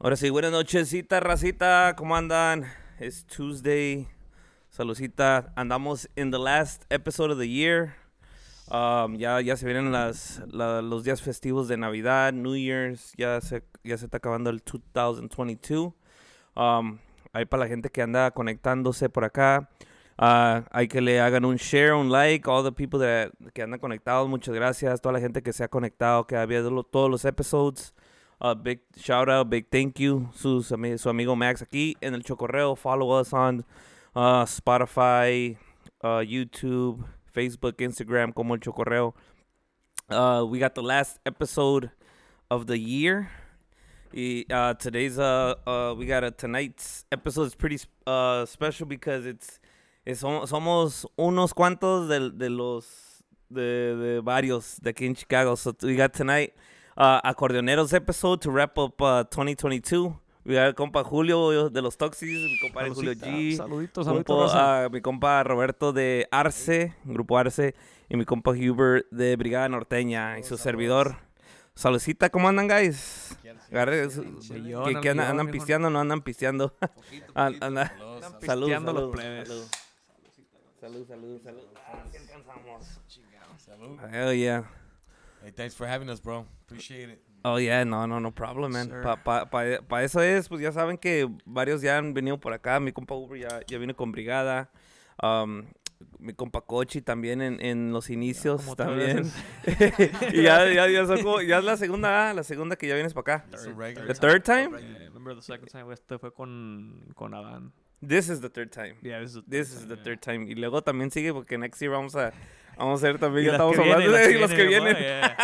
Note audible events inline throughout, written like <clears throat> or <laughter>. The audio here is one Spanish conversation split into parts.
Ahora sí, buenas nochesita, racita, ¿cómo andan? Es Tuesday. Saludcita, andamos en the last episode of the year. Um, ya, ya se vienen los días festivos de Navidad, New Year's, ya se, ya se está acabando el 2022. Um, ahí para la gente que anda conectándose por acá, ah, hay que le hagan un share, un like, all the people that, que andan conectados, muchas gracias, toda la gente que se ha conectado, que ha visto todos los episodes. Uh, big shout out, big thank you. Ami- su amigo Max aquí en el Chocorreo. Follow us on uh, Spotify, uh, YouTube, Facebook, Instagram, como el Chocorreo. Uh, we got the last episode of the year. Uh, today's uh, uh we got a tonight's episode is pretty uh special because it's, it's som- somos unos cuantos de, de los de, de varios de aquí en Chicago. So we got tonight uh, acordeoneros episode to wrap up uh, 2022. We got compa Julio de los Toxis, mi compa Julio G. Saluditos, saluditos. ah, mi compa Roberto de Arce, Grupo Arce, y mi compa Hubert de Brigada Norteña y su servidor. Saludcita, ¿cómo andan, guys? Agarre su- Millón ¿Qué, al qué andan, andan pisteando o no andan pisteando? <laughs> An- anda- Andan Salud, pisteando los salud, plebes. salud. Salud, salud, salud. Ah. Hell yeah. Hey, thanks for having us, bro. Appreciate it. Oh, yeah, no, no, no problem, man. Sir. Pa, pa, pa, eso es, pues ya saben que varios ya han venido por acá. Mi compa Uber ya, ya vino con brigada. Um, mi compa Cochi también en, en los inicios tres también. <laughs> y ya, ya, ya, son como- ya es la segunda, la segunda que ya vienes para acá. Regular. The third time? Yeah, remember the second time este fue con, con Adán. This is the third time. Yeah, this is the This third is the time, third time. Y luego también sigue porque next year vamos a, vamos a hacer también, yeah. ya estamos hablando vienen, de <laughs> los que vienen.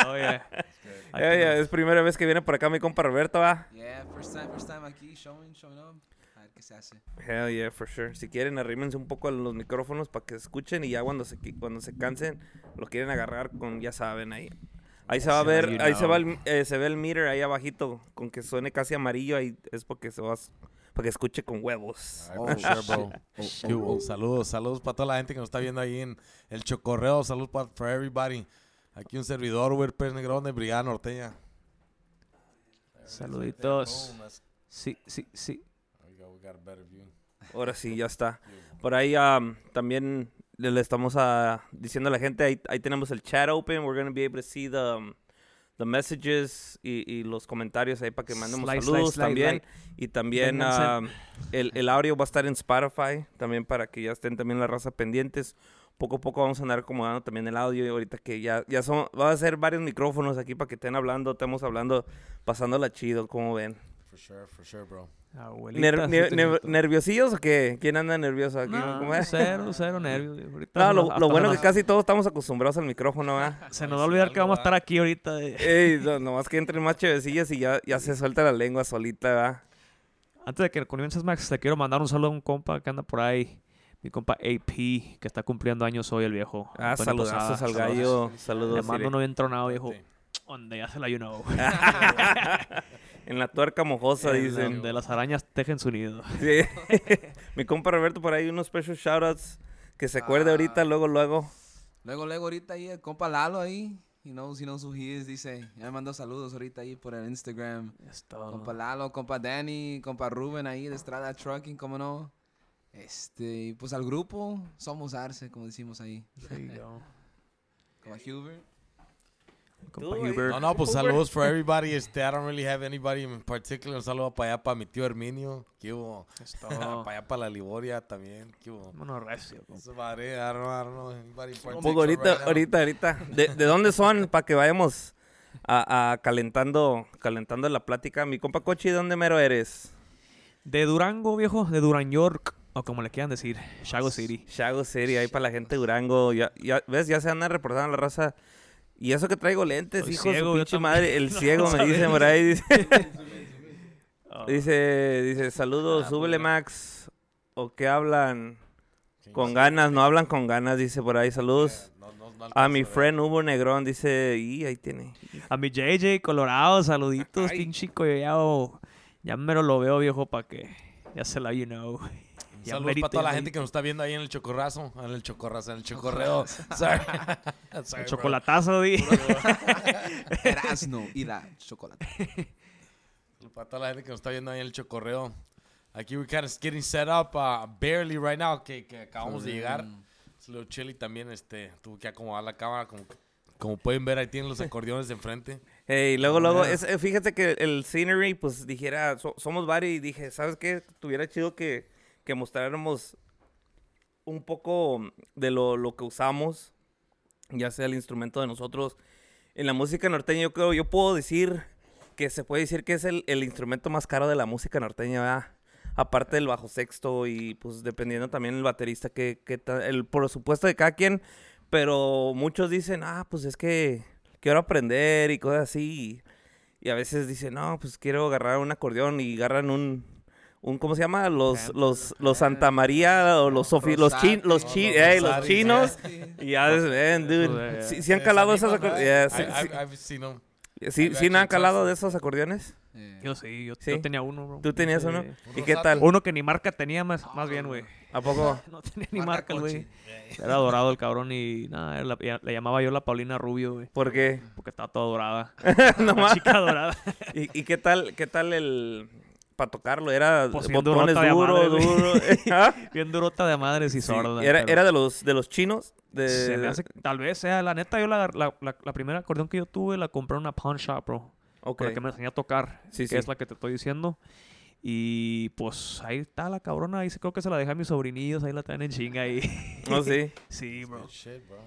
Oh, oh, <laughs> es primera vez que viene por acá mi compa Roberto, ¿va? Yeah, first time, first time aquí, showing, showing up. A ver qué se hace. Hell yeah, for sure. Si quieren, arrímense un poco a los micrófonos para que escuchen y ya cuando se, cuando se cansen, lo quieren agarrar con, ya saben, ahí. Ahí se va a ver, ahí se va el, eh, se ve el meter ahí abajito, con que suene casi amarillo, ahí es porque se va, para que escuche con huevos. All right, for sure, bro. Hubo. Saludos, saludos para toda la gente que nos está viendo ahí en el Chocorreo. Saludos para for everybody. Aquí un servidor, Uber Pérez Negrón de Brigada Norteña. Saluditos. Sí, sí, sí. Ahora sí, ya está. Por ahí um, también le, le estamos ah, diciendo a la gente, ahí, ahí tenemos el chat open, we're going to be able to see the, um, the messages y, y los comentarios ahí para que mandemos Slide, saludos slide, también. slide. Y también um, el, el audio va a estar en Spotify, también para que ya estén también la raza pendientes. Poco a poco vamos a andar acomodando también el audio y ahorita que ya, ya son, va a ser varios micrófonos aquí para que estén hablando, estemos hablando, pasándola chido, como ven. For sure, for sure, bro. Abuelita, Ner- sí ner-. ¿Nerviosillos o qué? ¿Quién anda nervioso aquí? No, ¿Cómo es? cero, cero nervios. No, lo, lo bueno se que casi todos estamos acostumbrados al micrófono, ¿ah? <laughs> Se nos va a olvidar que vamos a estar aquí ahorita. de- <laughs> Ey, no, nomás que entren más chevecillas y ya, ya se suelta la lengua solita, ¿verdad? Antes de que comiences, Max, te quiero mandar un saludo a un compa que anda por ahí. Mi compa AP, que está cumpliendo años hoy, el viejo. Ah, Antonio saludazos Posada. al gallo, saludos. Le mando uno bien tronado, viejo. Sí. Donde ya se la you know. <laughs> en la tuerca mojosa, En dicen. Donde las arañas tejen su nido. Sí. <laughs> Mi compa Roberto por ahí, unos special shoutouts que se acuerde ahorita, Ah. luego, luego. Luego, luego, ahorita ahí el compa Lalo ahí. He knows, he knows who he is, dice. Ya me mandó saludos ahorita ahí por el Instagram. Es todo. Compa Lalo, compa Danny, compa Ruben ahí de Estrada Trucking, cómo no. Este, y pues al grupo, somos Arce, como decimos ahí. Sí, yo. <laughs> Compa Hubert. Compa. Hubert. No, no, pues Uber. saludos for <laughs> everybody. Este, I don't really have anybody in particular. Un saludo para allá, para mi tío Herminio. ¿Qué hubo? <laughs> Para allá, para la Liboria también. ¿Qué hubo? Vámonos recio, compa. Eso madre, I don't know, I don't know anybody in Un particular poco ahorita, right now. ahorita, ahorita. ¿De, de dónde son? <laughs> Para que vayamos a, a calentando, calentando la plática. Mi compa Cochi, ¿de dónde mero eres? De Durango, viejo. De Duran York. O como le quieran decir. Shago City. Shago City, ahí para la gente de Durango. Ya, ya, ¿Ves? Ya se andan reportando la raza. Y eso que traigo lentes, Estoy hijo de su pinche madre. El <laughs> ciego me dice por ahí. Dice, <laughs> <laughs> dice, dice saludos, Ah, súbele. Max. ¿O qué hablan? Con ganas, no hablan con ganas, dice por ahí. Saludos. No, no, no A mi friend Hugo Negrón, dice, y ahí tiene. A mi JJ Colorado, saluditos, pinche collado. Ya mero lo veo, viejo, para que ya se la you know. Un Ya saludo merito, para toda la gente que nos está viendo ahí en el chocorrazo. En el chocorrazo, en el chocorreo. Sorry. <laughs> Sorry, El chocolatazo, di. <laughs> Erasno y la chocolate. Para toda la gente que nos está viendo ahí en el chocorreo. Aquí we kind of getting set up uh, barely right now, que, que acabamos de llegar. Es lo chili también, este, tuvo que acomodar la cámara, como, como pueden ver ahí tienen los acordeones de enfrente. Hey, luego, luego, es- eh, fíjate que el scenery, pues dijera, so- somos varios y dije, ¿sabes qué? Tuviera chido que, que mostráramos un poco de lo, lo que usamos, ya sea el instrumento de nosotros. En la música norteña, yo creo, yo puedo decir que se puede decir que es el, el instrumento más caro de la música norteña, ¿verdad? Aparte del bajo sexto y pues dependiendo también el baterista, que, que el presupuesto de cada quien. Pero muchos dicen, ah, pues es que quiero aprender y cosas así. Y, y a veces dicen, no, pues quiero agarrar un acordeón y agarran un, un ¿cómo se llama? Los, los, los Santa María o los, sofi- los, chin, los, chi- Los ey, los chinos. <laughs> yeah. Y ya, ves, ven, dude. Sí, sí han calado seen them. Sí, sí no han calado de esos acordeones. Yeah. Yo sí, yo, Sí. yo tenía uno, bro. ¿Tú tenías Sí. uno? ¿Y qué tal? Uno que ni marca tenía más, más bien, güey. ¿A poco? <laughs> No tenía ni Marca güey. Era dorado el cabrón y nada, le llamaba yo la Paulina Rubio, güey. ¿Por qué? Porque estaba toda dorada. <laughs> no más. chica dorada. ¿Y, y qué tal, qué tal el para tocarlo? Era Pues bien botones durota de duro, <laughs> duro. ¿Ah? <laughs> Bien durota de madres y Sí, sorda. Era, pero era de los de los chinos. De... se me hace- tal vez sea, la neta, yo la, la, la, la primera acordeón que yo tuve la compré en una pawn shop, bro. Ok. Con la que me enseñó a tocar, Sí, que sí. es la que te estoy diciendo. Y pues ahí está la cabrona, ahí creo que se la dejé a mis sobrinillos, ahí la traen en chinga ahí. No, sí. <laughs> sí, bro. Shit, bro.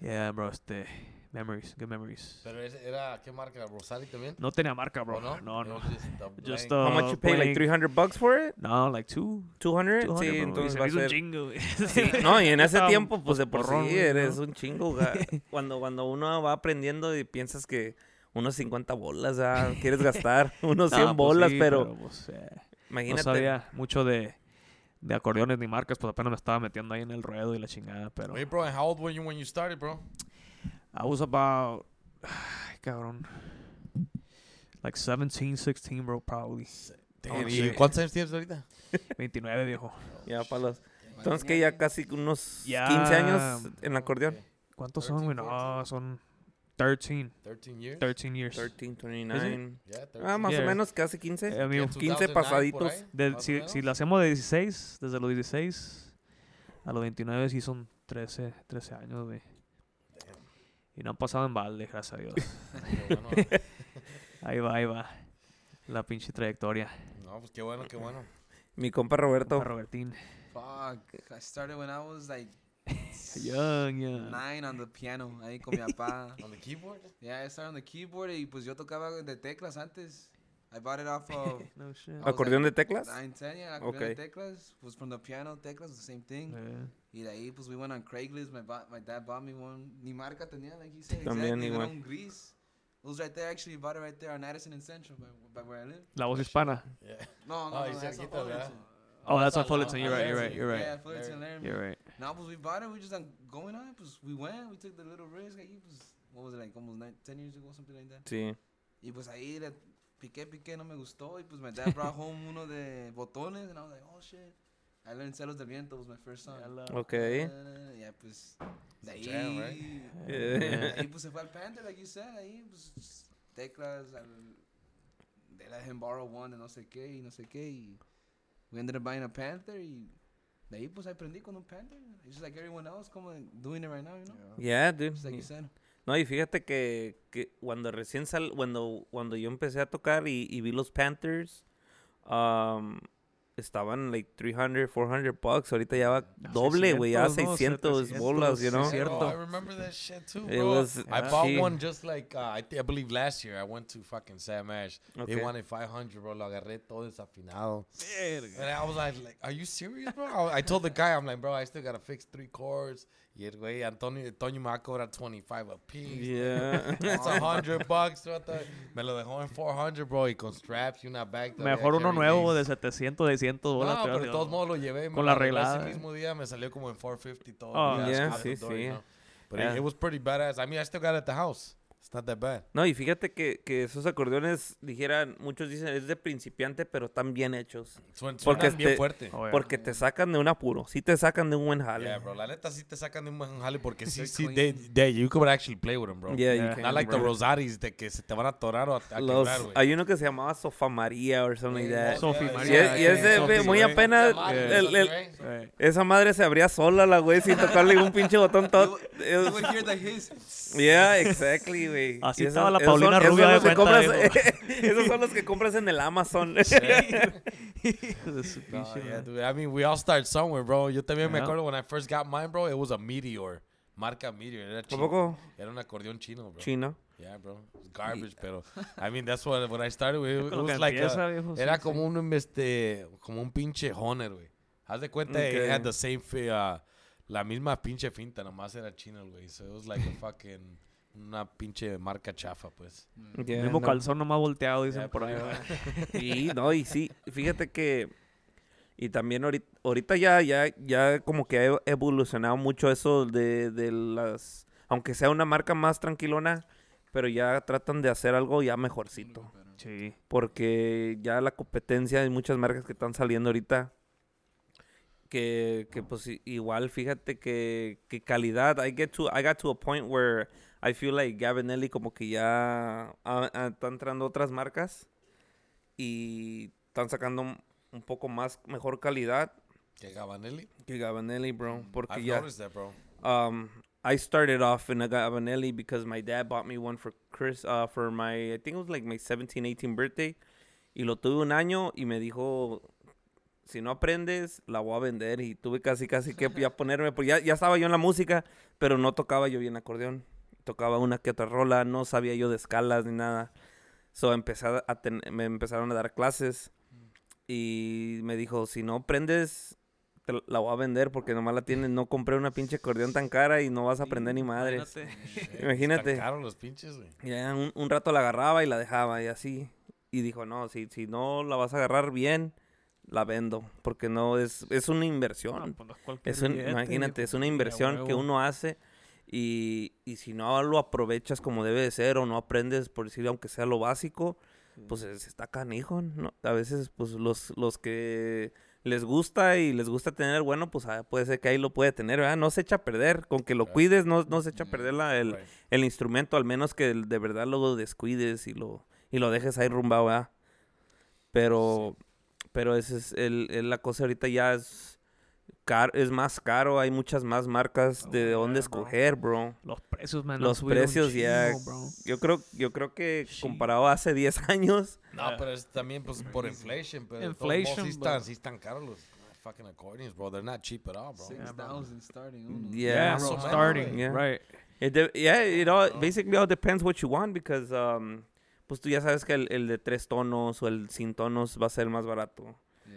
Yeah, bro, este, memories, good memories. Pero ese era, ¿qué marca? ¿Rosati también? No tenía marca, bro. ¿O no? No, no. Just Just, blank. How uh, much you pay? Like playing- 300 bucks for it? No, like two. 200? 200, sí, bro, entonces va a hizo un ser... chingo. <laughs> Sí, no, y en ese tiempo, pues de por porrón, sí eres ¿no? un chingo. <laughs> Cuando, cuando uno va aprendiendo y piensas que unos 50 bolas, ya quieres gastar <laughs> unos 100 No, pues bolas, sí, pero, pues, eh, imagínate. No sabía mucho de, de acordeones ni marcas, pues apenas me estaba metiendo ahí en el ruedo y la chingada, pero... Wait, bro, and how old were you when you started, bro? I was about... <sighs> Ay, cabrón. Like 17, 16, bro, probably. Damn, no ¿Y sé. cuántos años tienes ahorita? <laughs> 29, viejo. Ya, para los... Entonces que ya casi unos Ya. 15 años en acordeón. ¿Cuántos 13, son, güey? No, 14. son 13. 13 years? 13 years. 13, 29. Yeah, 13. Ah, más o Yeah. menos, casi 15. Eh, amigo, Yeah, 15 2009 por pasaditos. ahí, o si, si lo hacemos de 16, desde los 16 a los 29 sí son 13, 13 años, güey. Y no han pasado en balde, gracias a Dios. <laughs> <laughs> Ahí va, ahí va. La pinche trayectoria. No, pues qué bueno, qué bueno. Mi compa Roberto. Compa Robertín. Fuck. I started when I was like <laughs> Young, young. nine on the piano. Ahí con mi papá. On the keyboard? Yeah, I started on the keyboard y pues yo tocaba de teclas antes. I bought it off of No shit. ¿Acordeón de like teclas? 9, 10, yeah, acordeón de Ok. teclas. Was from the piano, teclas, the same thing. Eh, Y de ahí pues we went on Craigslist. My, my dad bought me one. Ni marca tenía, like you said. También exactly. igual. Era un gris. It was right there actually. Bought it right there on Addison and Central by, by where I live. La voz hispana. Yeah. No, no, Oh, no, that's on ¿verdad? Fullerton. Oh, that's on on- Fullerton. on You're right, you're right, you're right. Yeah, Fullerton, Laramie. You're right. No, pues we bought it. We just like going on it. Pues we went. We took the little risk. Ahí, pues, what was it like? Almost nine, 10 years ago, something like that. Sí. Y pues ahí le piqué, piqué, no me gustó. Y pues my dad brought home uno de botones. And I was like, oh shit. I learned Celos del Viento was my first song. Ok. Uh, ya pues. De ahí. jam, right? Yeah. ahí pues se fue al Panther, like you said. Ahí pues teclas. Al, they let him borrow one de no sé qué y no sé qué. Y we ended up buying a Panther. Y de ahí pues aprendí con un Panther. It's just like everyone else como doing it right now, you know? Yeah, dude. Just like you said. No, y fíjate que, que cuando recién sal, cuando, cuando yo empecé a tocar y, y vi los Panthers, um, estaban like 300, 400 bucks. Ahorita ya va doble, güey, ya 600, ¿no? 600 700, bolas, you know? cierto. Oh, I remember that shit too, It bro. was- I Yeah. bought one just like, uh, I, I believe last year. I went to fucking Sam Ash. Okay. They wanted 500, bro. Lo agarré todo desafinado. And I was like, like, are you serious, bro? I, I told the guy, I'm like, bro, I still got to fix three chords. Y el güey, Antonio, Toño me va a cobrar 25 a piece. Yeah. A <laughs> hundred bucks. what the- Me lo dejó en 400, bro. Y con straps y una bag. Mejor uno nuevo de 700, de 100 bolas. No, pero de todos modos lo llevé. Con la arreglada. Ese mismo día me salió como en 450 todo. Oh, yeah, sí, door, sí. you know. But Yeah. it, it was pretty badass. I mean, I still got it at the house. It's not that bad. No, y fíjate que, que esos acordeones, dijeran, muchos dicen, es de principiante, pero están bien hechos. Suenan, Porque suenan bien este- fuerte. Oh, yeah. Porque te sacan de un apuro. Sí te sacan de un buen jale. Yeah, bro. La neta sí te sacan de un buen jale porque sí, sí, they, they, you could actually play with them, bro. Yeah, you Yeah. can, Not like the bro. Rosaris de que se te van a atorar o a, a Los- quebrar, güey. hay uno que se llamaba Sofa María o something like that. Y, María. es- y ese, Sophie, ve, muy apenas, Yeah. el- el- Eh, esa madre se abría sola, la güey, sin tocarle un pinche botón <laughs> todo. You would hear the hiss. Yeah, exactly, güey. Así estaba la Paulina son- esos son de cuenta, compras- <laughs> Esos son los que compras en el Amazon. <laughs> No, yeah, dude. I mean, we all start somewhere, bro. Yo también me acuerdo when I first got mine, bro. It was a Meteor. Marca Meteor. Era chino. poco? Era un acordeón chino, bro. Chino. Yeah, bro. It was garbage, pero I mean, that's what when I started with. It, was like empieza, a- viejo, sí, era sí. como un este como un pinche Honor, güey. Haz de cuenta it Okay. had the same uh, la misma pinche finta, nomás era chino, güey. So it was like a fucking una pinche marca chafa, pues. Yeah, Mismo no. calzón nomás volteado, dicen Yeah, por ahí. pero- ¿verdad? Y no, y sí, fíjate que y también ahorita, ahorita ya, ya, ya como que ha evolucionado mucho eso de, de las, aunque sea una marca más tranquilona, pero ya tratan de hacer algo ya mejorcito. Sí. Porque ya la competencia, hay muchas marcas que están saliendo ahorita. Que, que pues igual, fíjate que, que calidad. I get to, I got to a point where I feel like Gavinelli como que ya están entrando otras marcas y están sacando un, poco más, mejor calidad Que Gabanelli. que Gavinelli, bro. Porque I've ya, noticed that, bro. um, I started off in a Gabanelli because my dad bought me one for Chris, uh, for my, I think it was like my 17, 18 birthday. Y lo tuve un año y me dijo, si no aprendes, la voy a vender. Y tuve casi, casi que ya <laughs> ponerme, pues ya, ya estaba yo en la música, pero no tocaba yo bien acordeón. Tocaba una que otra rola, no sabía yo de escalas ni nada. So empecé a ten- me empezaron a dar clases y me dijo, si no aprendes, te la- voy a vender porque nomás la tienes. No compré una pinche acordeón tan cara y no vas a aprender ni madres. Imagínate. Imagínate. Los pinches, güey. Ya un, un rato la agarraba y la dejaba y así. Y dijo, no, si, si no la vas a agarrar bien, la vendo. Porque no, es, es una inversión. No, pues no es un- billete, imagínate, es una inversión que uno hace y, y si no lo aprovechas como debe de ser o no aprendes, por decir, aunque sea lo básico, pues es- está canijo, ¿no? A veces, pues los, los que les gusta y les gusta tener bueno, pues ah, puede ser que ahí lo puede tener, ¿verdad? No se echa a perder, con que lo cuides, no, no se echa a perder la, el, el instrumento, al menos que de verdad lo descuides y lo, y lo dejes ahí rumbado, ¿verdad? Pero, pero ese es el, el- la cosa ahorita ya es car- es más caro, hay muchas más marcas de Oh, dónde yeah, bro. escoger, bro. Los precios, man. Los precios ya, bro. yo creo, yo creo que Sí. comparado a hace 10 años, No, pero es también pues por inflation, pero de Inflation, modos sí bro. están, sí están caros los fucking accordions, bro. They're not cheap at all, bro. Six Yeah, bro. thousand starting. uno. Yeah, Yeah, bro, starting, Yeah. right. it de- yeah, it all, basically all depends what you want because, um, pues tú ya sabes que el, el de tres tonos o el sin tonos va a ser más barato.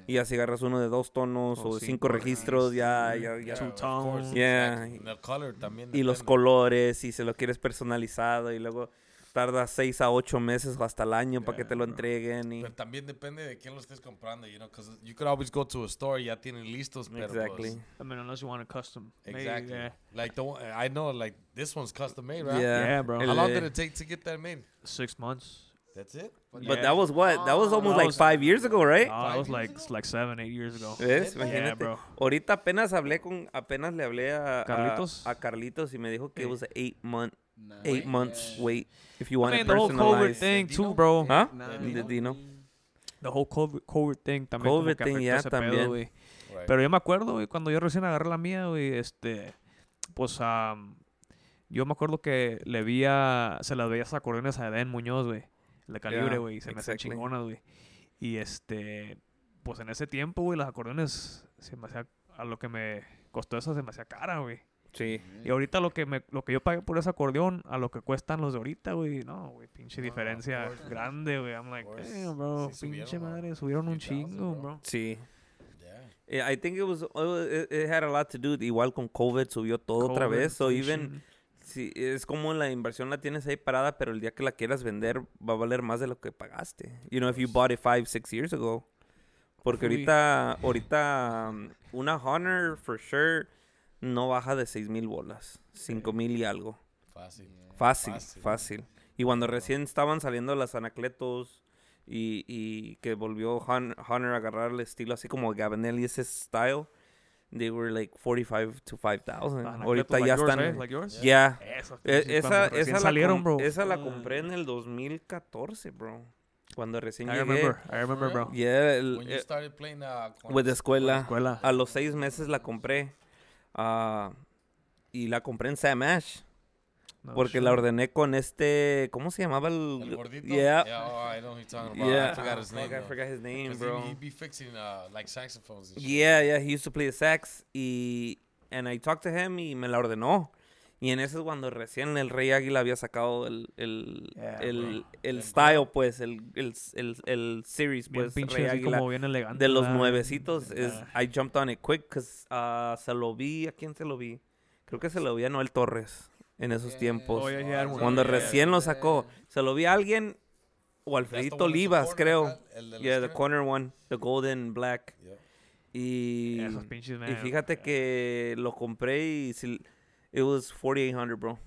Yeah. Y ya si agarras uno de dos tonos O o de cinco cinco registros, ya, ya, ya. Two tones. Yeah. the color también. Y los colores, y se lo quieres personalizado, y luego tarda seis a ocho meses o hasta el año para que Yeah, te lo entreguen. Y... Pero también depende de quién lo estés comprando, you know, because you could always go to a store y ya tienen listos, pero Exactly. pues, I mean, unless you want a custom. made, exactly. yeah. Like the one, I know, like this one's custom made, right? Yeah, Yeah, bro. How long did it take to get that made? Six months. That's it. But Yeah. that was what? That was almost that like was- five years ago, right? No, that was like ago? like seven, eight years ago. ¿Ves? Yeah, Imagínate. bro. Ahorita apenas hablé con, apenas le hablé a a- Carlitos. A, Carlitos y me dijo que it was a eight month, Nah, eight yeah. months wait if you I want mean, it the whole COVID thing too, bro. Dino. The whole COVID, COVID thing también. COVID thing, ya, pedo, también. Right. Pero yo me acuerdo, güey, cuando yo recién agarré la mía, güey, este, pues, am, yo me acuerdo que le vi a, se las veía esas acordeones a Eden Muñoz, güey, de calibre, Yeah, güey, y se me hacían exactly. chingonas, güey. Y este, pues en ese tiempo, güey, los acordeones se me hacía, a lo que me costó eso se me hacía cara, güey. Sí. Y ahorita lo que me, lo que yo pagué por ese acordeón, a lo que cuestan los de ahorita, güey, no, güey, pinche diferencia grande, güey. I'm like, damn, bro, Sí subieron, pinche ¿no? madre, subieron un 5000, chingo, bro. bro. Sí. Yeah. Yeah, I think it was, oh, it, it had a lot to do, igual con COVID subió todo otra COVID, vez, so even. Sí, es como la inversión la tienes ahí parada, pero el día que la quieras vender va a valer más de lo que pagaste. You know, if you bought it five, six years ago. Porque Uy. ahorita, ahorita, um, una Honor, for sure, no baja de seis mil bolas. Cinco mil y algo. Fácil. Fácil, Fácil. fácil. Y cuando recién estaban saliendo las Anacletos y, y que volvió Hunter a agarrar el estilo así como Gabanelli, ese style, they were like 45 to 5000. Anacletos Ahorita like ya yours, están. Like yours? Yeah. E- esa, esa, salieron, la, bro. esa la Fuck. compré en el 2014, bro. Cuando recién I llegué. remember, I remember, bro. Yeah, el- When you eh, started playing uh, con- with the escuela. Escuela. A los seis meses la compré. ah, y la compré en Sam Ash. No Porque shit. la ordené con este. ¿Cómo se llamaba el.? El gordito? Yeah. Yeah, oh, I know who you're talking about. Yeah. I forgot his Ah, name. I forgot his name, bro. He, he'd be fixing uh, like saxophones and shit. Yeah, yeah, he used to play the sax. Y. And I talked to him y me la ordenó. Y en ese es cuando recién el Rey Águila había sacado el, el, Yeah, el, el Bien style, pues, el, el, el, el series, Bien pues, pinche Rey Águila. como bien elegante. De los nuevecitos, es, Ah. I jumped on it quick, because se lo vi, ¿a quién se lo vi? Creo que se lo vi a Noel Torres en esos Yeah. tiempos. Yeah, yeah, one. Cuando Yeah, recién lo yeah. sacó, se lo vi a alguien, o Alfredito Olivas, corner, creo. Yeah, the corner one, the golden black. Yeah. Y, Esos pinches, y fíjate que lo compré y si, it was 4800, bro.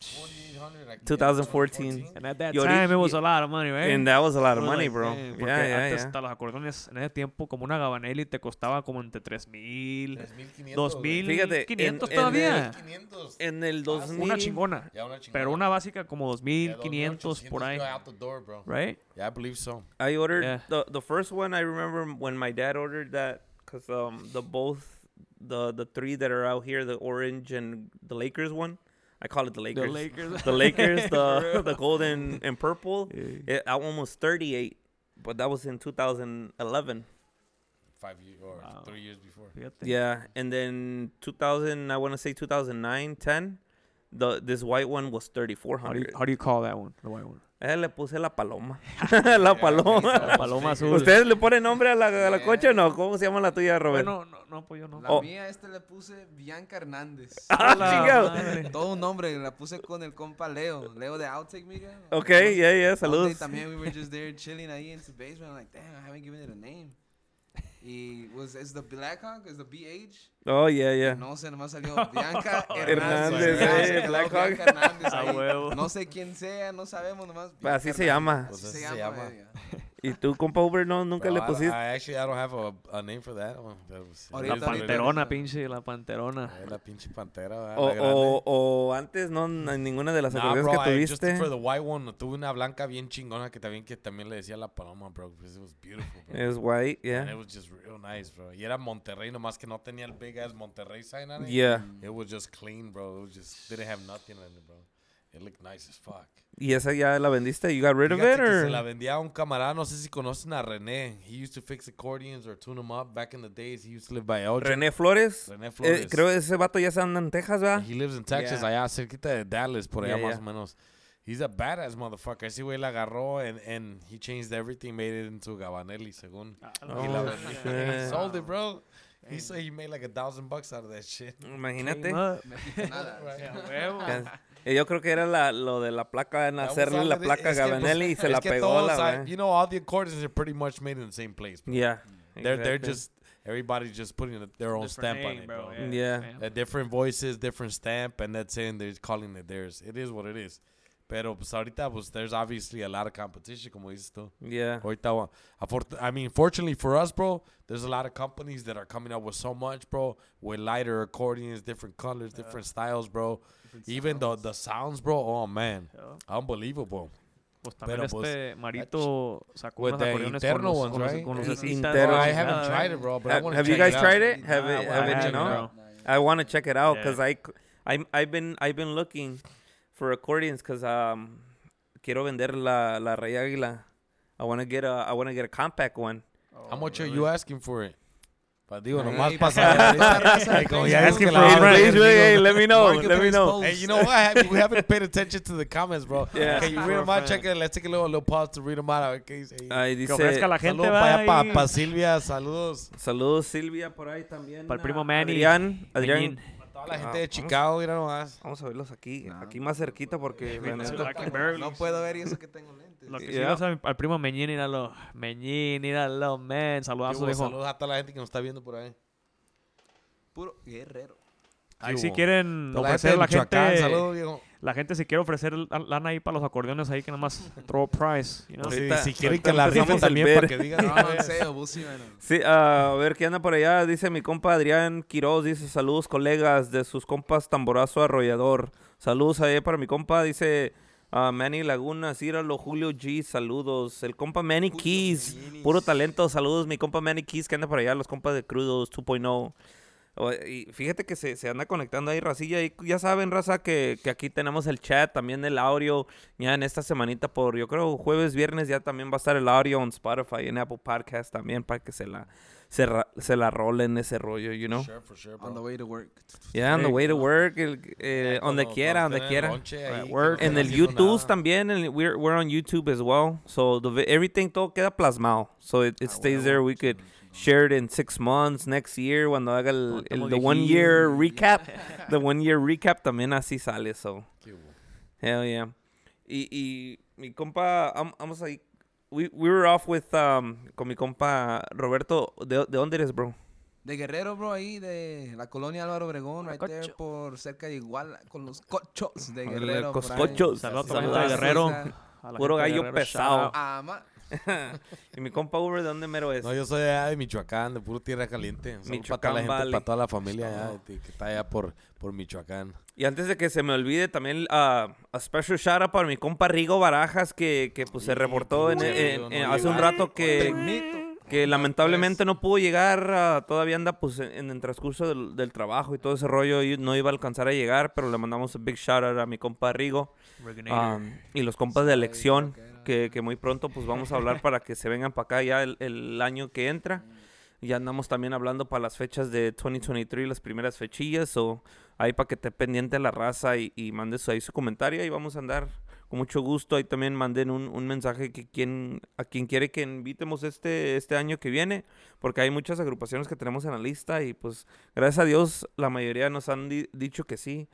4800, 2014. And at that Y time, it was a lot of money, right? And that was a lot of money, like, bro. damn, porque Yeah, yeah, antes yeah. hasta los acordeones en ese tiempo, como una Gabanelli te costaba como entre 3000, 3500, 2000, Fíjate, en- 500 en todavía. En el 2000. Una chingona. Ya una chingada. Pero una básica como Yeah, 2500 por 2800 ahí. go out the door. Right? Yeah, I believe so. I ordered Yeah. the the first one. I remember when my dad ordered that because um the both the the three that are out here, the orange and the Lakers one. I call it the Lakers. The Lakers. <laughs> The Lakers, the the golden and purple. Yeah. It, that one was 38, but that was in 2011. Five years or Wow. three years before. Fíjate. Yeah, and then 2000, I want to say 2009, 10. The this white one was How do, you, 3400. how do you call that one? The white one. Eh, le puse la paloma. <laughs> la paloma. La paloma azul. ¿Ustedes le ponen nombre a la, a la coche o no? ¿Cómo se llama la tuya, Robert? Bueno, no, no, pues yo no. La Oh. mía, este le puse Bianca Hernández. <laughs> Ah, chingado. Todo un nombre, la puse con el compa Leo. Leo de Outtake, Miguel. Ok, yeah, yeah, saludos. También we were just there chilling ahí in the basement. I'm like, damn, I haven't given it a name. Y was es the Blackhawk, es the BH. Oh, yeah, yeah. No sé, nomás salió <laughs> Bianca Hernández, Hernández. eh, se Blackhawk. Hernández <laughs> A ahí. huevo. No sé quién sea, no sabemos nomás. Pues así Bianca se llama. Hernández. Pues Así así se llama. ella. ¿Y tú, compa Uber, no? ¿Nunca Bro, le I- pusiste? I, actually I don't have a, a name for that one. That was- Ahorita- La ahorita- panterona, pinche, la panterona. La pinche pantera. O, La o, o antes, no, en ninguna de las Nah, acordeones bro, que I, just tuviste. for the white one, tuve una blanca bien chingona que también, que también le decía la paloma, bro, because it was beautiful, bro. Es white, And yeah. it was just real nice, bro. Y era Monterrey, nomás que no tenía el big ass Monterrey sign on it. Yeah. It was just clean, bro. It was just, didn't have nothing in it, bro. It looked nice as fuck. ¿Y esa ya la vendiste? You got rid of Fíjate it, que or? se la vendía a un camarada, no sé si conocen a René. He used to fix accordions or tune them up back in the days. He used to live by Elgin. René Flores. René Eh, Flores. creo que ese vato ya se anda en Texas, ¿verdad? He lives in Texas, Yeah. allá cerquita de Dallas, por allá Yeah, más yeah. o menos. He's a badass motherfucker. Ese güey la agarró and, and he changed everything, made it into Gabanelli, según. Oh, He, la- he <laughs> sold it, bro. He said he made like a thousand bucks out of that shit. Imagínate. Nada. <laughs> Eh, Yo creo que era la, lo de la placa, en hacerle la placa a Es que, pues, Gabanelli y se la pegó la I- You know, all the accordions are pretty much made in the same place, bro. Yeah. They're, they're just, everybody's just putting their own stamp on it, bro. Yeah. Uh, different voices, different stamp, and that's it. And they're calling it theirs. It is what it is. Pero pues ahorita pues there's obviously a lot of competition, como dices tú. Yeah. Ahorita, wa- I mean, fortunately for us, bro, there's a lot of companies that are coming up with so much, bro, with lighter accordions, different colors, different styles, bro. Even the the sounds, bro. Oh man, unbelievable. Pues también Pero, pues, este Marito sacó with unos the acordeones interno con los, ones, con los, right? con El lucecitas, interno. la I haven't tried it, bro, but I Have, want to have you guys it tried it? Have Nah, it? well, Have I it? haven't, No. bro. I want to check it out because Yeah. because I, c- I, I've been, I've been looking for accordions because um, quiero vender la la Rey Águila. I want to get a, I want to get a compact one. How much are you asking for it? Pa digo, Hey, nomás hey, para pa- saber. pa- raza, Hey, como ya es que la hey, let me know, let me know. post. Hey, you know what? We haven't paid attention to the comments, bro. <laughs> Yeah. Can you read them out? Check it. Let's take a little, little pause to read them out. Dice Que ofrezca la gente, Saludos para allá, pa, pa Silvia. Saludos. saludos Silvia por ahí también. Para el a primo Manny. Adrián, Adrián. Toda la Ah, gente de vamos. Chicago, mira nomás. Vamos a verlos aquí, aquí más cerquita porque can barely No puedo ver y eso que tengo lentes. Lo que Yeah. sí vas a- al primo Meñín, míralo. Meñín, míralo, man. Saludazos, Digo, dijo. Saludos a toda la gente que nos está viendo por ahí. Puro guerrero. Ahí ¿Qué si quieren Toda ofrecer de la Michoacán, gente, saludos, viejo. La gente si quiere ofrecer la- lana ahí para los acordeones ahí que nada más <laughs> throw a price, you know? Sí, si quieren que la rifen también ver. para que digan. <laughs> No, man. Sí, a ver qué anda por allá. Dice mi compa Adrián Quiroz. Dice saludos, colegas, de sus compas Tamborazo Arrollador. Saludos ahí para mi compa. Dice ah, Manny Laguna, Círalo, Julio G. Saludos. El compa Manny Keys. Puro talento. Saludos, mi compa Manny Keys que anda por allá. Los compas de Crudos 2.0. Y fíjate que se, se anda conectando ahí, Racilla. Y ya saben, Raza, que, que aquí tenemos el chat, también el audio. Ya en esta semanita, por yo creo jueves, viernes, ya también va a estar el audio en Spotify y en Apple Podcast también para que se la, se, ra- se la rolen ese rollo, you know? Sure, for sure, On the way to work. Yeah, on the way to work, el- eh, donde quiera, donde quiera. En el YouTube nada. también, en- we're, we're on YouTube as well. So the, everything todo queda plasmado. So it, it Ah, stays there. We could share it in six months, next year, cuando haga el, estemos the one year <laughs> recap. the one year recap también así sale, so. Hell yeah. Y, y mi compa, am- vamos ahí. We, we were off with, um, con mi compa Roberto. ¿De, de dónde eres, bro? De Guerrero, bro, ahí de la colonia Álvaro Obregón, right there por cerca de Iguala, con los cochos de Guerrero. coscochos. Saludos a toda la Saludos. gente de Guerrero. Puro gallo pesado. <laughs> y mi compa Uber, ¿de dónde mero es? No, yo soy de allá de Michoacán, de puro tierra caliente. Saludo para Michoacán toda la gente, Valley. para toda la familia allá, de- que está allá por, por Michoacán. Y antes de que se me olvide, también ah, a special shout out para mi compa Rigo Barajas, que, que pues se reportó en, en- no en- hace un llegó. rato que, que lamentablemente no pudo llegar, ah, todavía anda pues en, en el transcurso del, del trabajo y todo ese rollo, y no iba a alcanzar a llegar, pero le mandamos un big shout out a mi compa Rigo ah, y los compas de elección, que, que muy pronto pues vamos a hablar para que se vengan para acá ya el, el año que entra. Ya andamos también hablando para las fechas de 2023, las primeras fechillas, o ahí para que esté pendiente la raza y, y mande su- ahí su comentario y vamos a andar con mucho gusto. Ahí también manden un, un mensaje que quien, a quien quiere que invitemos este, este año que viene, porque hay muchas agrupaciones que tenemos en la lista y pues gracias a Dios la mayoría nos han di- dicho que sí.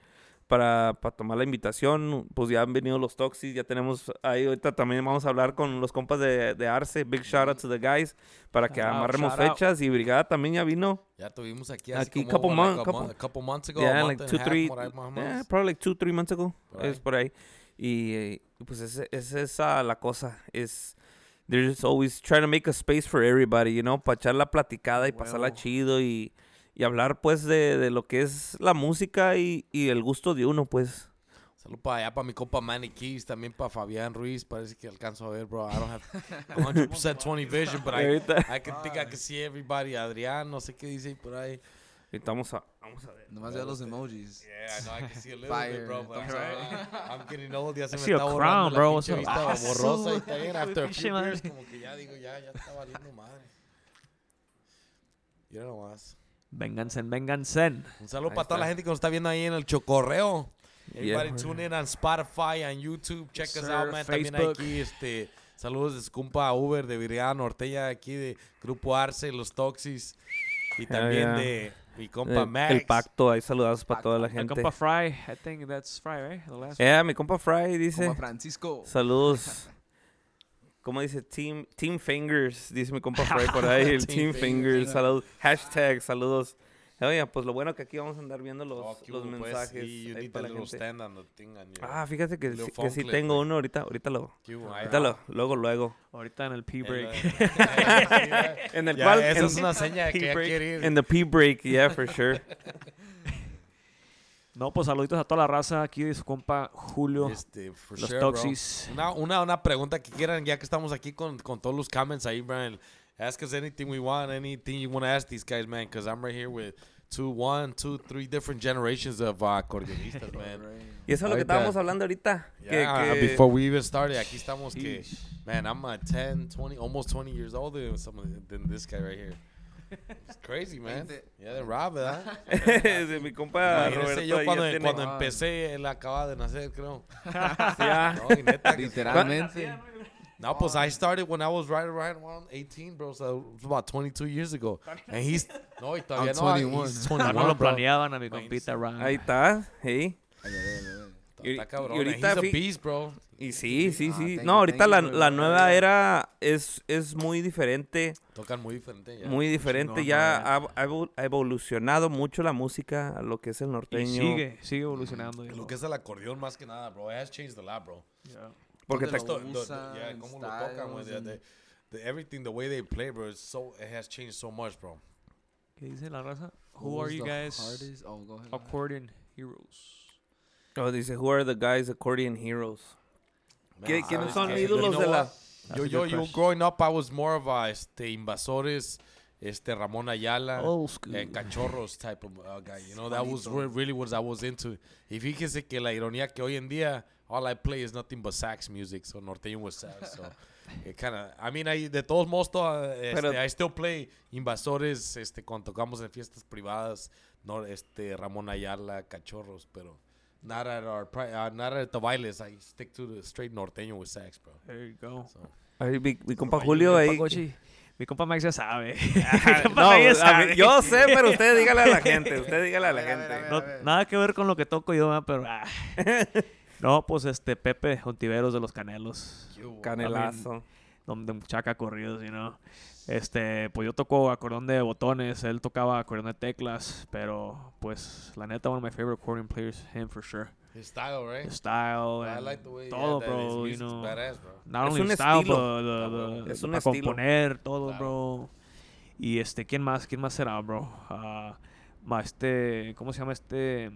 Para, para tomar la invitación, pues ya han venido los Toxis, ya tenemos ahí, ahorita también vamos a hablar con los compas de, de Arce, big shout out to the guys, para que out, amarremos shout out. fechas y Brigada también ya vino. Ya tuvimos aquí, Aquí así couple como mon- like a couple- a couple months ago, Yeah, like two, half, three, yeah, probably like two, three months ago. Por Es por ahí. Y, eh, pues esa es esa la cosa. Es, they're just always trying to make a space for everybody, you know, para echar la platicada y pasarla Huevo. chido y, y hablar pues de, de lo que es la música y, y el gusto de uno, pues. Salud para allá, para mi compa Manny Keys, también para Fabián Ruiz. Parece que alcanzo a ver, bro. I don't have <laughs> 100% 20 vision, but I, I can think I can see everybody. Adrián, no sé qué dice por ahí. vamos a, vamos a ver. Nomás veo los emojis. Yeah, I know I can see a little Fire, bit, bro. But I'm. <laughs> I'm getting old. Ya se I me see a está crown, borrando la bro. pinche What's up? vista Ah, borrosa y también after a pinche few beers, como que ya digo, ya, ya está valiendo madre. Y ahora nomás. Vénganse, vénganse. Un saludo Ahí para toda la gente que nos está viendo ahí en el Chocorreo. Yeah. Everybody tune in on Spotify, on YouTube. Check Yes, us out, man. También Facebook. aquí, este, saludos de su compa Uber de Viridiana Norteña, aquí de Grupo Arce, Los Toxis. Y también yeah. de mi compa Max. el pacto, ahí saludados para toda la gente. compa Fry, I think that's Fry, right? The last Yeah, mi compa Fry dice. Como Francisco. Saludos. <laughs> ¿Cómo dice? Team, team Fingers, dice mi compa Fry por <laughs> ahí. El Team Team, Fingers, Fingers. Saludos. Hashtag, saludos. Oye, pues lo bueno que aquí vamos a andar viendo los, Oh, los pues, mensajes. y you ahí need para la gente. thing Ah, fíjate que, sí- que sí clip, tengo uno ahorita, ahorita lo, ahorita lo, luego, luego. Ahorita en el P El, break. <laughs> En el ya, cual, esa en, es una seña de <laughs> que ya quiere ir. en the P break, yeah, for sure. No, pues saluditos a toda la raza aquí de su compa Julio. Este, for los sure. Toxis. Una, una, una pregunta que quieran, ya que estamos aquí con, con todos los comments ahí, Brian. Ask us anything we want, anything you want to ask these guys, man, because I'm right here with two, one, two, three different generations of uh, acordeonistas, <laughs> man. Y eso es lo que estábamos hablando ahorita. Yeah, que- before we even started, aquí estamos que, man, I'm uh, 10, 20, almost 20 years older than, some of the- than this guy right here. It's crazy, man. Yeah, de Rob, ¿verdad? <laughs> de mi compa Imagínese Roberto. yo ahí cuando, ya tiene- cuando Ah. empecé, él acababa de nacer, creo. <laughs> Ya. <laughs> No, y neta, que- Literalmente. No, pues I started when I was right around around 18, bro. So it was about 22 years ago. And he's no, y todavía I'm no, 21. he's Ah, 21, no lo bro. planeaban a mi compita Ron. Ahí está, hey. Ay, ay, ay, ay. Y- Está cabrón. y ahorita He's a fi- beast, bro. Y sí, sí, Ah, sí. thank No, you, ahorita thank la, la nueva era es, es muy diferente, Tocan muy diferente ya. muy diferente. chingón, ya ¿no? ha, ha ha evolucionado mucho la música a lo que es el Y norteño. sigue, sigue evolucionando. Lo que es el acordeón más que nada, bro. It has changed a lot, bro. Porque te, lo usan, yeah, cómo lo tocan, güey. the- the- the- everything, the way they play, bro, it's so, it has changed so much, bro. ¿Qué dice la raza? Who Who's are you guys? hardest- Oh, go ahead. Accordion heroes. Oh, dice, who are the guys accordion heroes? ¿Qué- Man, ¿Quiénes son ídolos you know de la...? Yo, yo, yo, growing up, I was more of a, este, invasores, este, Ramón Ayala. Old school. eh, cachorros type of uh, guy. You know, that was re- really what I was into. Y fíjese que la ironía que hoy en día, all I play is nothing but sax music, so norteño was sax. So <laughs> it kind of, I mean, I, de todos modos, to- este, Pero- I still play invasores, este, cuando tocamos en fiestas privadas, no, este, Ramón Ayala, cachorros, pero not at our, pri- uh, not at the bailes. I stick to the straight norteño with sax, bro. There you go. So, Ay, mi, mi compa Ay, Julio Mi ahí. compa Mi compa Max ya sabe. <laughs> No, mí- yo sé, pero usted <laughs> dígale a la gente. Usted dígale a la A ver, a ver, gente. a ver. No, nada que ver con lo que toco yo, pero... ah. <laughs> No, pues este Pepe Ontiveros de los Canelos. Canelazo. donde chaca corridos, you know. Este, pues yo toco acordeón de botones, él tocaba acordeón de teclas, pero pues la neta one of my favorite accordion players, him for sure. his style, right? His style I like the way todo, yeah, that his bro, you know. badass, bro. not Es only un style, estilo. but the, the- Es un para estilo. componer todo, Claro. bro. Y este, ¿quién más? ¿Quién más será, bro? Ah, ma, este, ¿cómo se llama este?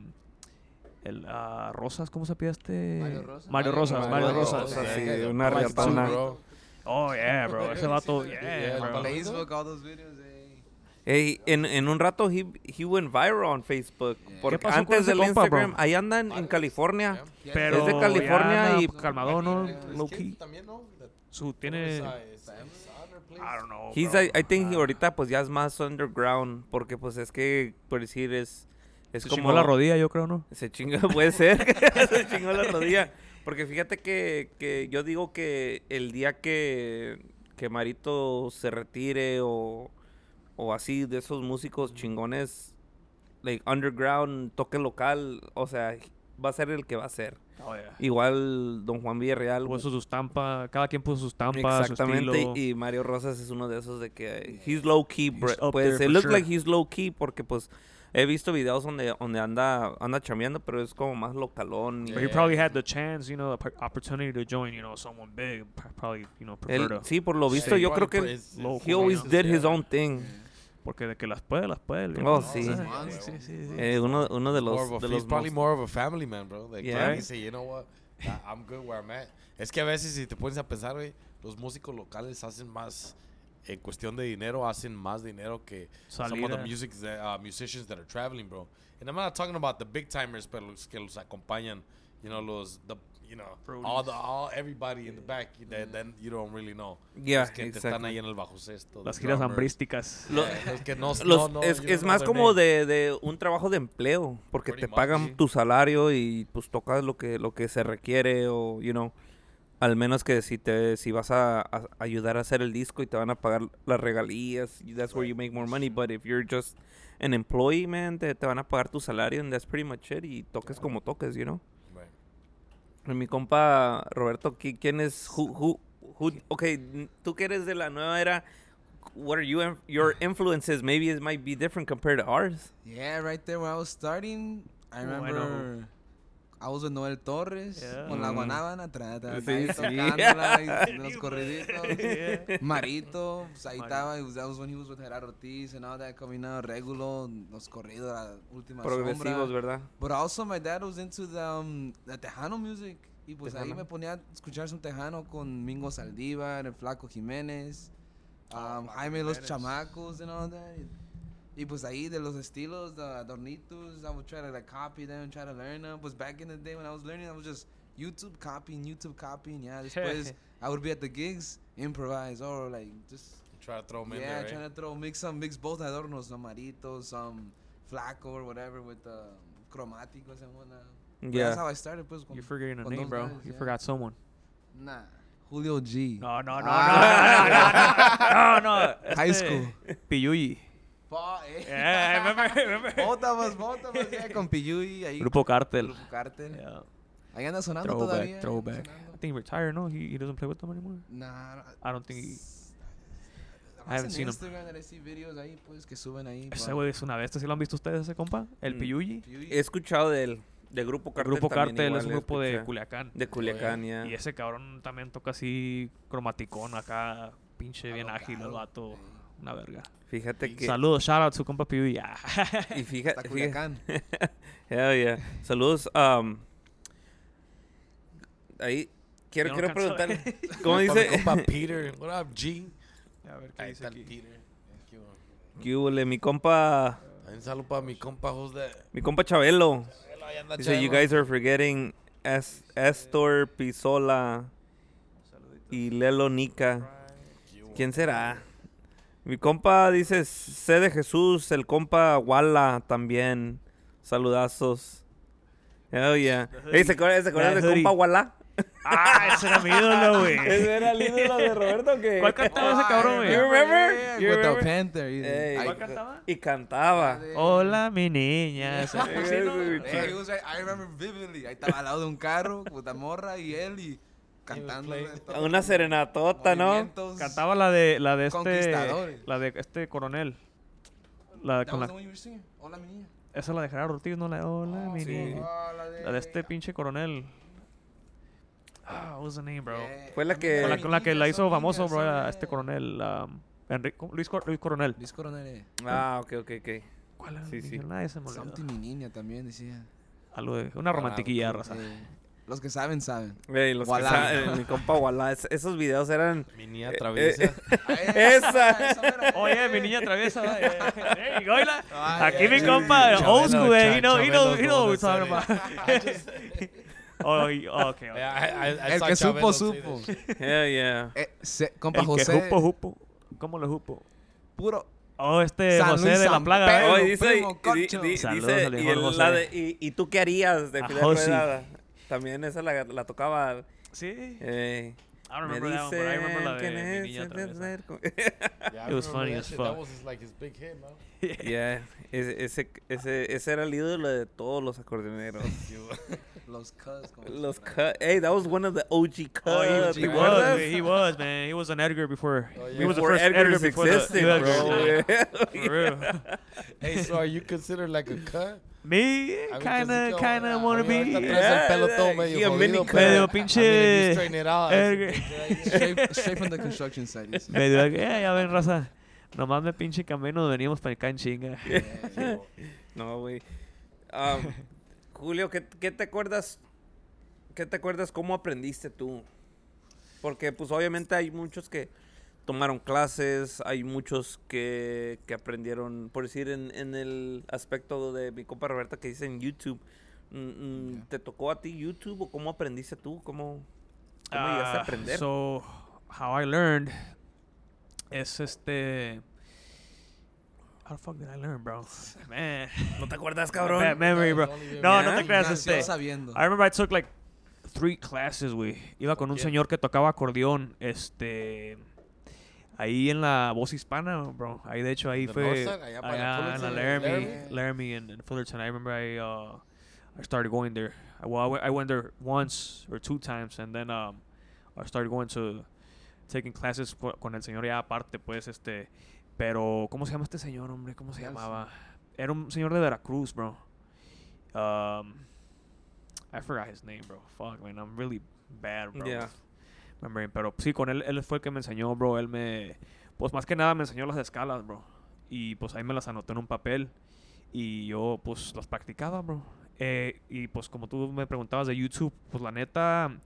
El ah, Rosas, ¿cómo se pide este? Mario Rosas. Mario Mario Rosas, Rosas. Mario Mario Rosas. Rosas, sí, una I bro. Oh, yeah, <laughs> bro. Ese vato, Yeah, yeah, bro. Facebook, all those videos, eh. Ey, en, en un rato he, he went viral on Facebook. Yeah. Porque ¿Qué pasó con antes ese del compa, bro? Instagram, ahí andan en California. Yeah. Pero Es de California y- calmado, ¿no? Low key. también, ¿no? That- Su tiene. Uh? I don't know. He's, bro. I, I think Ah, ahorita pues ya es más underground. Porque pues es que, por decir, es, es Se como... chingó la rodilla, yo creo, ¿no? Se chinga, <laughs> puede ser. <laughs> se chingó la rodilla. Porque fíjate que, que yo digo que el día que, que Marito se retire o, o así de esos músicos chingones, like underground, toque local, o sea, va a ser el que va a ser. Oh, yeah. Igual Don Juan Villarreal. Puso su estampa, cada quien puso su estampa, Exactamente, y Mario Rosas es uno de esos de que he's low key, it for looks sure. like he's low key porque pues he visto videos donde donde anda anda chameando, pero es como más localón. y- But he probably had the chance, you know, the opportunity to join, you know, someone big. Probably, you know, prefer Él- to. sí, por lo visto yo he creo que probably plays- low- he always Yeah. did his own thing. Porque de que las puede, las puede. Oh, sí. Sí, Sí. sí, sí, sí. Eh, uno uno de More los of a- de he's los probably most- more of a family man, bro. Like, Yeah. He say, you know what, I- I'm good where I'm at. Es que a veces si te pones a pensar, güey, los músicos locales hacen más, en cuestión de dinero, hacen más dinero que some of the Salida. music that, uh, musicians that are traveling, bro. And I'm not talking about the big timers, pero los que los acompañan, you know, los, the, you know, all the, all, everybody in the back, that, then you don't really know. Yeah, los que te están exactly. ahí en el bajo cesto. Las the giras hambrísticas. Lo- Yeah, los que no, los- no, no, es, es más como de, de un trabajo de empleo, porque Pretty te much, pagan sí. tu salario y pues tocas lo que lo que se requiere o you know, al menos que si te si vas a, a ayudar a hacer el disco y te van a pagar las regalías, that's where you make more money, but if you're just an employee, man, te, te van a pagar tu salario and that's pretty much it y toques como toques, you know. Right. Mi compa Roberto, ¿qui- ¿quién es? Who, who, who, okay, tú que eres de la nueva era, what are you, your <laughs> influences? Maybe it might be different compared to ours. Yeah, right there when I was starting, I Oh, I was with Noel Torres Yeah. con la Mm. guanábana, tra, tra, Sí, ahí sí. tocándola y <laughs> los corriditos. Yeah. Marito, pues ahí estaba, was- that was when he was with Gerardo Ortiz and all that coming out, Regulo, los corridos, la última Progresivos, sombra. ¿verdad? But also my dad was into the, um, the Tejano music. Y pues ahí Tejano. me ponía a escuchar un Tejano con Mingo Saldívar, el Flaco Jiménez, Ah, um, Flaco Jaime Los. Chamacos and all that. Y pues ahí de los estilos, the adornitos, I would try to like copy them and try to learn them. Pues back in the day when I was learning, I was just YouTube copying, YouTube copying. Yeah, después I would be at the gigs, improvise or like just Try to throw them in yeah, there, right? trying to throw mix some mix both adornos, some maritos, some flaco or whatever with the cromáticos and whatnot. But Yeah. That's how I started, pues. Con, You're forgetting a name, bro. guys, You yeah. forgot someone. Nah, Julio G. No, no, no, Ah. no, no, no, no, no. High school. Piyuyi. Eh. <laughs> Bótamas, bótamas, con ahí. Grupo Cartel. Grupo Cartel. Yeah. Ahí anda sonando Throwback, todavía. throwback. sonando. I think he retired, no? He, he doesn't play with them anymore. Nah, I don't think he- I haven't seen him. Instagram that I see videos ahí, pues, que suben ahí. Ese pa- güey es una bestia. ¿Sí lo han visto ustedes, ese compa? El Mm. Piyuyi. He escuchado del, del grupo El Cartel. grupo también Cartel igual, es un grupo de. Culiacán. De Culiacán, ya. Y ese cabrón también toca así cromaticón acá, pinche bien Alocado. ágil el vato. Una verga. Fíjate que... Saludos, shout out su compa. Ah. Y fíjate... Culiacán. <laughs> Hell yeah. Saludos. um, ahí quiero, no quiero a preguntarle. <laughs> ¿Cómo dice? compa <laughs> Peter. What up, G? A ver qué Ahí dice está el aquí. Peter. You. ¿Qué hubole? Mi compa... Un saludo para mi compa José. Mi compa Chabelo. Ahí anda Dice, you Chava. guys are forgetting Es- Estor Pisola y Lelo Nica. ¿Quién será? Mi compa dice, sé de Jesús, el compa Wala también. Saludazos. Oh, yeah. Ey, ¿se acuerdan, ¿se acuerdan The del hoodie. compa Wala? Ah, ese era mi ídolo, güey. <laughs> ¿Ese era el ídolo de Roberto que ¿Cuál cantaba ese cabrón, güey? You remember? You With remember? the Panther. I- ¿Cuál cantaba? Y cantaba. Hola, mi niña. Ese- <laughs> sí, ¿no? I remember vividly. Ahí estaba al lado de un carro con la morra y él y cantando. Una serenatota, ¿no? Cantaba la de la de este la de este coronel. La That con la. Hola, mi niña. esa es la de Gerardo Ortiz, no la de Hola, mi sí. niña. Ah, la de... La de este pinche coronel. Ah, what was the name, bro? Yeah. Fue la que- Con la, con la que la hizo famoso, bro, a este coronel. um, Enri- Luis, Cor- Luis Coronel. Luis Coronel. eh. Ah, ok, ok, ok. ¿Cuál era? Sí, sí. Nadie se me olvidó. Something mi niña también decía. Algo de una romantiquilla, raza. Eh, los que saben, saben. Los que saben, mi compa Wala, es- esos videos eran... Mi niña Eh, traviesa. <laughs> <laughs> Esa. mera. Oye, mi niña traviesa. eh. Ay, Aquí mi compa, old school, eh. You know, you know, you know what we're Chabelo talking about. Oh, y- oh, okay. okay. Yeah, I- I- I El que supo, supo. <laughs> Hell yeah. Eh, se- compa El que José. jupo, jupo. ¿Cómo le jupo? Puro. Oh, este San José Luis, de la San plaga. Pedro. ¿eh? Dice, primo, di- Saludos dice, al y, mejor el- José. la de, y, y tú qué harías de Fidel. Rueda. También esa la, la tocaba. Sí. eh, I don't me remember that one, but I remember la de que mi niña traviesa. Yeah, I It was funny as fuck. That was his, like his big hit? <laughs> Yeah, ese, ese, ese, ese era el ídolo de todos los acordeoneros. <laughs> Los cuz. Hey, that was one of the OG cuts. Oh, he, was, he was, man. He was an Edgar before. Oh, yeah. He was the first Edgar's Edgar before the existed, new bro. <laughs> Edgar. Yeah. For real. Hey, so are you considered like a cut? Me, kinda, kinda wanna be. traes el Yeah, pelo todo medio mini jodido, Medio pinche Straight, from the construction site. Medio, eh, ya ven, raza. Nomás me pinche camino, veníamos para acá en chinga. Yeah. <laughs> No, güey. Um, Julio, ¿qué, ¿qué te acuerdas? ¿Qué te acuerdas cómo aprendiste tú? Porque, pues, obviamente hay muchos que tomaron clases, hay muchos que, que aprendieron, por decir, en, en el aspecto de mi compa Roberta que dice en YouTube. mm, mm, Ya. ¿Te tocó a ti YouTube o cómo aprendiste tú? ¿Cómo, cómo llegaste a Ah, aprender? So, how I learned es este. How the fuck did I learn, bro? Man. ¿No te acuerdas, cabrón? Bad memory, bro. No, no te creas, este. sabiendo. I remember I took like three classes, güey. Iba con un Yeah. señor que tocaba acordeón, este. Ahí en la voz hispana, bro. Ahí, de hecho, ahí The fue. Allá allá en la Laramie, Laramie. Laramie and, and Fullerton. I remember I, uh, I started going there. I, well, I went, I went there once or two times, and then um, I started going to taking classes co- con el señor ya aparte, pues, este. Pero, ¿cómo se llama este señor, hombre? ¿Cómo se llamaba? Era un señor de Veracruz, bro. Um, I forgot his name, bro. Fuck, man. I'm really bad, bro. Yeah. Pero sí, con él, él fue el que me enseñó, bro. Él me... Pues más que nada me enseñó las escalas, bro. Y pues ahí me las anoté en un papel. Y yo, pues, las practicaba, bro. Eh, y pues como tú me preguntabas de YouTube, pues la neta...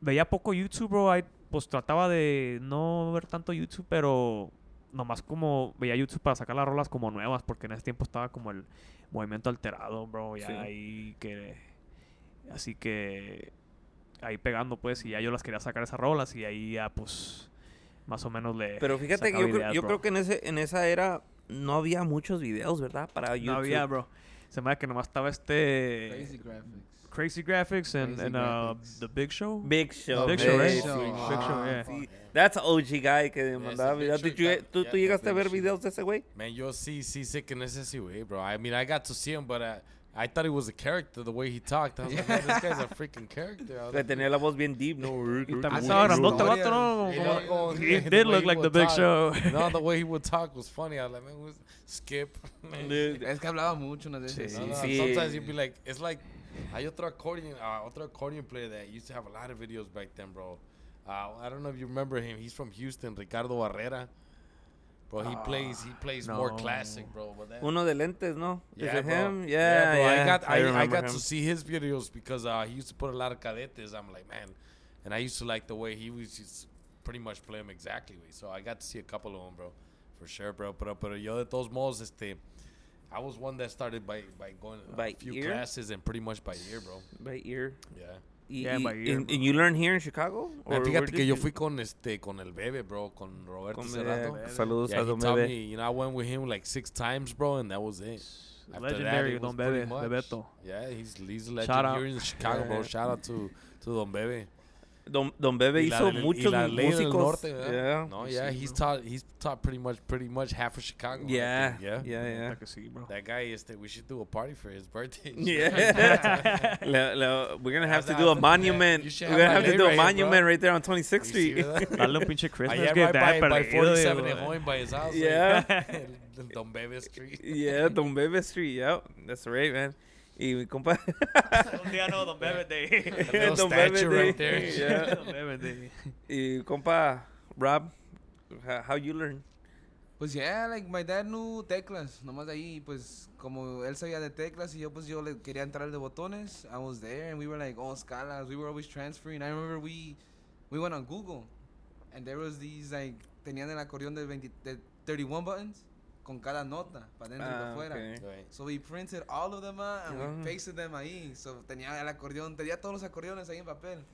Veía poco YouTube, bro. Ahí, pues trataba de no ver tanto YouTube, pero nomás como veía YouTube para sacar las rolas como nuevas, porque en ese tiempo estaba como el movimiento alterado, bro, ya Sí. ahí que así que ahí pegando pues y ya yo las quería sacar esas rolas y ahí ya pues más o menos le Pero fíjate que yo, creo- ideas, yo bro. creo que en, ese, en esa era no había muchos videos, ¿verdad? Para YouTube. no había, bro. Se me da que nomás estaba este Crazy graphics. Crazy Graphics and, Crazy and uh, Graphics. The Big Show. Big Show. Big Show, right? Big Show, yeah. Sí, That's OG guy que mandaba videos. ¿Tú, yeah, tú llegaste a ver videos de ese güey? Man, yo sí, sí sé que en ese sí, güey, bro. I mean, I got to see him, but uh, I thought he was a character the way he talked. I was like, man, this guy's a <laughs> freaking character. I was Que like, tenía la voz bien deep, ¿no? Y también Muy estaba grandote, historia. vato, ¿no? Y Como- luego, He the did look like the big talk- show. no, the way he would talk was funny. I was like, man, who's Skip? <laughs> <laughs> Es que hablaba mucho una vez. Sí, No, no, sí. Sometimes you'd be like, it's like, hay otro accordion, uh, otro accordion player that used to have a lot of videos back then, bro. Uh, I don't know if you remember him. He's from Houston, Ricardo Barrera. Bro, he plays, he plays more classic, bro. But that, Uno de lentes, ¿no? Is yeah, it bro. him? Yeah, bro. yeah. I got, I, I, remember got him. to see his videos because uh, he used to put a lot of cadetes. I'm like, man, and I used to like the way he was just pretty much play them exactly. So I got to see a couple of them, bro, for sure, bro. But pero yo de todos modos, este, I was one that started by by going a By few ear? classes and pretty much by ear, bro. By ear. Yeah. Y, Yeah, y- by ear, and, and you learn here in Chicago? Man, fíjate que yo you- fui con este con el bebé, bro, con Roberto con Cerrato. Bebe. Saludos Yeah, a Don taught Bebe. me, you know, I went with him like six times, bro, and that was it. After that, Legendary it Don pretty Bebe, Bebeto. Yeah, he's he's a legend Shout out. here in Chicago, bro. Shout out to to Don Bebe. Don, Don Bebe Y la hizo del- y muchos del músicos. norte, yeah. No, yeah, he's taught he's taught pretty much pretty much half of Chicago. Yeah, yeah. yeah, yeah. Neta que sí, bro. That guy is that we should do a party for his birthday. Yeah. <laughs> <laughs> Le- le- we're gonna have How's to do a how's that- monument. you should We're gonna have to do a right here, bro. monument right there on 26th Street. ¿verdad? <laughs> Dale un pinche Christmas gift by, by, by 47 güey. and Hoyne by his house. Yeah. Don Bebe Street. yeah, Don Bebe Street. Yep, that's right, man. Y mi compa. <laughs> Un día no, Don Bebe Day. <laughs> little Don Bebe statue Day. right there. Yeah. <laughs> Don Bebe Day. Y compa, Rob, how, how you learn? Pues yeah, like my dad knew teclas, nomás ahí, pues como él sabía de teclas y yo pues yo le quería entrar de botones, I was there and we were like all scalas, we were always transferring. I remember we we went on Google and there was these like tenían el acordeón de, 20, de 31 buttons con cada nota para dentro y para Ah, afuera. okay. Right. So we printed all of them out and Ah. we pasted them ahí. So tenía el acordeón, tenía todos los acordeones ahí en papel.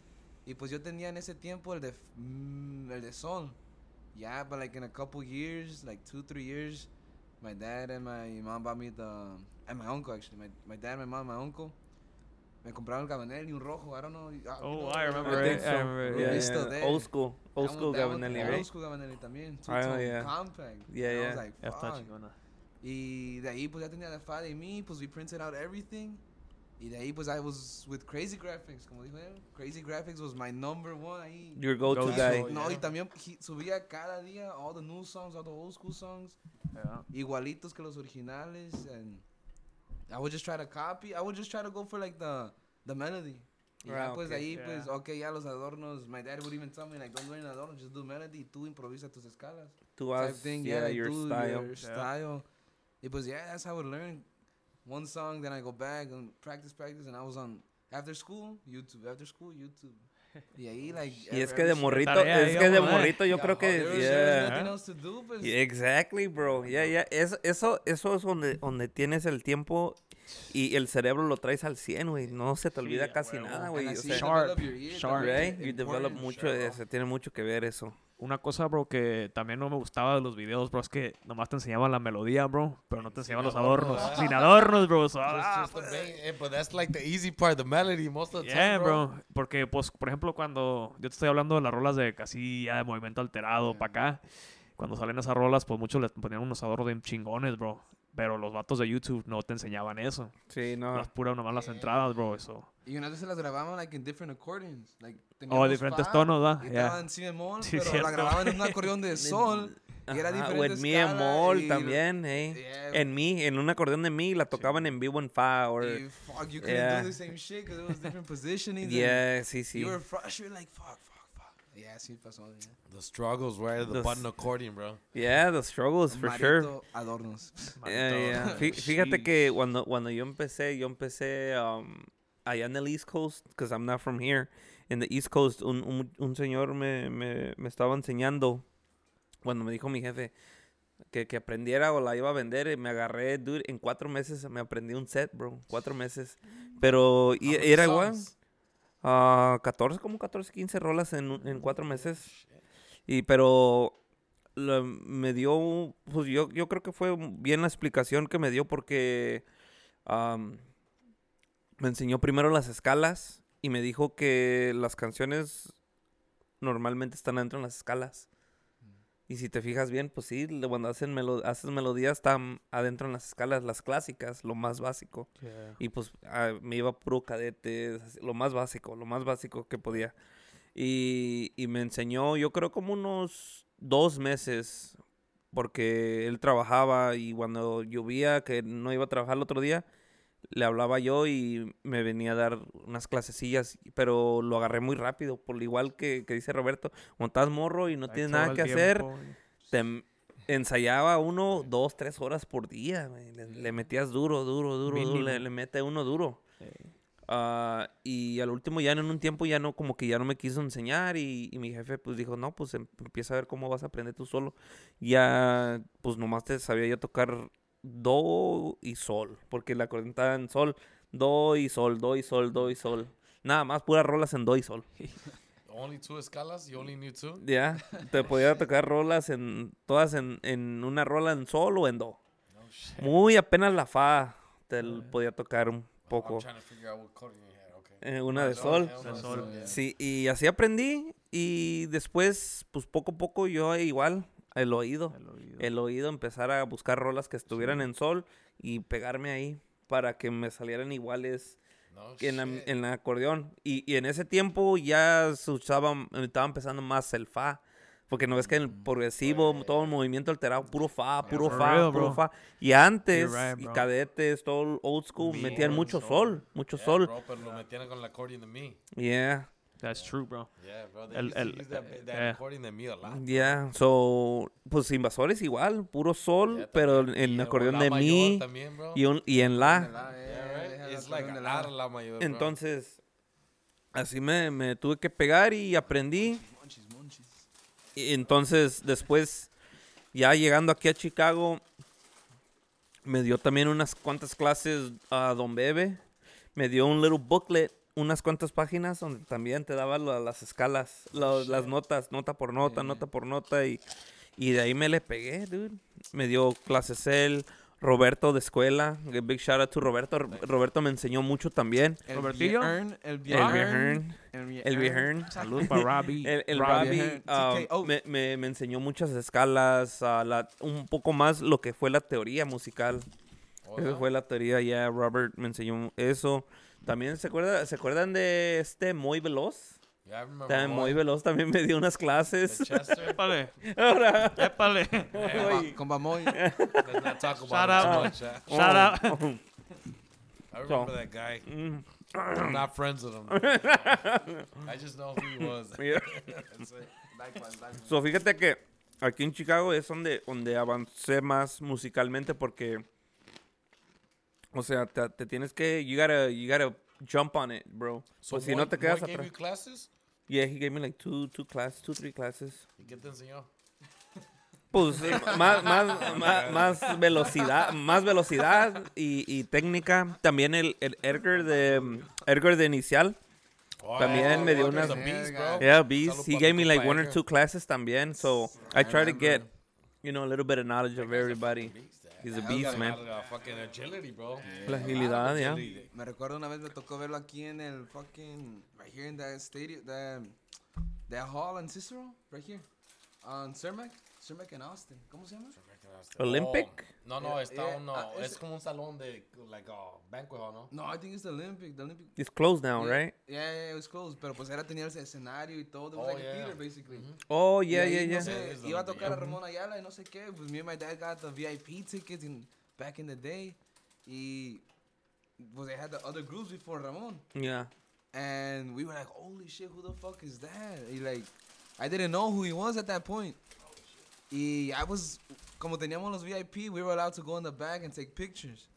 Y pues yo tenía en ese tiempo el de mm, el de sol. Yeah, but like in a couple years, like two, three years, my dad and my mom bought me the and my uncle actually. My, my dad, my mom, my uncle. Me compraron el Gabanelli, un rojo. I don't know. I- Oh, you I know, remember I it. so. I remember. Yeah, yeah. there. Old school, old school Gabanelli, Old right? school Gabanelli también. Ah, Two-tone, yeah. compact. Yeah, And I yeah. was like, fuck. Y de ahí pues ya tenía la fa de mí, pues we printed out everything. Y de ahí pues I was with Crazy Graphics, como dijo él. Crazy Graphics was my number one ahí. Your go-to Go-to. guy. No, yeah. y también he- subía cada día all the new songs, all the old school songs, Yeah. igualitos que los originales. And I would just try to copy, I would just try to go for like the, the melody. Y ya Ah, pues de okay. ahí Yeah. pues, ok, ya los adornos. My dad would even tell me like, don't learn adornos, just do melody. Y tú improvisa tus escalas. To type us, thing. yeah, like, your do style. Your style. It was yeah, that's how I would learn. One song, then I go back and practice, practice, and I was on after school YouTube, after school YouTube. Y ahí like. Y es que de morrito, Tarea, es que de eh. morrito yo Yeah, creo que, yeah. do, pues. Exactly, bro. Yeah, yeah. Es, eso, eso es donde, donde tienes el tiempo y el cerebro lo traes al 100, güey. No se te olvida casi nada, güey. O sea, Sharp, sharp. right? You develop mucho, de- se tiene mucho que ver eso. Una cosa, bro, que también no me gustaba de los videos, bro, es que nomás te enseñaban la melodía, bro, pero no te enseñaban los adornos. ¿verdad? Sin adornos, bro. so, Just, ah, just main, eh, but that's like the easy part, the melody most of the Yeah, time, bro. bro. Porque, pues, por ejemplo, cuando yo te estoy hablando de las rolas de casi ya de movimiento alterado para acá, cuando salen esas rolas, pues muchos les ponían unos adornos bien chingones, bro. Pero los vatos de YouTube no te enseñaban eso. Sí, no. Las puras nomás las entradas, bro, eso. Y una vez se las grababan like in different accordions. Like, Oh, diferentes fa, tonos, ¿verdad? Y Yeah. estaba en si bemol, Sí, pero cierto. la grababan en un acordeón de <laughs> sol. y era diferente o en mi escala emol y- también, eh. Yeah, En mi, en un acordeón de mi, la tocaban en vivo en fa, or... y fuck, you couldn't Yeah. do the same shit because it was different <laughs> positionings. and Yeah, sí, sí. You were frustrated, like, fuck. Yeah, sí pasó. Yeah. The struggles, right? The Los- button accordion, bro. Yeah, the struggles, for sure. Adornos. <laughs> Yeah, yeah. Fí- <laughs> Fíjate que cuando, cuando yo empecé, yo empecé um, allá en el East Coast, because I'm not from here. En the East Coast, un, un, un señor me, me, me estaba enseñando, cuando me dijo mi jefe que, que aprendiera o la iba a vender, y me agarré, dude, en cuatro meses me aprendí un set, bro, cuatro meses. Pero y, era igual, songs? ah 14, como 14, 15 rolas en, en cuatro meses. Y pero me dio, pues yo, yo creo que fue bien la explicación que me dio porque me enseñó primero las escalas y me dijo que las canciones normalmente están dentro de las escalas. Y si te fijas bien, pues sí, cuando hacen melo- haces melodías están adentro en las escalas, las clásicas, lo más básico. Y pues ah, me iba puro cadete, lo más básico, lo más básico que podía. Y, y me enseñó, yo creo como unos dos meses, porque él trabajaba y cuando llovía, que no iba a trabajar el otro día, le hablaba yo y me venía a dar unas clasecillas, pero lo agarré muy rápido, por igual que, que dice Roberto, estás morro y no tienes nada que hacer, te m- ensayaba uno, dos, tres horas por día. Le, le metías duro, duro, duro, duro, le, le mete uno duro. Ah, y al último ya en un tiempo ya no, como que ya no me quiso enseñar y, y mi jefe pues dijo, no, pues em- empieza a ver cómo vas a aprender tú solo. Ya, pues nomás te sabía yo tocar do y sol, porque la acordeón estaba en sol, do y sol, do y sol, do y sol. Nada más, puras rolas en do y sol. <laughs> Only two escalas? You only knew two? Ya, te podía tocar rolas en todas en, en una rola en sol o en do. No shit. Muy apenas la fa te l- podía tocar un poco. Eh, una de Ah, sol. yeah, De de sol. sol, yeah. Sí, y así aprendí y después, pues poco a poco yo igual, el oído. El oído. El oído, empezar a buscar rolas que estuvieran en sol y pegarme ahí para que me salieran iguales No que en la, en la acordeón. Y, y en ese tiempo ya se usaba, estaba empezando más el fa. Porque no ves que en el progresivo, todo el movimiento alterado, puro fa, puro for fa, real, puro bro. fa. Y antes, right, y cadetes, todo old school, metían mucho sol. sol, mucho Yeah, sol. bro, pero lo metían con el accordion de mí. Yeah. That's true, bro. Yeah, bro. They El- used to use that, eh, that eh. accordion de mí a lot. Yeah, so, pues invasores igual, puro sol, Yeah, pero en el acordeón de también, bro. y, un- y en la. Yeah. Entonces, así me, me tuve que pegar y aprendí. Monchis, monchis. Y entonces, después, ya llegando aquí a Chicago, me dio también unas cuantas clases a Don Bebe. Me dio un little booklet, unas cuantas páginas donde también te daba la- las escalas, la- las notas, nota por nota, Yeah. nota por nota. Y, y de ahí me le pegué, dude. Me dio clases él. Roberto de escuela, a big shout out to Roberto. Roberto me enseñó mucho también. El Robertillo. Viejern, El El Viejern. Viejern. El El Viejern. Saludos para Robbie. <laughs> El, el Robbie ah, TKO. me, me- me enseñó muchas escalas, ah, la- un poco más lo que fue la teoría musical. Oh, Esa yeah? fue la teoría, ya Robert me enseñó eso. También se acuerda, ¿se acuerdan de este Muy Veloz? Yeah, I remember También Muy Roy, Veloz también me dio unas clases. Chester. Épale, Ahora, épale. Comba- Comba Moy. Let's not talk about Shout out. Shout out. <laughs> I remember that guy. Mm, I'm not friends with him. <laughs> I just know who he was. yeah. Likewise. <laughs> So, fíjate que aquí en Chicago es donde, donde avancé más musicalmente porque, o sea, te, te tienes que, you gotta, you gotta jump on it, bro. So pues si no te quedas Moy gave atrás. you classes? Yeah, he gave me like two, two classes, two, three classes. ¿Y qué te enseñó? Pues <laughs> más, más, <laughs> más, más velocidad, más velocidad y, y técnica. También el, el Edgar de Edgar de inicial. Oh, También me dio unas- beast, bro. Yeah, beast. He gave me like one or two classes también. So I try to get, you know, a little bit of knowledge of everybody. He's a beast, man. fucking agility, bro. La agilidad, yeah. Agility. Me recuerdo una vez me tocó verlo aquí en el fucking right here in that stadium, that that hall in Cicero, right here, on Cermac, Cermac and Austin. ¿Cómo se llama? Olympic? Oh, no, no, Yeah, está yeah, uno. ah, es como un salón de, like, uh, banquet hall, ¿no? No, I think it's the Olympic. The Olympic. It's closed now, yeah, right? Yeah, yeah, it was closed. Pero pues era tenía ese escenario y todo. It was Oh, like yeah. a theater, basically. Oh, Y yeah, ahí, yeah, no yeah. sé, Yeah, es iba a donde tocar a vi. Ramón Ayala y no sé qué. Pues me and my dad got the VIP tickets in, back in the day. Y pues they had the other groups before Ramón. Yeah. And we were like, holy shit, who the fuck is that? Y like, I didn't know who he was at that point. Y I was, como teníamos los VIP, we were allowed to go in the back and take pictures.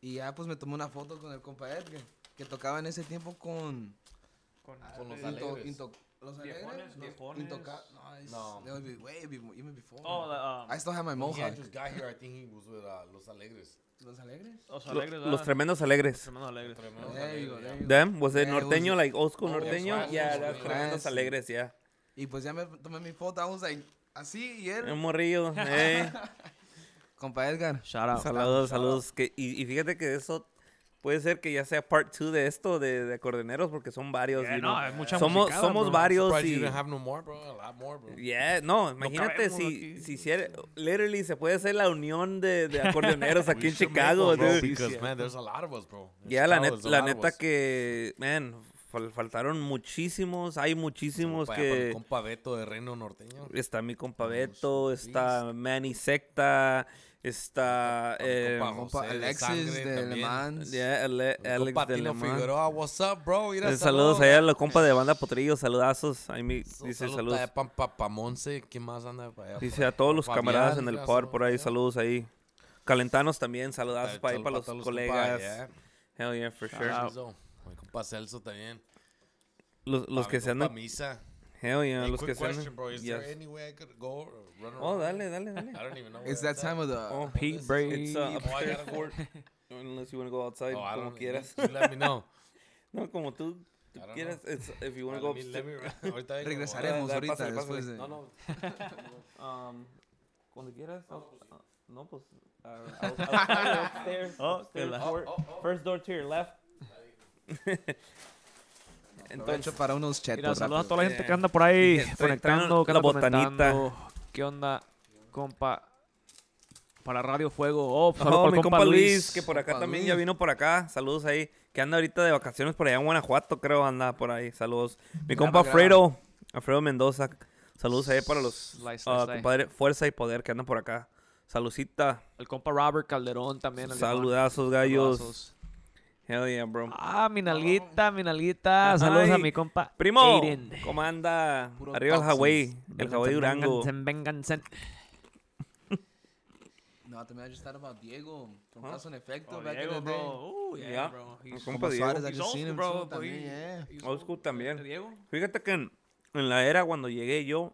Y ya pues me tomé una foto con el compa Edgar, que tocaba en ese tiempo con... Con los Into- alegres. Into- ¿Los Viejones, alegres? Los viejones. Intoca- no, No. That would be way be- even before. Oh, the, um, I still have my mohawk. just got here, I think he was with uh, Los Alegres. ¿Los alegres? los Lo- alegres, los ah. tremendos alegres. Tremendos alegres. Tremendos Alegres, yeah. Them? Was it Yeah, it was- norteño, like old school Oh, norteño? Yeah, classic. that's tremendos alegres, yeah. Y pues ya me tomé mi foto, I was like, así, y él, Un morrillo, <laughs> eh. compa Edgar. Shout out. Saludos, saludos. Que, y, y fíjate que eso puede ser que ya sea part 2 de esto, de, de acordeoneros, porque son varios. Yeah, no, hay mucha somos musicada, somos bro. varios y... you didn't have no more, bro. A lot more, bro. Yeah, no, imagínate cabemos si, si hiciera, literally se puede hacer la unión de, de acordeoneros <laughs> aquí en Chicago, dude. Because, man, there's a lot of us, bro. La, net- la neta que, man, fal- faltaron muchísimos, hay muchísimos Compa, ya, para el que... compa Beto de Reino Norteño. Está mi compa Vamos, Beto, está Manny Secta, está... Eh, compa Compa de Alexis de Le. Mans. yeah, Ale- Alex compa de Tino Le Mans. Figueroa, what's up, bro? Mira, Eh, saludos allá a la compa de Banda Potrillo, saludazos. Ahí me So- dice saludos. saludos. allá pa- pa- pa Monse, ¿quién más anda para allá? Dice a todos los Fabián, camaradas en el pod por ahí, saludos. saludos ahí. Calentanos también, saludazos para ahí para los colegas. Hell yeah, for sure. Celso, Mi compa Celso también. Los, los que se andan... Misa. Hell yeah, Hey, los que quick se question, andan... bro. Is Yes. there any way I could go or run Oh, dale, dale, dale. I don't even know. It's that time of the. Oh, Pete Brady. it's uh, Oh, I upstairs gotta go. <laughs> court. Unless you want to go outside, Oh, I como don't quieras. You, you let me know. <laughs> no, como tú, tú quieras. It's, if you want to Let go me- upstairs. let me- <laughs> Regresaremos ahorita pásale, pásale. después de. No, no. um, cuando quieras. I'll- uh, no, pues. Uh, I'll, I'll call you upstairs. Oh. First door to your left. <laughs> Aprovecho para unos chetos. Mira, saludos a toda la gente que anda por ahí traen- conectando, que anda la botanita. comentando. ¿Qué onda, compa? Para Radio Fuego. Oh, saludos Oh, para mi compa Luis, Luis. que por acá Compa también Luis. ya vino por acá. Saludos ahí. Que anda ahorita de vacaciones por allá en Guanajuato, creo, anda por ahí. Saludos. Mi compa. Alfredo, Alfredo Mendoza. Saludos ahí para los Slice, slice, slice. compadre Fuerza y Poder que andan por acá. Saludcita. El compa Robert Calderón también. Saludazos, gallos. Saludazos. Hell yeah, bro. Ah, mi nalguita, mi nalguita. Saludos a mi compa. Primo, Aiden. ¿cómo anda? Puro Arriba el. Hawaii, el Hawaii Durango. Vénganse. No, también I just thought about Diego from Huh? Cause and Effecto Oh, back Diego, in the day. bro. Oh, yeah, Yeah. bro. He's- Compa Diego. Suárez, He's old school, bro, too, también, yeah. he's Old school también. Diego. Fíjate que en, en la era cuando llegué yo,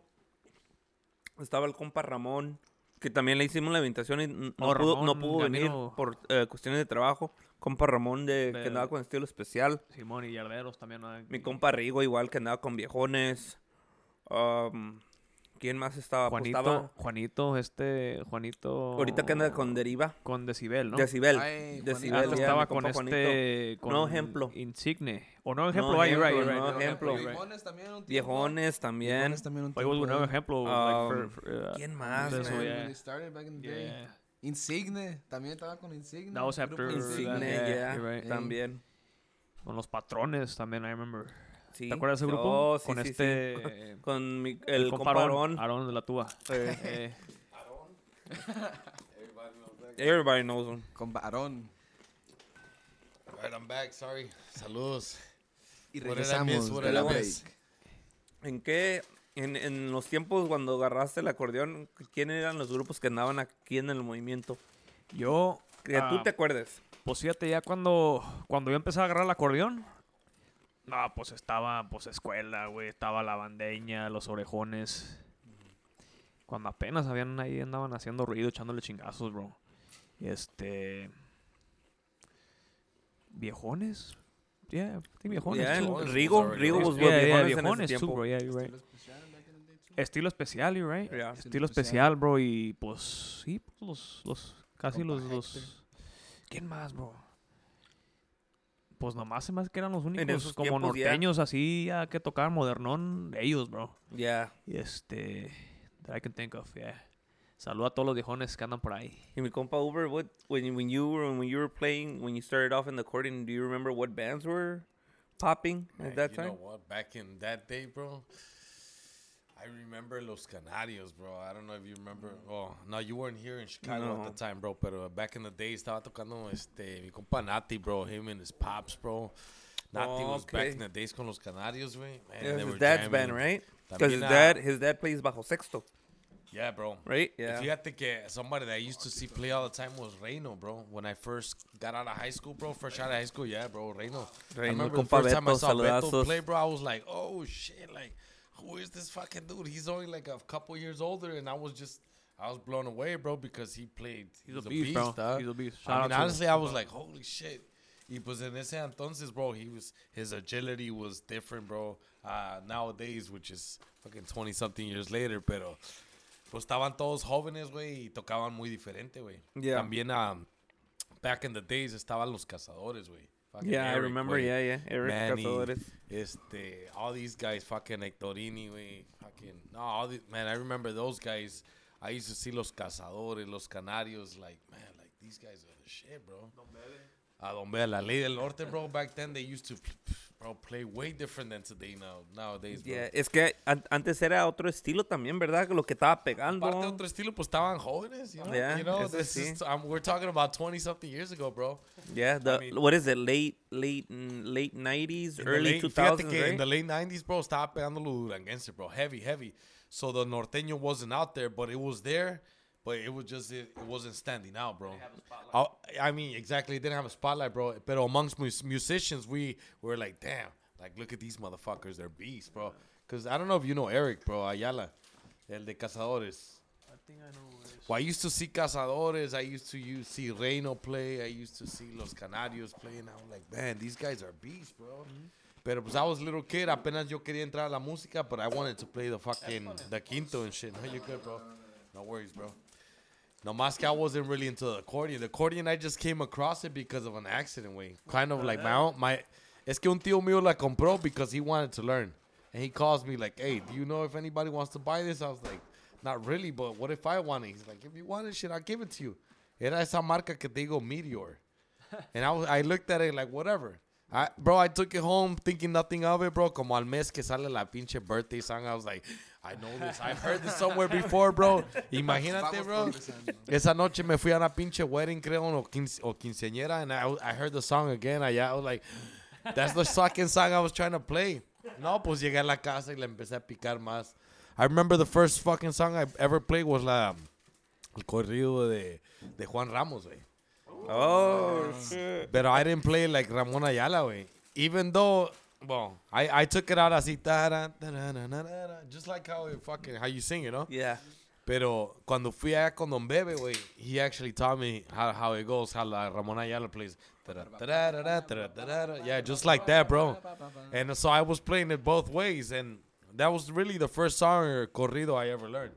estaba el compa Ramón, que también le hicimos la invitación y no pudo, no pudo venir por eh, cuestiones de trabajo. Compa Ramón de, que andaba con estilo especial. Simón y Yarderos también. ¿no? Mi compa Rigo igual que andaba con viejones. Um, ¿Quién más estaba? Juanito, estaba Juanito, este, Juanito. ahorita que anda con Deriva. Con Decibel, ¿no? Decibel. Ay, Decibel, Antes Juanito. ya, estaba con este. Con No ejemplo. Insigne. O no ejemplo, No ah, right, ejemplo, you're right, no right, ejemplo. right. Viejones también un tiempo. Viejones también. Viejones también un nuevo ejemplo. Um, like, for- for, uh, ¿Quién más, man? yeah. Yeah. Insigne, también estaba con Insigne. That was after- Insigne, Yeah, yeah, right. también. Con los patrones también, I remember. Sí. ¿Te acuerdas de ese grupo? Oh, sí, con sí, sí. este. Con mi- el, compa compa Aarón, de la Túa. Eh, Eh, <laughs> Everybody knows him. Con Barón. Right, I'm back. Sorry. Saludos. Y What did I miss? regresamos What did I miss? ¿En qué? En, en los tiempos cuando agarraste el acordeón, ¿quién eran los grupos que andaban aquí en el movimiento? yo. Que ah, tú te acuerdes. Pues fíjate, ya cuando, cuando yo empecé a agarrar el acordeón, no, pues estaba, pues escuela, güey, estaba la bandeña, los orejones. Cuando apenas habían ahí, andaban haciendo ruido, echándole chingazos, bro. Este... ¿Viejones? Yeah, I think viejones. Yeah, too. Rigo, was already Rigo was Yeah, yeah, viejones en ese viejones too, tiempo. bro, yeah, you're right. Estilo especial back in the day, too. Estilo especial, you right? Yeah. Estilo especial, bro, y pues sí, pues los, los casi Compa los, los... ¿Quién más, bro? Pues nomás se me hace que eran los únicos esos como tiempos, ya. norteños así ya que tocaban modernón, ellos, bro. Yeah. Y este, that I can think of, yeah. Saluda a todos los viejones que andan por ahí. Y mi compa Uber, what, when, you- when you were when you were playing, when you started off in the accordion, do you remember what bands were popping at Man, that you time? know what? Back in that day, bro, I remember Los Canarios, bro. I don't know if you remember. Oh, no, you weren't here in Chicago No. at the time, bro. But uh, back in the day, estaba tocando este mi compa Nati, bro. Him and his pops, bro. Nati Oh, was back in the days con Los Canarios, güey. Man, Yeah, his dad's jamming. band, right? Because his dad, his dad plays bajo sexto, Yeah, bro. right? Yeah. If you had to get somebody that I used to see play all the time was Reino, bro. When I first got out of high school, bro, fresh out of high school, yeah, bro, Reino. I remember the compa first time I saw Beto play, bro, I was like, oh shit, like, who is this fucking dude? He's only like a couple years older, and I was just, I was blown away, bro, because he played. He's a beast, bro. dog. He's a beast. I mean, honestly, him. I was like, holy shit. Y pues en ese entonces, bro, he was his agility was different, bro. Uh, nowadays, which is fucking 20 something years later, pero pues estaban todos jóvenes, güey, y tocaban muy diferente, güey. Yeah. También, um, back in the days estaban los cazadores, güey. Fucking Yeah, I remember. güey. Yeah, yeah. Eric Manny, Cazadores. Este, all these guys, fucking Hectorini, güey. Fucking, no, all the, man, I remember those guys. I used to see los cazadores, los canarios, like, man, like, these guys are the shit, bro. A Don Bele, La Ley del Norte, bro. Back then, they used to, bro, play way different than today now, nowadays, bro. Yeah, es que an- antes era otro estilo también, ¿verdad? Lo que estaba pegando. Aparte otro estilo, pues estaban jóvenes, you know? Yeah, you know, this sí. is, um, we're talking about 20 something years ago, bro. Yeah, the, mean- what is it? Late, late, late 90s, In the early late- 2000s, Fíjate que right? in the late 90s, bro, estaba pegando lo duranguense, bro. Heavy, heavy. So the norteño wasn't out there, but it was there. But it was just, it, it wasn't standing out, bro. I, I mean, exactly. It didn't have a spotlight, bro. But amongst mus- musicians, we were like, damn, like, look at these motherfuckers. They're beasts, bro. Because I don't know if you know Eric, bro, Ayala, el de Cazadores. Well, I used to see Cazadores. I used to use, see Reino play. I used to see Los Canarios play. And I was like, man, these guys are beasts, bro. Pero pues I was a little kid. Apenas yo quería entrar a la música, but I wanted to play the fucking, the quinto and shit. No, you good, bro. No worries, bro. No I wasn't really into the accordion. The accordion, I just came across it because of an accident, way. Kind of like my own, my, es que un tío mío la compró because he wanted to learn. And he calls me like, hey, do you know if anybody wants to buy this? I was like, not really, but what if I want it? He's like, if you want it, shit, I'll give it to you. Era esa marca que te digo, Meteor. And I, was, I looked at it like, whatever. I, bro, I took it home thinking nothing of it, bro. Como al mes que sale la pinche birthday song, I was like, I know this. I've heard this somewhere before, bro. <laughs> Imagínate, bro. Esa noche me fui a una pinche wedding, creo, o, quince, o quinceañera, and I, I heard the song again allá. I was like, that's the second song I was trying to play. No, pues llegué a la casa y le empecé a picar más. I remember the first fucking song I ever played was la, el corrido de, de Juan Ramos, güey. Oh, shit. But I didn't play like Ramon Ayala, güey. Even though, well, I, I took it out así, ta-ra, ta-ra, na, na, na, na, just like how it fucking, how you sing it, ¿no? Yeah. Pero cuando fui allá con Don Bebe, güey, he actually taught me how, how it goes, how la Ramon Ayala plays. Yeah, just like that, bro. And so I was playing it both ways, and that was really the first song or corrido I ever learned.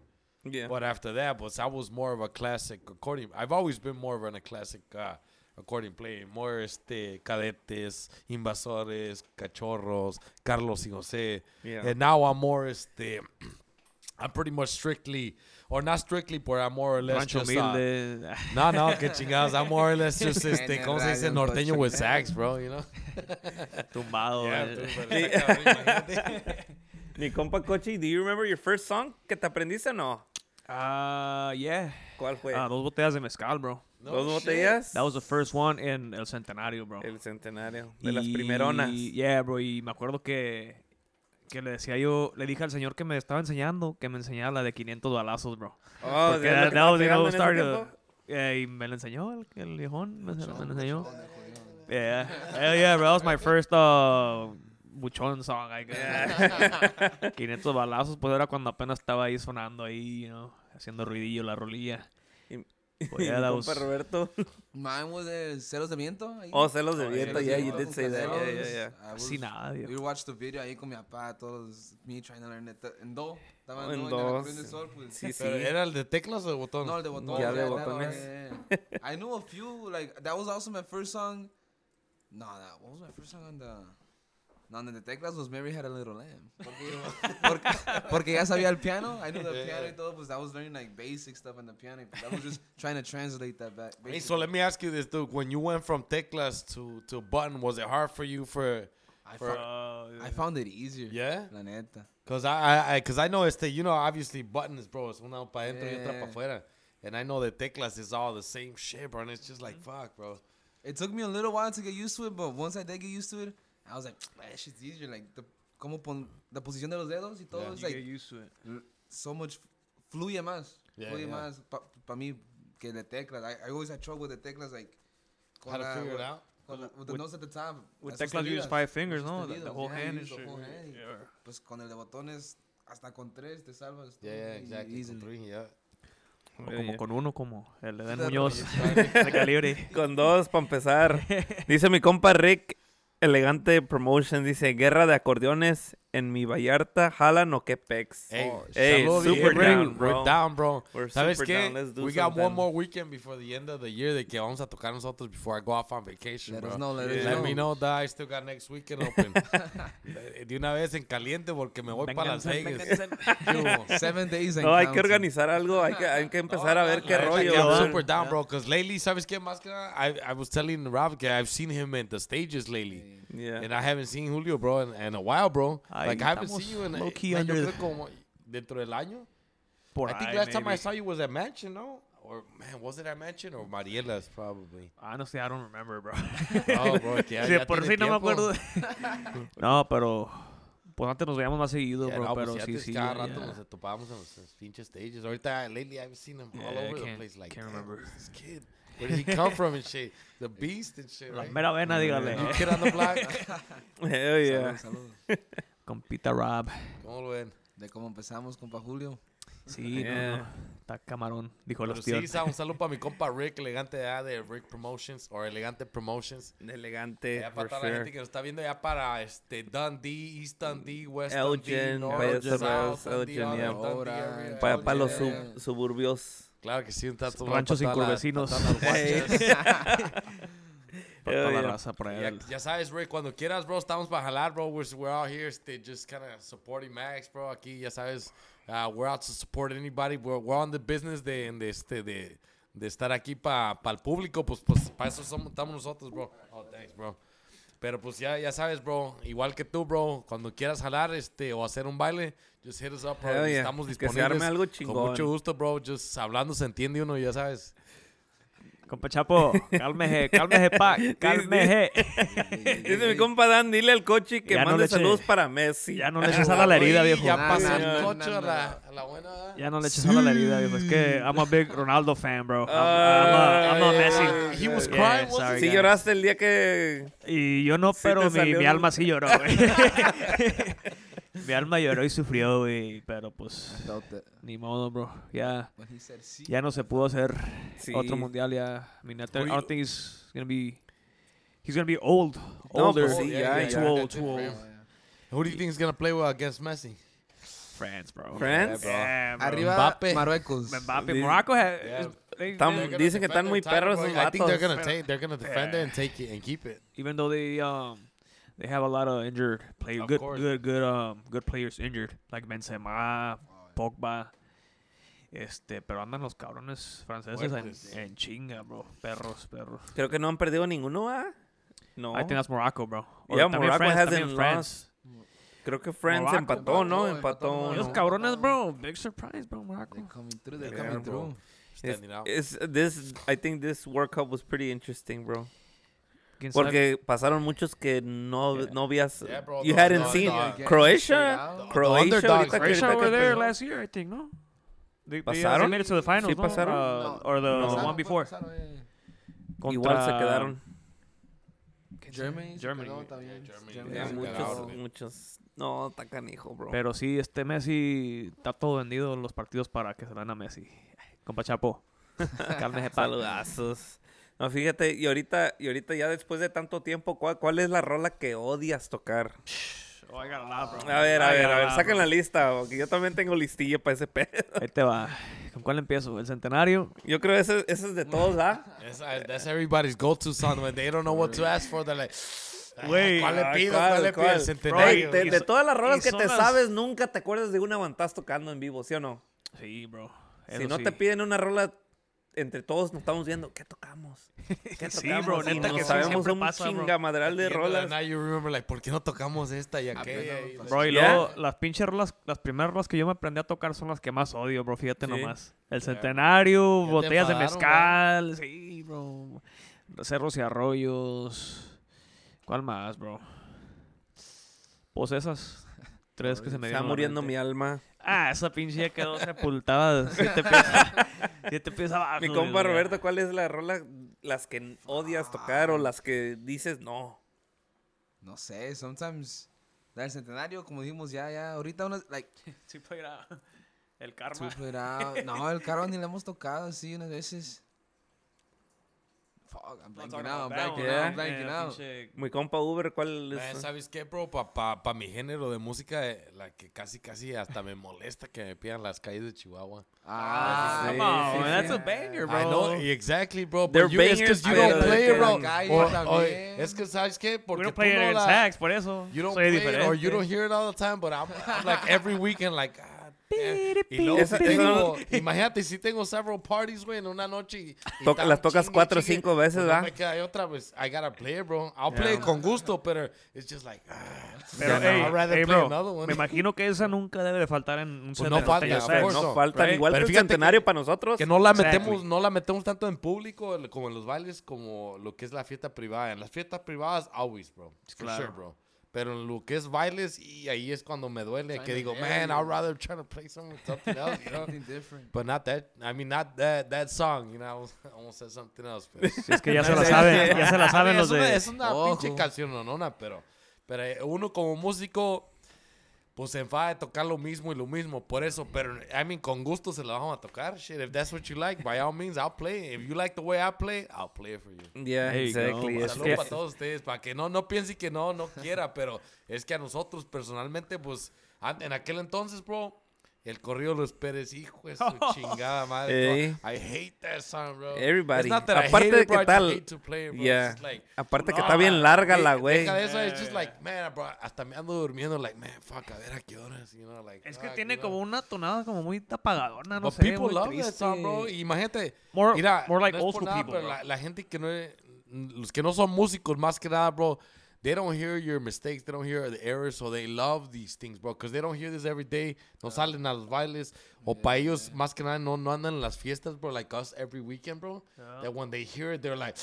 Yeah. But after that, was I was more of a classic accordion. I've always been more of an, a classic uh, accordion player. More este cadetes, invasores, cachorros, Carlos y Jose. Yeah. And now I'm more este. <clears throat> I'm pretty much strictly, or not strictly, but I'm more or less Rancho just. Uh, no, no, que chingados. I'm more or less just <laughs> este, ¿cómo se dice? Norteño with sax, bro, you know? <laughs> Tumbado. Yeah, <laughs> eh. Mi compa Cochi, do you remember your first song que te aprendiste o no? Ah, yeah. ¿Cuál fue? Ah, dos botellas de mezcal, bro. No ¿Dos shit. botellas? That was the first one in El Centenario, bro. El centenario. De las primeronas. Yeah, bro. Y me acuerdo que, que le decía yo, le dije al señor que me estaba enseñando que me enseñara la de 500 balazos, bro. Oh, Porque ¿es lo that, que that was, you know, en started. Yeah, y me la enseñó el, el viejón. Me, me la enseñó. Yeah. Hell yeah, bro. That was my first uh, buchón song, I guess. 500 balazos, pues era cuando apenas estaba ahí sonando ahí, you know, haciendo ruidillo la rolilla. Y- Pues <laughs> yeah, compa Roberto. <laughs> Mine was el Celos de Viento. ahí. Oh, celos de Oh, viento. Yeah, you did say that. Yeah, yeah, yeah. I Así nada, We watched the video ahí con mi papá, todos, me trying to learn it. En do. Estaba Oh, en do, en. Sol, pues. Sí, <laughs> sí. ¿Era el de teclas o de botón? No, el de botón. Ya de yeah, botones. yeah, yeah, yeah. I knew a few, like, that was also my first song. No, that, what was my first song on the... No, on the teclas was Mary Had a Little Lamb. Porque, porque, porque ya sabía el piano. I knew the piano y todo, pues I was learning, like, basic stuff on the piano. But I was just trying to translate that back. Hey, so let me ask you this, dude. When you went from teclas to, to button, was it hard for you for... I, for fo- oh, I found it easier. yeah? La neta. Cause I, I, I, cause I know este, you know, obviously buttons, bro, es una para adentro y otra Yeah. para afuera, and I know that teclas is all the same shit, bro, and it's just like mm-hmm. fuck, bro. It took me a little while to get used to it, but once I did get used to it, I was like, man, that shit's easier. Like, the, como pon, la posición de los dedos y todo, Yeah. You like, get used to it. so much, fluye más. Yeah, fluye yeah. más para pa mí que de teclas. I, I always had trouble with the teclas, like, con How to figure it with- out? con la- with the With- notes at the top. With las teclas, you use five fingers, no? The, the whole yeah, hand and shit. whole hand. Yeah. Pues con el de botones, hasta con tres te salvas. Yeah, yeah, exactly. easily. Three, yeah. O como yeah. con uno, como el Eden Sí, Muñoz <laughs> de calibre. Con dos, para empezar. Dice mi compa Rick, Elegante Promotion, dice, guerra de acordeones en mi Vallarta, jalan o qué pex. Hey, Hey, saludos, super down, bro. We're down, bro. We're ¿Sabes super qué? down. Let's do We got one more weekend before the end of the year de que vamos a tocar nosotros before I go off on vacation, Let bro. us know, let Yeah. us Let know. me know that I still got next weekend open. <laughs> de una vez en caliente porque me voy para Las Vegas. ¿Qué? <laughs> <laughs> Seven days and No, hay que organizar algo. Hay que, hay que empezar a ver qué La neta rollo. I'm super down, bro. Because lately, ¿sabes qué más que nada? I, I was telling Rob que I've seen him in the stages lately. Yeah. And I haven't seen Julio, bro, in, in a while, bro. Ahí like, I haven't seen you in low key man, under creo como dentro del año. Por I think ahí, last time I saw you was at Mansion, no? Or, man, was it at Mansion or Mariela's, probably? Honestly, I don't remember, bro. No, <laughs> oh, bro, que ya, Sí, ya por tiene si no me tiempo. acuerdo. <laughs> no, pero... Pues antes nos veíamos más seguido, Ya, bro, no, pues, pero ya sí, antes sí. cada ya, rato ya. nos topábamos en los los pinches stages. Ahorita, lately, I've seen him all Yeah, I over the can't- place. Like, can't damn, remember. who's this kid? Where did he come from and shit? The beast and shit, La right? mera vena, dígale. New kid on the block. <laughs> Hell yeah. Salud, salud. <laughs> Compita Rob. ¿Cómo lo ven? De cómo empezamos, compa Julio. Sí, Yeah. no, no. Está camarón, dijo el Pero hostión. sí, sa- un saludo para mi compa Rick, elegante ya de Rick Promotions o Elegante Promotions. Elegante, Ya para toda la gente sure. que nos está viendo ya para este Dundee, East Dundee, West Dundee, Elgin, North, Valles South Dundee, Elgin, all yeah. Dundee Para, para los Elgin. sub- suburbios. Claro que sí, un tanto Ranchos incurvecinos. <laughs> para toda la raza por ahí. Ya, ya sabes, Rick, cuando quieras, bro, estamos para jalar, bro. We're, we're out here, este, just kind of supporting Max, bro. Aquí, ya sabes, uh, we're out to support anybody. We're, we're on the business de, de, este, de, de estar aquí para el público. Pues, pues para eso somos, estamos nosotros, bro. Oh, thanks, bro. Pero pues ya, ya sabes, bro, igual que tú, bro, cuando quieras jalar este, o hacer un baile, just hit us up, bro. Yeah. Estamos Que se disponibles. arme algo Con chingón. mucho gusto, bro. Just hablando se entiende uno, ya sabes. Compa Chapo, cálmeje, <laughs> cálmeje, pa, cálmeje. <laughs> Dice mi compa Dan, dile al coche que Ya no mande eche- saludos para Messi. Ya no le eches <laughs> a la herida, viejo. Ya pasa el nah, coche a, la, buena. ¿verdad? Ya no le eches sal a la herida, viejo. Es que I'm a big Ronaldo fan, bro. I'm, Ah, I'm a, I'm a Messi. Uh, he was Yeah, crying, wasn't sorry, Sí lloraste el día que... Y yo no, Sí pero te mi, mi alma sí lloró, güey. Mi alma lloró y sufrió, güey. Pero pues, ni modo, bro. Ya, When he said sí. ya no se pudo hacer Sí. otro mundial. Ya, I mean, I, Who I don't think he's gonna be. He's gonna be old, No, older. pues sí, yeah, ya, too ya. old, too Yeah, old. yeah. Who do you think is gonna play well against Messi? France, bro. France. Yeah, bro. Arriba, Mbappe. Marruecos. Mbappe, Morocco has. Yeah. they- Tam- dicen que están muy perros I think they're gonna take, they're gonna defend Yeah. it and take it and keep it. even though they um they have a lot of injured players, Of good course. good good um good players injured like Benzema, Pogba. Este, pero andan los cabrones franceses en, en chinga, bro. Perros, perros. Creo que no han perdido ninguno, ¿ah? No. I think that's Morocco, bro. Or Yeah, Morocco France, hasn't también France. Creo que France Morocco, empató, ¿no? Morocco, Empató. empató, Los cabrones, bro. Big surprise, bro, Morocco. They're coming through. They're Yeah, coming bro. through. Es, Standing out. es- this, I think this World Cup was pretty interesting, bro. ¿Quién sabe? Porque pasaron muchos que no, Yeah. no habías... Yeah, bro, you the- hadn't the- seen. the- Get Croatia, out. Croatia, underdogs, ahorita Croatia ahorita were there last year, I think, no? They, uh, they ¿Pasaron? made it to the finals, Sí, no? pasaron. Uh, No. or the, the No. one before. Pasaron, eh. Igual se Contra- quedaron. Germany. se Germany. quedó también. Germany. Germany muchos, muchos... No, está canijo, bro. Pero sí, este Messi está todo vendido en los partidos para que se den a Messi. Compa Chapo. <laughs> Cálmese, pa. Saludazos. No, fíjate, y ahorita, y ahorita ya después de tanto tiempo, ¿cuál, cuál es la rola que odias tocar? Oh, I got a lot, bro. A ver, a I ver, a ver, saquen bro. la lista, porque yo también tengo listilla para ese <laughs> pedo. Ahí te va. ¿Con cuál empiezo? ¿El centenario? Yo creo que ese, ese es de todos, ¿ah? <laughs> That's, uh, that's everybody's go-to song when they don't know what to ask for. They're like, Güey. ¿cuál le Ah, pido? ¿cuál, ¿Cuál, le pido? cuál? El Ey, centenario. de, y de todas las rolas que te las- sabes, nunca te acuerdas de una cuando estás tocando en vivo, ¿sí o no? Sí, bro. si no sí. te piden una rola, entre todos nos estamos viendo, ¿qué tocamos? ¿Qué <laughs> Sí, tocamos? bro, Y neta nos que sabemos un pasa, bro. chingamadral de rolas. night, you remember, like, ¿por qué no tocamos esta y aquella? Apenas, Y- pues. Bro, y luego las pinches rolas, las primeras rolas que yo me aprendí a tocar son las que más odio, bro. Fíjate Sí. nomás. El centenario, Ya botellas de mezcal. Sí, bro. Cerros y arroyos. ¿Cuál más, bro? Pues esas. Tres que se me Está muriendo mi alma. Ah, esa pinche ya quedó sepultada. Siete pies, siete pies abajo. Mi compa güey. Roberto, ¿cuál es la rola, las que odias tocar o las que dices no? No sé, sometimes. El centenario, como dijimos, ya, ya. Ahorita uno, like, <laughs> Sí, era el karma. super out. No, el carro ni lo hemos tocado así unas veces. Fuck, I'm No, blanking out, blanking out, I'm blanking out. pinche- Mi compa Uber, ¿cuál Man, es? ¿Sabes qué, bro? Para pa, pa mi género de música, eh, la que casi, casi hasta me molesta que me pidan las calles de Chihuahua. Ah, sí, Come on, sí, man, that's a banger, bro. I know, exactly, bro. They're But you, es que bangers, you pero don't play, que bro. la calle O- o- también. es que, ¿sabes qué? We Porque don't tú play no it in la- sax, por eso. You don't Soy play it, or you don't hear it all the time, but I'm, I'm like every weekend, like, damn. Y luego Esa- si esa tengo, imagínate, si tengo several parties, güey, en una noche y, y Toca- tan las tocas chingue, cuatro o cinco veces, pues no ¿verdad? me queda otra, pues, I gotta play it, bro. I'll play it con gusto, pero it's just like, ah, Pero, yeah, no, hey, I'd rather hey, play bro, another one. me imagino que esa nunca debe de faltar en un Pues no falta, no so, faltan right? igual Pero que el centenario que- para nosotros. Que no la Exactly. metemos, no la metemos tanto en público como en los bailes como lo que es la fiesta privada. En las fiestas privadas, always, bro. For Claro. sure, bro. Pero en lo que es bailes, y ahí es cuando me duele, que digo, man, I'd rather try to play some, something else, you know? Something different. But not that, I mean, not that, that song, you know? I almost, I almost said something else. Pero. Si es que ya <laughs> se la saben, ya se la saben los es una, de... es una pinche canción, no, no, pero, pero eh, uno como músico, pues se enfada de tocar lo mismo y lo mismo, por eso, pero, I mean, con gusto se la vamos a tocar, shit, if that's what you like, by all means, I'll play it. If you like the way I play, I'll play it for you. Yeah, go. exactly. Es Es Saludos para todos ustedes, para que no, no piensen que no, no quiera, pero es que a nosotros personalmente, pues, en aquel entonces, bro, el corrido de los Pérez, hijo de su <laughs> chingada madre. Ey. bro. I hate that song, bro. Everybody. It's not that I Aparte hate de it, bro, que tal- hate to play it, bro. It's Yeah. just like, Aparte que no, está bien larga de- la güey. Deja de eso, it's just like, man, bro, hasta me ando durmiendo, like, man, fuck, a ver a qué horas, you know, like. Es que tiene you know. como una tonada como muy apagadona, no But sé, people muy love triste. that song, bro. Y imagínate, More- mira, more like no es old school nada, people, la, la gente que no es, los que no son músicos más que nada, bro, they don't hear your mistakes, they don't hear the errors, so they love these things, bro, because they don't hear this every day. No salen a los bailes o para ellos más que nada no no andan en las fiestas, bro, like us every weekend, bro. That when they hear it, they're like.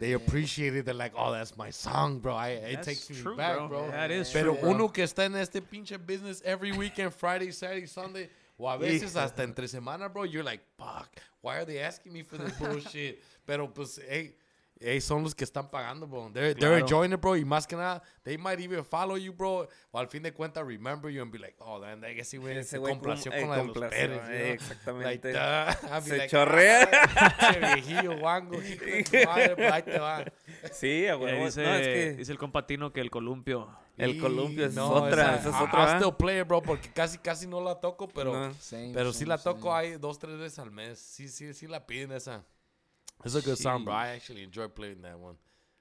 They appreciate it. They're like, "Oh, that's my song, bro. I, it That's takes me back, bro. bro." That is Pero true, bro. uno que está en este pinche business every weekend, Friday, Saturday, Sunday, o a veces hasta entre semana, bro, you're like, fuck, why are they asking me for this bullshit? <laughs> Pero pues, hey, hey, son los que están pagando, bro. They're, they're Claro. enjoying it, bro. Y más que nada, they might even follow you, bro. O al fin de cuentas, remember you and be like, oh, man, I guess he went <laughs> Ese se güey complació cum- eh, con la de los Pérez, eh, exactamente. Like, <laughs> Se like, chorrea. "Ah, viejillo guango, hijo de tu <laughs> madre, pero ahí te va. Sí, dice, No, es que dice el compatino que el columpio. el columpio es no, otra, esa- esa es I- otra. I still play it, bro, porque casi, casi no la toco, pero... No. Same, Pero sí same, la toco same. ahí dos, tres veces al mes. Sí, sí, sí la piden esa. It's a good song, bro. I actually enjoy playing that one.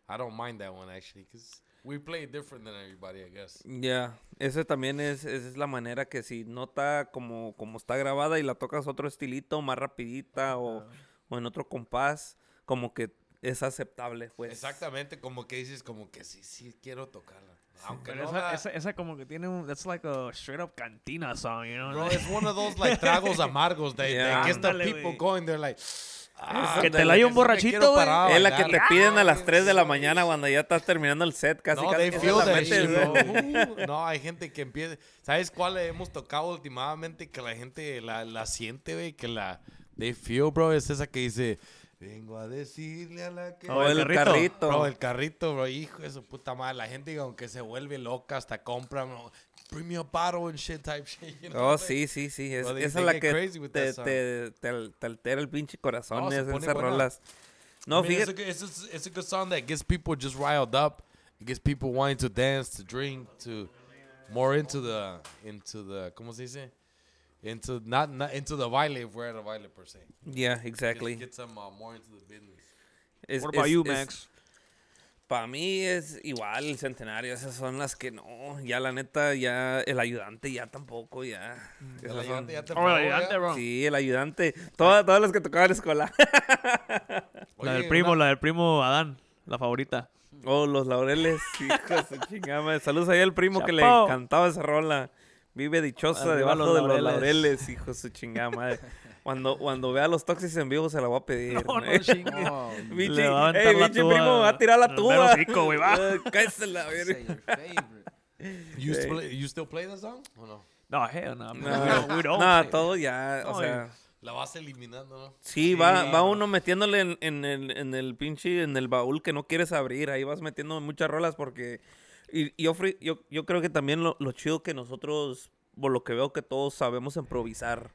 I don't mind that one, actually, because we play it different than everybody, I guess. Ya, ese también es, esa es la manera que si no está como, como está grabada y la tocas otro estilito, más rapidita o, o en otro compás, como que es aceptable, pues. Exactamente, como que dices, como que sí, sí quiero tocarla. Aunque no esa, la- esa, esa como que tiene un... That's like a straight up cantina song, you know? Bro, it's one of those, like, tragos <laughs> amargos that, Yeah. that gets the people going. They're like... ah, Que te la haya un borrachito, güey. Es la que te piden a las Ah, 3 de la mañana cuando ya estás terminando el set, casi no, shit, ¿no? Uh, no, hay gente que empieza... ¿Sabes cuál hemos tocado últimamente que la gente la, la siente, güey? Que la... They feel, bro. Es esa que dice... Vengo a decirle a la que... O el el carrito. carrito. Bro, el carrito, bro, hijo de su puta madre. La gente, aunque se vuelve loca, hasta compra, bro, bring me a bottle and shit type <laughs> shit. you know, Oh, like- sí, sí, sí. es- Bro, they- esa es la que crazy with te, that song. te, te, al- te altera el pinche corazón, No, se es- pone esas buena. rolas. I No, mean, it's, a good, it's, a, it's a good song that gets people just riled up. It gets people wanting to dance, to drink, to more into the into the ¿cómo se dice? Into not, not into the baile if we're at a baile per se. Yeah, exactly. Get, get some uh, more into the business. Es- What about es- you, es- Max? Para mí es igual el centenario, esas son las que no, ya la neta, ya el ayudante ya tampoco, ya. El Esas son- ayudante ya te Oh, el ayudante, bro. Sí, el ayudante, todas, todas las que tocaban en la escuela. <laughs> La del primo, una- la del primo Adán, la favorita. Oh, los laureles, <laughs> hijos de chingada. madre. Saludos ahí al primo que le encantaba esa rola. Vive dichosa Arriba debajo los de los laureles. laureles, hijo de su chingada madre. Cuando, cuando vea los toxis en vivo se la voy a pedir. No, <laughs> ¿eh? no chingue. Oh, Bichi, Le va a aventar ey, la bichi tuba primo, va a tirar la tuba. güey, va. <laughs> Eh, favorite. <laughs> You, play, still play that song? ¿O no? No, hell no. No, we don't- no, todo ya, o No, sea... La vas eliminando, ¿no? Sí, va, Sí, va no. uno metiéndole en, en el, en el pinche, en el baúl que no quieres abrir. Ahí vas metiendo muchas rolas porque... Y, y yo, yo, yo creo que también lo, lo chido que nosotros, por lo que veo que todos sabemos improvisar.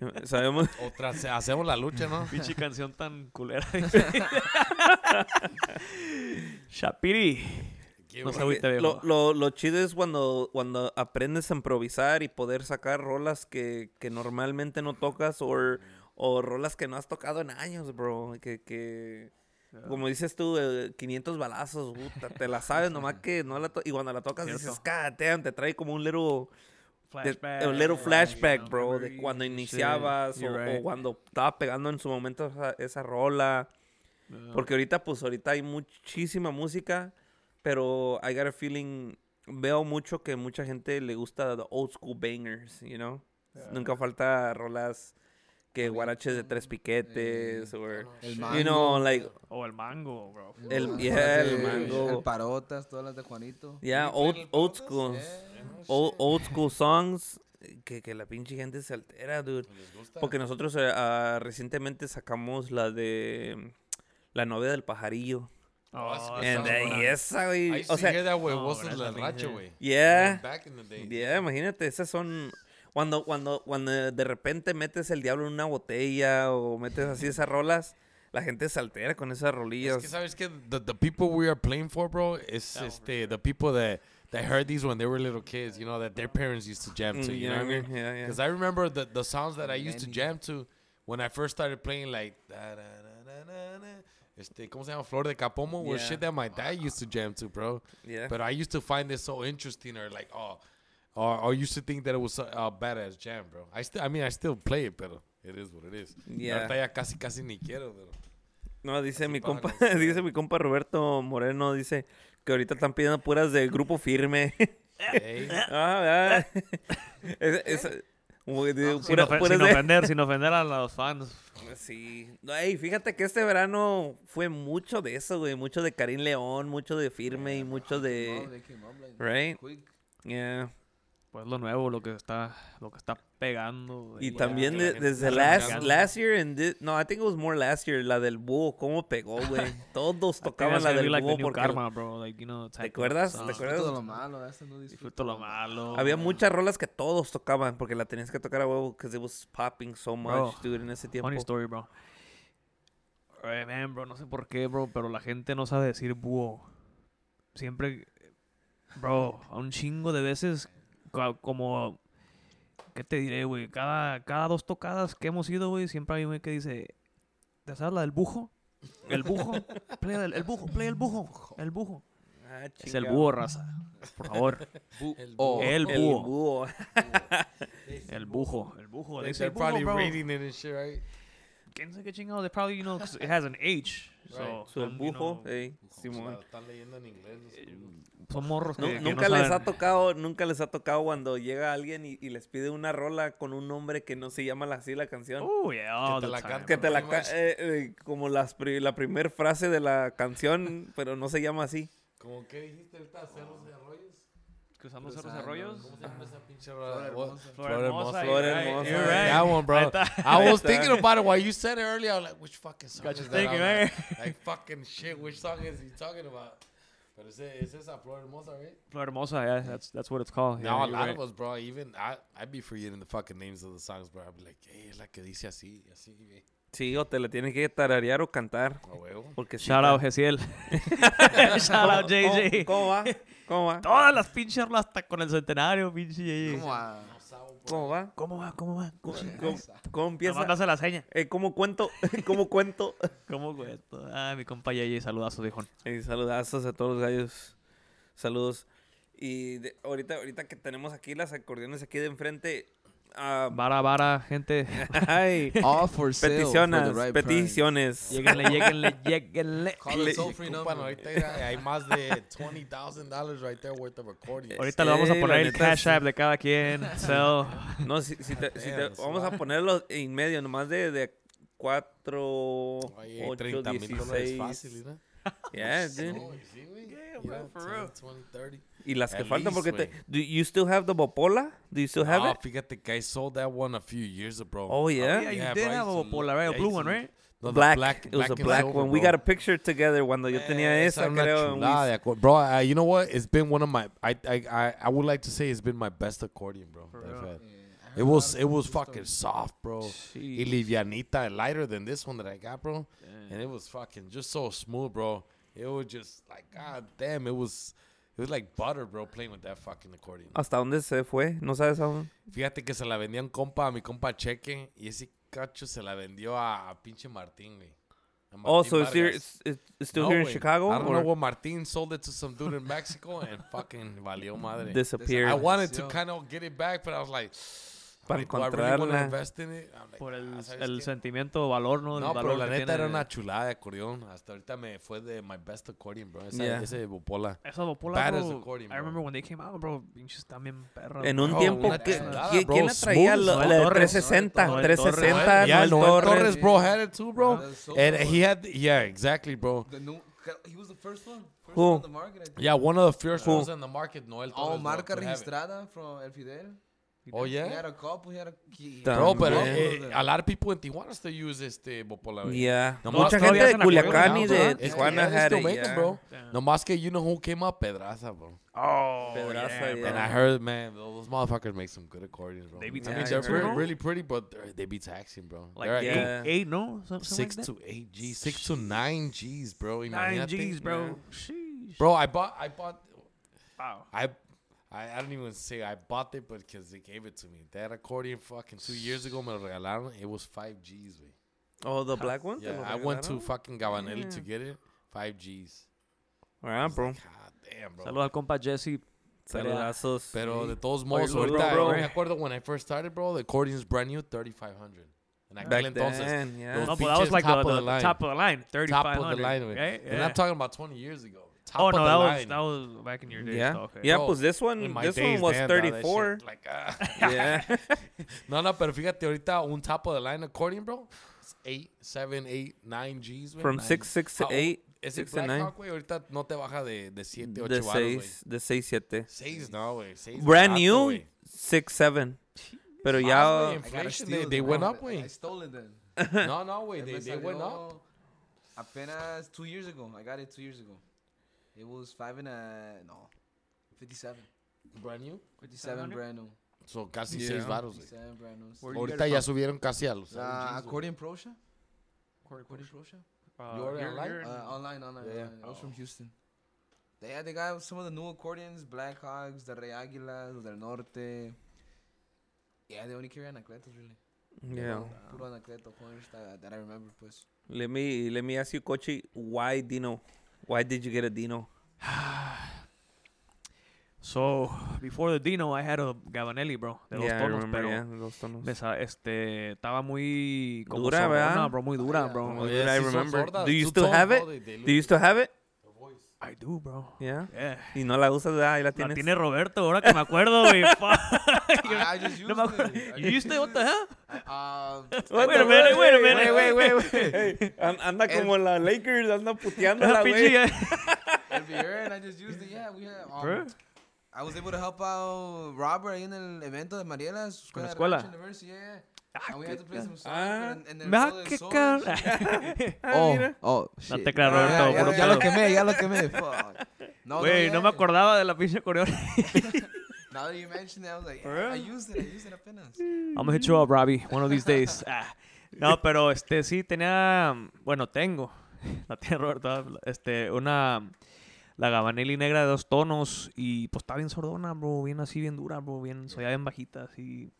<laughs> Sabemos. Otra, hacemos la lucha, ¿no? Pinche <laughs> canción tan culera. <laughs> Shapiri. No Lo, viejo. lo, lo chido es cuando, cuando aprendes a improvisar y poder sacar rolas que, que normalmente no tocas o, o rolas que no has tocado en años, bro. Que, que como dices tú, eh, 500 balazos, puta, te la sabes, nomás que no la to- Y cuando la tocas Cierto. dices, damn, te trae como un little... de- Flashback. un little flashback, bro, de cuando shit. iniciabas o, cuando estaba pegando en su momento esa, esa rola. Yeah. Porque ahorita, pues ahorita hay muchísima música, pero I got a feeling, veo mucho que mucha gente le gusta the old school bangers, you know? Nunca falta rolas que guaraches de tres piquetes, o, El you know, like, O el mango, bro. el- mango, yeah, el mango. El parotas, todas las de Juanito. yeah, old, old school, old, old school songs, que, que la pinche gente se altera, dude. Porque nosotros ah, recientemente sacamos la de La novia del pajarillo. Oh, sí, And, y esa, güey, o sea, that, güey. el rancho, pinche- güey. yeah. Back in the day. Yeah, imagínate, esas son cuando cuando cuando de repente metes el diablo en una botella o metes así esas rolas, la gente se altera con esas Es rolillas. que, ¿sabes qué? The, the people we are playing for, bro, is este, the people that, that heard these when they were little kids, you know, that their parents used to jam to, Mm, you know what I mean? Yeah, yeah. Because I remember the, the songs that I used to jam to when I first started playing, like, da, da, da, da, da, da, este, ¿cómo se llama? Flor de Capomo, was shit that my dad used to jam to, bro. Yeah. But I used to find this so interesting, or like, oh, or, or used to think that it was a uh, badass jam, bro. I still, I mean, I still play it, pero it is what it is. Yeah. Ahorita ya casi, casi ni quiero, pero. No, dice mi compa, <laughs> dice mi compa Roberto Moreno, dice que ahorita están pidiendo puras de grupo firme. Hey. <laughs> ah, ah. <laughs> Es- es- de- Sin, pura- de- ofender, sin ofender a los fans. Sí. No, ey, fíjate que este verano fue mucho de eso, güey. Mucho de Karim León, mucho de firme y mucho No, de... they came up like Right? quick. Yeah. Pues lo nuevo, lo que está, lo que está pegando. Y también de- desde last, last year and thi- no, I think it was more last year, la del búho, cómo pegó, güey. <laughs> Todos tocaban la del like búho porque karma, bro. Like, you know, ¿Te acuerdas? Disfruto lo malo, esta no disfruto. Disfruto lo malo. había muchas rolas que todos tocaban porque la tenías que tocar a huevo because it was popping so much, Bro, dude, en ese tiempo. Funny story, bro. Eh, man, bro, no sé por qué, bro, pero la gente no sabe decir búho. Siempre, bro, a un chingo de veces, como, ¿qué te diré, güey? Cada, cada dos tocadas que hemos ido, güey, siempre hay un güey que dice, ¿te sabes la del bujo? El bujo, <laughs> play el, el bujo, play el bujo, el bujo. Ah, Es el búho, raza. Por favor, El Oh, el El búho. búho. <laughs> El bujo, el bujo. They're el bujo, probably reading it and shit, right? ¿Quién sabe qué chingado? They probably, you know, 'cause it has an H. So, Right. So, el son, you bujo, know, ey, Simón. Están leyendo en inglés. son morros que, Nu- que nunca no les saben. ha tocado, nunca les ha tocado cuando llega alguien y, y les pide una rola con un nombre que no se llama la- así la canción. Oh, yeah, all te the la time, que te la eh, eh, como las pri- la primera frase de la canción, pero no se llama así. ¿Cómo que dijiste? ¿Cerros de arroyos? Cruzando cerros arroyos. ¿Cómo se llama esa <laughs> pinche Flor rola? hermosa. Flor hermosa. Flor you're right, hermosa. you're right. That one, bro. Ahí está. I was thinking about it while you said it earlier. I was like, which fucking song Got you is that? thinking, I'm right? Eh? like, like, fucking shit, which song is he talking about? Pero ese, ese es esa Flor Hermosa, right? Flor hermosa, yeah, that's that's what it's called. Yeah, now, a you're lot right. of us, bro, even I, I'd be forgetting the fucking names of the songs, bro. I'd be like, hey, es la que dice así, así, güey. Sí, o te la tienes que tararear o cantar. A huevo. Porque sí Shout está- out Gesiel. <laughs> Shout out JJ. ¿Cómo, cómo va? ¿Cómo va? Todas las pinches rolas hasta con el centenario, pinche JJ. Como a... ¿Cómo va? ¿Cómo va? ¿Cómo va? ¿Cómo, ¿Cómo, cómo empieza? La seña. Eh, ¿Cómo cuento? <laughs> ¿Cómo cuento? <laughs> ¿Cómo cuento? Ah, mi compa JJ, saludazos, viejón. Y saludazos a todos los gallos. Saludos. Y de- ahorita, ahorita que tenemos aquí las acordeones aquí de enfrente. Ah, Vara, vara, gente. ay, <laughs> All for sale. peticiones, for the right peticiones. Lléguenle, lléguenle, <laughs> lléguenle. Call it toll free number. ahorita <laughs> hay más de $20,000 right there worth of recording. Ahorita le vamos a poner el cash app de cada quien. So, No, si, si te, si te- Damn, vamos a ponerlo en medio, nomás de, de 4, Oye, 8, 30 mil dólares 16. fácil, ¿no? <laughs> Yeah, dude. No, sí, güey. Yeah, Mira, bro, for real. 10, 20, 30. Y las que At faltan, least, porque te... Do you still have the Bopola? Do you still have Ah, it? fíjate que I sold that one a few years ago. Oh, yeah? yeah, you Yeah, did bro, have a to polar, lo- right? A yeah, I blue one, right? No, the Black. It was a black silver, one. We got a picture together cuando yo tenía Eh, esa, era una creo. and we- chulada de acor- Bro, uh, you know what? It's been one of my. I, I I I would like to say it's been my best accordion, bro. For that I've real. had. Yeah, I It was it was fucking soft, bro. Y livianita, lighter than this one that I got, bro. And it was fucking just so smooth, bro. It was just like, god damn, it was it was like butter, bro, playing with that fucking accordion. ¿Hasta dónde se fue? ¿No sabes aún? Fíjate que se la vendía un compa, a mi compa Cheque, y ese cacho se la vendió a, a pinche Martín, güey. Oh, so it's, here, it's, it's still No, here in güey. Chicago? I don't or know what Martin sold it to some dude in Mexico and fucking valió madre. <laughs> disappeared? I wanted to kind of get it back, but I was like, Para really encontrarla. like, Por el, "Ah, ¿sabes el qué?" sentimiento, valor, ¿no? El No, valor pero la que neta tiene. era una chulada de acordeón. Hasta ahorita me fue de my best accordion, bro. Esa, Yeah. Ese Bopola. Esa bopola, Badass bro. accordion, I remember when they came out, bro. Pinches también perras. En un Bro, tiempo, una ¿qué- chulada, ¿quién, la traía? Smooth. La, la de Torres. 360, Noel 360, Yeah, Noel Noel Torres. Torres, bro, had it too, bro. That's so And cool. he had, yeah, exactly, bro. The new, he was the first one. First Who? one on the market. I think. Yeah, one of the first Who? ones in the market, Noel Torres. Oh, marca registrada from El Fidel. Oh, He yeah? had a couple. He had a. He, Damn. Bro, pero También. eh, a lot of people in Tijuana still use este Bopola, güey. Yeah. No, Mucha todavía gente de hacen acordeón Culiacán y down, de ¿verdad? Es que Tijuana yeah, they had still it, make 'em, yeah. bro. Yeah. No más que you know who came up, Pedraza, bro. Oh, Pedraza, yeah, yeah. bro. And I heard, man, those motherfuckers make some good accordions, bro. They be I mean, taxing they're too, re- no? really pretty, but they're- they be taxing, bro. Like they're eight, at Yeah. eight, no? Something six like that? to eight G's, six to nine G's, bro. Nine Imagínate. G's, bro. Sheesh. Bro, I bought, I bought, Wow. I, I, I don't even say I bought it, but because they gave it to me. That accordion, fucking two years ago, me lo regalaron. It was five G's, güey. Oh, the black one? Yeah, I went to fucking Gabanelli to get it. Five G's. Alright, bro. God ah, damn, bro. Saludos al compa Jesse. Saludazos. Pero de todos modos, Oye, ahorita, bro, bro. me acuerdo when I first started, bro, the accordion's brand new, 3500 En aquel Back entonces, then, yeah. No, but that was features like the, top of the, the the line. top of the line. 3500. top of the line, güey. right? And I'm talking about 20 years ago. Top Oh, of no, the that was, that was back in your days. Yeah. so, okay. Yeah, Bro, pues this one, this days, one was man, 34. shit, Like, ah. <laughs> <laughs> Yeah. <laughs> no, no, pero fíjate ahorita un top of the line accordion, bro. It's 8, 7, 8, 9 G's, güey. From Nine. 6, 6 to Ah, 8. Ese 6 to 9. Blackhawk, güey, ahorita no te baja de, de 7, 8 De baros, güey. 6, de 6, 7. 6 no, güey. 6 Brand new, 6, 7. Pero Más, ya. güey, I inflation, they, they went up, güey. I stole it then. No, no, güey. They, they went up. Apenas two years ago. I got it two years ago. It was five and a no, fifty-seven. Brand new. Fifty-seven 700? brand new. So casi Yeah. 6 baros, güey. Fifty-seven brand new. Where do you get Ahorita it ya from? subieron casi a los 7 La Gs, güey. accordion pro shop. Accordion Accordion pro shop. Uh, You order here- online? Uh, online, online. Yeah, yeah. online. I was from Oh. Houston. They had they got some of the new accordions, Black Hogs, the Rey Águilas, del Norte. Yeah, they only carry anacletos really. Yeah. Puro anacleto horns that, that I remember, pues. Let me, let me ask you, Kochi, why Dino? Why did you get a Dino? <sighs> So, before the Dino, I had a Gabanelli, bro. De dos yeah, I tonos, remember, pero yeah, dos tonos. me sa- este, estaba muy como Dura, sordona, ¿verdad? bro, muy dura, Ah, yeah. bro. Oh, yeah, I remember. Do you still have it? they- they Do you still have it? I do, bro. Yeah. Yeah. Y no la usas, ¿verdad? Ahí la La tienes. tiene Roberto, ahora que me acuerdo, güey. I, just used No me acuerdo. it. You used it? What the hell? Uh, What Wait a the minute, wait a minute. Wait, wait, wait, wait. Hey, an- anda como la Lakers, anda puteándola, Pinche, güey. I just used it. Yeah, we had. Bro. Um, I was able to help out Robert ahí en el evento de Mariela. ¿En la escuela? Rancho University, yeah, And we had to play some songs. Ah. and then Me solo de shit. Ah, Oh, oh, No shit. te creas, Ya, Roberto, ya, ya, ya lo quemé, ya lo quemé. Fuck. No, Güey, no me yeah. acordaba de la pinche coreana. <laughs> Now that you mentioned it, I was like, yeah, I used it, I used it apenas. I'm gonna hit you up, Robbie, one of these days. Ah. No, pero este sí tenía, bueno, tengo, <laughs> la tiene Roberto, este, una, la Gabanelli negra de dos tonos y pues está bien sordona, bro, bien así, bien dura, bro, bien, soy bien bajita, así.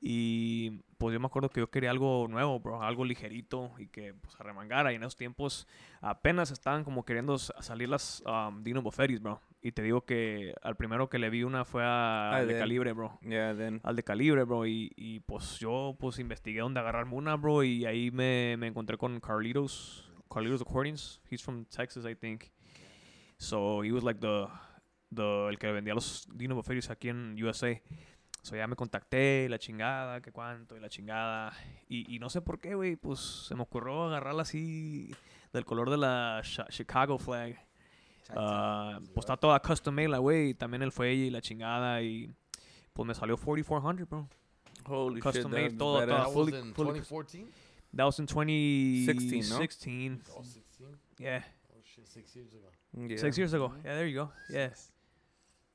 Y pues yo me acuerdo que yo quería algo nuevo, bro, algo ligerito y que pues arremangara. Y en esos tiempos apenas estaban como queriendo salir las um, Dino Boferis, bro. Y te digo que al primero que le vi una fue a, Ah, al de calibre, bro Yeah, then. al de calibre, bro. Y, y pues yo pues investigué dónde agarrarme una, bro. Y ahí me, me encontré con Carlitos. Carlitos Accordions. He's from Texas, I think. So he was like the, the el que vendía los Dino Boferios aquí en USA. So ya me contacté, y la chingada, que cuánto, y la chingada. Y, y no sé por qué, güey, pues se me ocurrió agarrarla así del color de la Chi- Chicago flag. Ah, pues está toda custom made la güey, también el fuelle y la chingada y pues me salió 4400, bro. Holy Custom shit, made todo, todo. That fully- was in fully- 2014? That was in 2016. 16, ¿no? Oh, 16? Yeah, Oh, shit, six years ago. Yeah. six years ago. Yeah, there you go. Yeah.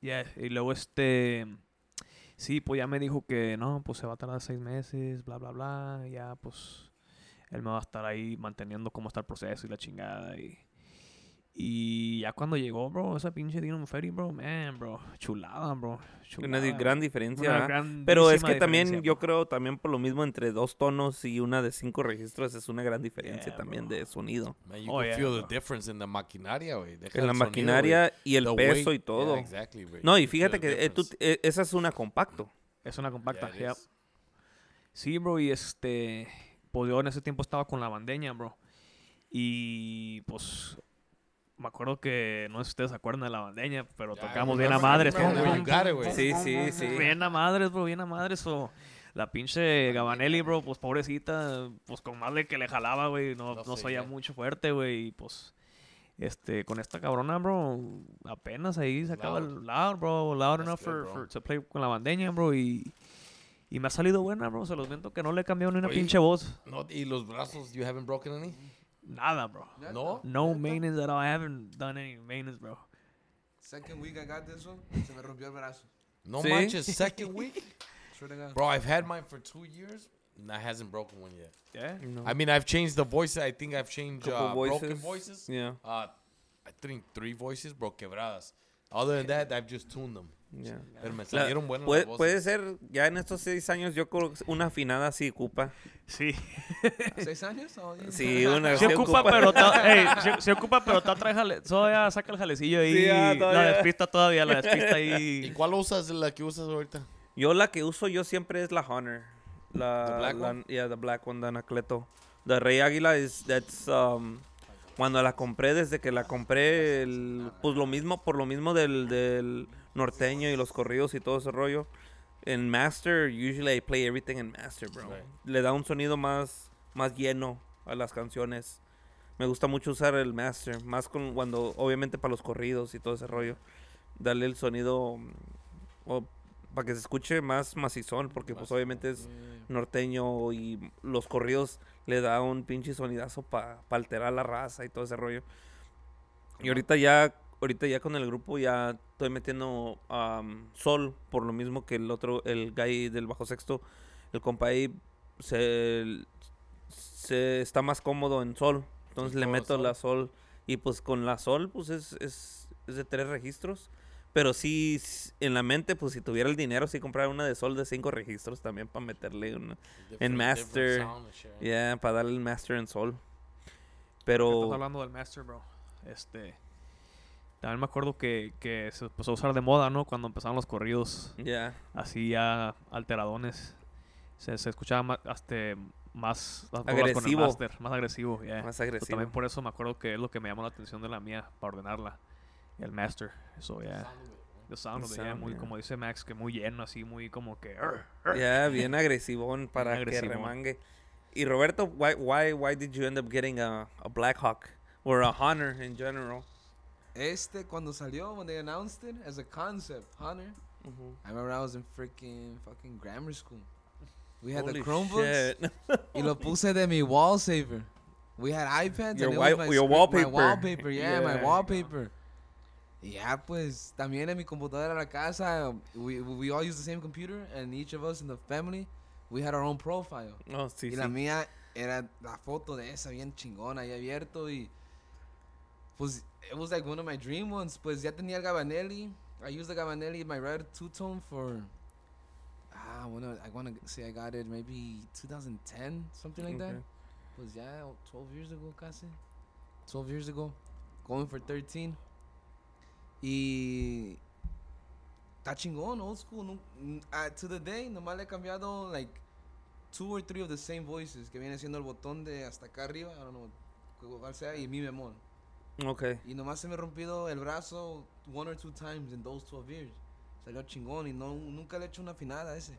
Yeah, y luego este Sí, pues ya me dijo que no, pues se va a tardar seis meses, bla, bla, bla. Ya, pues él me va a estar ahí manteniendo cómo está el proceso y la chingada. Y, y ya cuando llegó, bro, esa pinche Dino Ferry, bro, man, bro, chulada, bro. Una chulada. gran diferencia. Una. Pero es que también, yo creo, también por lo mismo, entre dos tonos y una de cinco registros es una gran diferencia Yeah, también bro. de sonido. Man, you Oh, can yeah, feel bro. the difference in the maquinaria, güey. En la sonido, maquinaria y el. The peso weight, y todo. Yeah, exactly. No, y fíjate que eh, tú- eh, esa es una compacto. Es una compacta, yep. Sí, bro, y este, pues yo en ese tiempo estaba con la bandeña, bro. Y pues me acuerdo que, no sé si ustedes se acuerdan de la bandeña, pero tocamos bien a madres. güey. Sí, sí, sí. Bien a madres, bro, bien a madres. O la pinche Gabanelli, bro, pues pobrecita, pues con más de que le jalaba, güey, no, No no, sé, se oía ya. mucho fuerte, güey, y pues... Este, con esta cabrona, bro, apenas ahí sacaba Loud. el loud, bro, loud That's enough good, for, bro. for- to play con la bandeña, bro, y, y me ha salido buena, bro, se los miento que no le he cambiado ni una Oye. pinche voz. No, y los brazos, you haven't broken any? Nada, bro. No? No maintenance at all. I haven't done any maintenance, bro. Second week I got this one, se me rompió el brazo. No ¿Sí? manches, second <laughs> week? Swear to God. Bro, I've had mine for two years, and I hasn't broken one yet. Yeah. No. I mean, I've changed the voices. I think I've changed Couple uh, broken voices. Yeah, Uh, I think three voices, bro, quebradas. Other than that, I've just tuned them. Yeah. Pero me La- salieron buenas puede, las puede ser, ya en estos seis años, yo creo que una afinada sí ocupa. Sí. ¿Seis años? Sí, una Se <laughs> sí ocupa, pero ta- ey, se, se ocupa, pero está trae jale, todavía saca el jalecillo ahí. Sí, ah, la despista todavía, la despista ¿Y ahí. cuál usas? La que usas ahorita. Yo la que uso yo siempre es la Honor. La, The black la- one? Yeah, the black one, the Anacleto. The Rey Águila is, that's, um, cuando la compré, desde que la compré, el- pues lo mismo, por lo mismo del, del norteño y los corridos y todo ese rollo. En Master, usually I play everything in Master, bro. Right. Le da un sonido más, más lleno a las canciones. Me gusta mucho usar el Master, más con cuando, obviamente para los corridos y todo ese rollo. Darle el sonido para que se escuche más macizón, porque pues obviamente es norteño y los corridos le da un pinche sonidazo para alterar la raza y todo ese rollo. Y ahorita ya, ahorita ya con el grupo ya estoy metiendo am, sol, por lo mismo que el otro, el guy del bajo sexto, el compa ahí se, se está más cómodo en sol. Entonces Sí, le meto sol. la sol y pues con la sol pues es, es, es de tres registros. Pero sí, en la mente, pues si tuviera el dinero, sí comprar una de sol de cinco registros también para meterle una. Different- Master. Ya, para darle el master en sol. Estás Pero. hablando del Master, bro. Este. También me acuerdo que, que se empezó a usar de moda, ¿no? Cuando empezaron los corridos Ya. así ya alteradones. Se, se escuchaba más, hasta más las rolas con el Agresivo. Master, más agresivo, yeah. Más agresivo. también por eso me acuerdo que es lo que me llamó la atención de la mía para ordenarla. El Master. Eso ya. The sound The of it, yeah, sound, muy, yeah. como dice Max, que muy lleno, así, muy como que. Ya, bien agresivón para que agresivón. remangue. Y Roberto, why, why, why did you end up getting a, a Black Hawk? Or a Honor in general? Este, cuando salió, when they announced it as a concept, Hunter, I remember I was in freaking fucking grammar school. We had Holy the Chromebooks y lo puse de mi wallsaver. We had iPads Your and it wi- was my your script- wallpaper. My wallpaper, yeah, my Yeah. wallpaper. Y ya pues también en mi computadora en la casa, we, we all use the same computer and each of us in the family, we had our own profile. Oh, sí, y la mía era la foto de esa bien chingona ahí abierto y pues it was like one of my dream ones. Pues ya tenía el Gabanelli. I used the Gabanelli my red two tone for ah, I wanna I wanna say I got it maybe 2010 something like that. Pues ya 12 years ago casi. 12 years ago. Going for 13. Y está chingón, old school. No, ah, to the day, nomás le he cambiado like two or three of the same voices, que viene siendo el botón de hasta acá arriba, I don't know cuál sea, y mi bemol. Okay. Y nomás se me ha rompido el brazo one or two times in those 12 years. Salió chingón y no, nunca le he hecho una afinada a ese.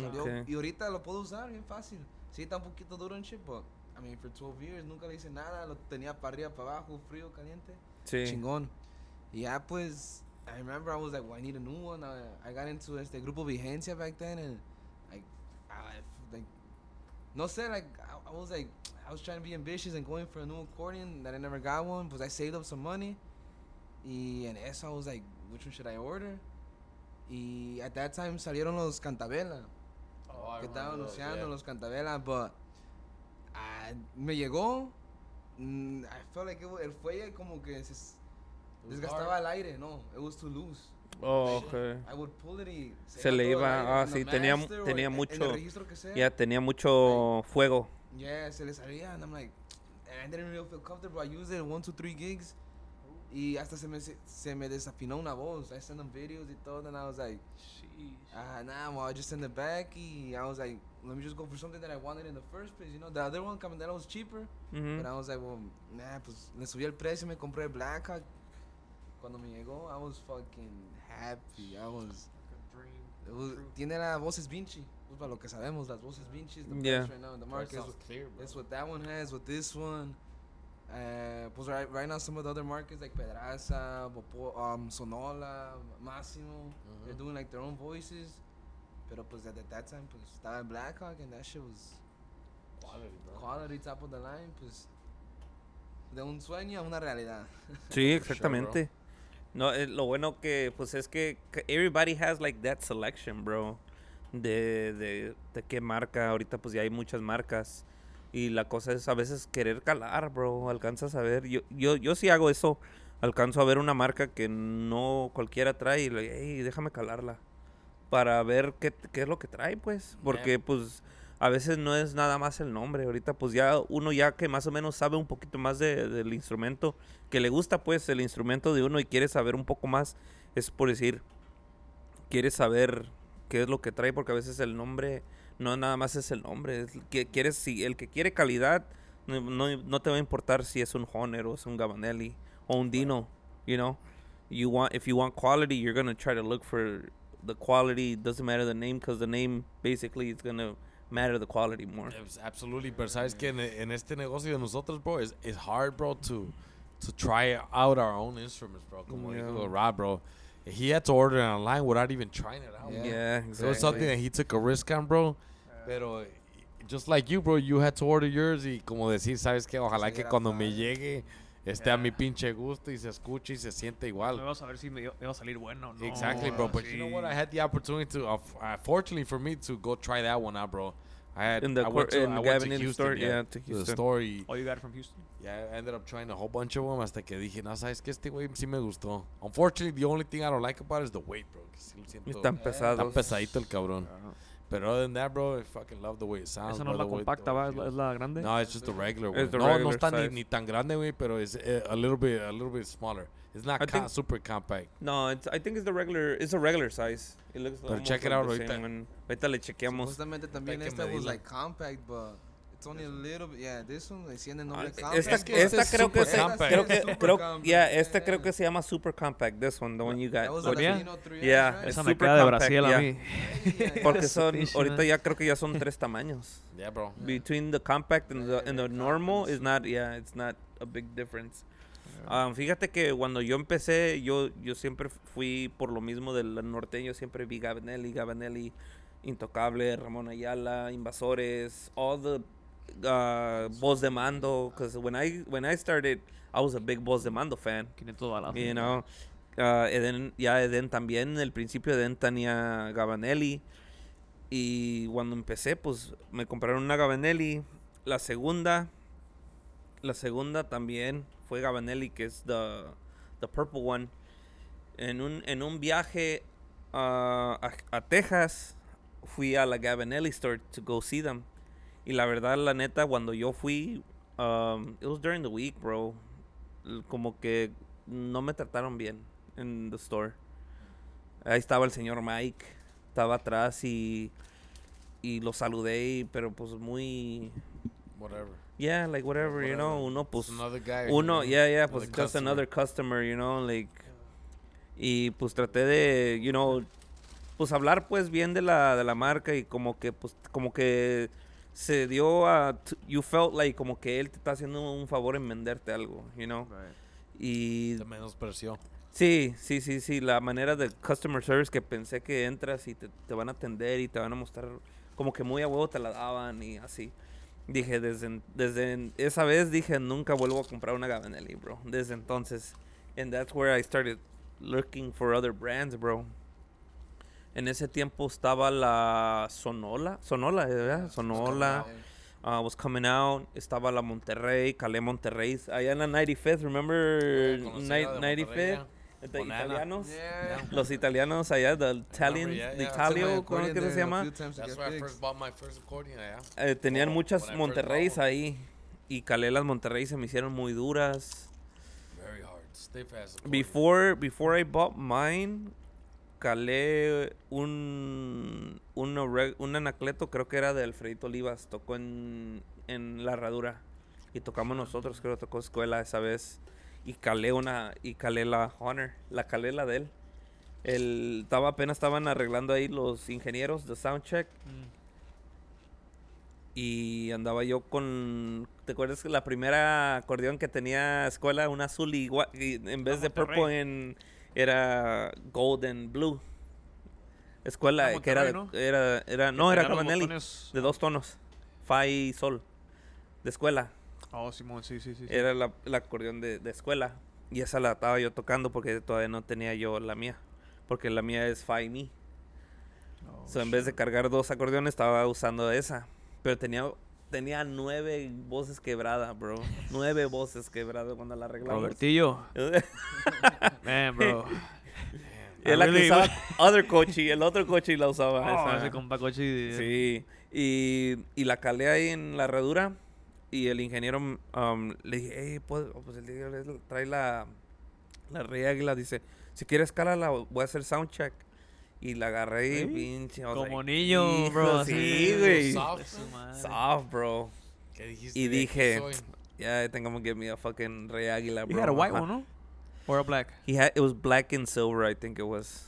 Salió, Okay. Y ahorita lo puedo usar bien fácil. Sí, está un poquito duro en shit, but I mean, for 12 years nunca le hice nada. Lo tenía para arriba, para abajo, frío, caliente. Sí. Chingón. Y ya pues, I remember I was like, well, I need a new one. I, I got into este grupo Vigencia back then and no sé, like, I, I was like, I was trying to be ambitious and going for a new accordion that I never got one, pues I saved up some money. Y en eso I was like, which one should I order? Y at that time salieron los Cantabela. Oh, I que estaban anunciando yeah. los Cantabela, but ah, me llegó. mm, I felt like it el fuelle como que se desgastaba hard. el aire, no, it was too loose. Oh, okay. I would pull it y Se le iba- ah, sí, tenía- tenía en- En mucho-. Ya tenía mucho fuego. Yeah, se le salía, and I'm like, and I didn't really feel comfortable. I used it in one, two, three gigs. Y hasta se me, se, me desafinó una voz. I sent them videos y todo, and I was like, ah, nah, well, I just send it back. Y I was like, let me just go for something that I wanted in the first place. You know, the other one, Camandela, was cheaper. Ujú. But I was like, well, nah, pues le subí el precio, me compré el Blackhawk. Cuando me llegó, I was fucking happy. I was. it was- tiene las voces Vinci. Pues para lo que sabemos, las voces Vinci is the Yeah. right now in the market. sounds clear, bro. That's what that one has. What this one. Uh, pues right, right now, some of the other markets like Pedraza, Bopo, um, Sonola, Massimo, they're Mhm. doing like their own voices. Pero pues at, at that time, pues estaba el Blackhawk and that shit was Quality, bro. quality top of the line. Pues de un sueño a una realidad. Sí, exactamente. No, eh, lo bueno que, pues es que everybody has like that selection, bro. De, de, de qué marca. Ahorita pues ya hay muchas marcas. Y la cosa es a veces querer calar, bro. Alcanzas a ver. Yo, yo, yo sí hago eso. Alcanzo a ver una marca que no cualquiera trae y le hey, déjame calarla. Para ver qué, qué es lo que trae, pues. Porque pues a veces no es nada más el nombre. Ahorita pues ya uno ya que más o menos sabe un poquito más de- del instrumento, que le gusta pues el instrumento de uno y quiere saber un poco más, es por decir, quiere saber qué es lo que trae, porque a veces el nombre no nada más es el nombre. Es que quieres, si el que quiere calidad, no, no, no te va a importar si es un Honor o es un Gabanelli o un Dino, you know. You want if you want quality, you're gonna try to look for the quality. Doesn't matter the name, because the name basically is gonna matter the quality more. Yes, absolutely, pero sabes que en, en este negocio de nosotros, bro, it's, it's hard, bro, to to try out our own instruments, bro. Como Yeah. dijo Rob, bro, he had to order it online without even trying it out. Yeah. bro. Yeah, It was something that he took a risk on, bro. Pero just like you, bro, you had to order yours y como decir, sabes que ojalá Sí, que era cuando me llegue esté a mi pinche gusto y se escuche y se siente igual. Vamos a ver si me iba iba a salir bueno o no. Exactly, bro. But you know what? I had the opportunity to, uh, uh, fortunately for me, to go try that one out, bro. I had In the I went cor- to, in I the went to Gavin Houston, store, yeah, yeah, to to the Houston. store y Oh, you got it from Houston? yeah, I ended up trying a whole bunch of them hasta que dije, no, sabes que este güey sí me gustó. Unfortunately, the only thing I don't like about it is the weight, bro. sí lo siento- Están pesadito el cabrón. Pero other than that, bro, I fucking love the way it sounds. Esa no es la compacta, ¿va? ¿Es la, grande? No, it's just the regular one. The no, no está ni tan grande, güey, pero es eh, a little bit, a little bit smaller. It's not I think- super compact. No, it's, I think it's the regular. It's a regular size. It looks. Pero check it like out the ahorita. same one. Ahorita le chequeamos. Supuestamente también que esta was like compact, but it's only a little bit. Yeah, this one Ah, nombre Esta, compact. Es que esta este es creo que compact. creo Esta que es super creo, compact, yeah, yeah. este creo que se llama super compact. This one, the one you That got. Latino three Yeah, right? Esa es me super queda de compact, Brasil yeah. a mí. Yeah, <laughs> Porque son ahorita ya creo que ya son tres tamaños. Yeah, bro. Between the compact and the and the Yeah, normal is not yeah, it's not a big difference. Um, fíjate que cuando yo empecé, yo, yo siempre fui por lo mismo del norteño, siempre vi Gabanelli, Gabanelli, Intocable, Ramón Ayala, Invasores, all the uh, Voz de Mando. Because when I, when I started, I was a big Voz de Mando fan. 500 balazos. You know, uh, Eden, ya Eden también, en el principio Eden tenía Gabanelli. Y cuando empecé, pues me compraron una Gabanelli. La segunda, la segunda también fue Gabanelli, que es the, the purple one. En un, en un viaje uh, a, a Texas, fui a la Gabanelli store to go see them. Y la verdad, la neta, cuando yo fui, um, it was during the week, bro. Como que no me trataron bien en the store. Ahí estaba el señor Mike, estaba atrás y, y lo saludé, pero pues muy, Whatever. Yeah, like whatever, you know, uno pues, Just another guy. uno, you know, yeah, yeah, pues just customer. another customer, you know, like, y pues traté de, you know, pues hablar pues bien de la, de la marca y como que, pues, como que se dio a, you felt like como que él te está haciendo un favor en venderte algo, you know, Right. y Te menospreció. Sí, sí, sí, sí. La manera de customer service que pensé que entras y te, te van a atender y te van a mostrar como que muy a huevo te la daban y así. Dije, desde, desde esa vez dije, nunca vuelvo a comprar una Gabanelli, bro. Desde entonces. And that's where I started looking for other brands, bro. En ese tiempo estaba la Sonola, Sonola, ¿verdad? Sonola. uh, was coming out. Estaba la Monterrey, Calé Monterrey. Allá en la 95th, remember Conocida Ni- de Monterrey, 95th? Banana. italianos. Yeah. <laughs> Los italianos allá, the Italian, yeah, the. Italio, ¿cómo es que se llama? few times to That's get where I fixed. first bought my first accordion, yeah. Eh, tenían muchas Monterreys ahí. Y calé las Monterrey se me hicieron muy duras. Very hard. Stay fast. Before, before I bought mine, calé un, un anacleto, creo que era de Alfredito Olivas. Tocó en, en la herradura. Y tocamos nosotros, creo que tocó escuela esa vez. Y calé una, y calé la Honor, la calé la de él. El, estaba, apenas estaban arreglando ahí los ingenieros de Soundcheck. Mm. Y andaba yo con. ¿Te acuerdas que la primera acordeón que tenía escuela, una azul igual, y en vez de purple en, era gold and blue? Escuela que era, de- Monterrey, era, era, no, era de dos tonos, fa y sol, de escuela. Oh, Simón, sí, sí, sí. sí. Era la, la acordeón de, de escuela. Y esa la estaba yo tocando porque todavía no tenía yo la mía. Porque la mía es y mi. Oh, So, en vez de cargar dos acordeones, estaba usando esa. Pero tenía, tenía nueve voces quebradas, bro. nueve <laughs> voces quebradas cuando la arreglamos. Robertillo. <laughs> Man, bro. <laughs> es la que really- usaba other coche, el otro coche la usaba. Oh, esa. ese compa coche. Sí. Y, y la calé ahí en la herradura. Y el ingeniero um, le dije, hey, pues, pues el ingeniero trae la, la rey águila. Dice, si quieres cálala, voy a hacer soundcheck. Y la agarré y ¿Sí? pinche. Como like, niño, "Hijo, bro. Sí, güey. Soft. Soft, bro. ¿Qué dijiste? Y dije, yeah, I think I'm gonna get me a fucking Rey Águila, You bro. had a white Ajá. one, no? Or a black? He had, it was black and silver, I think it was.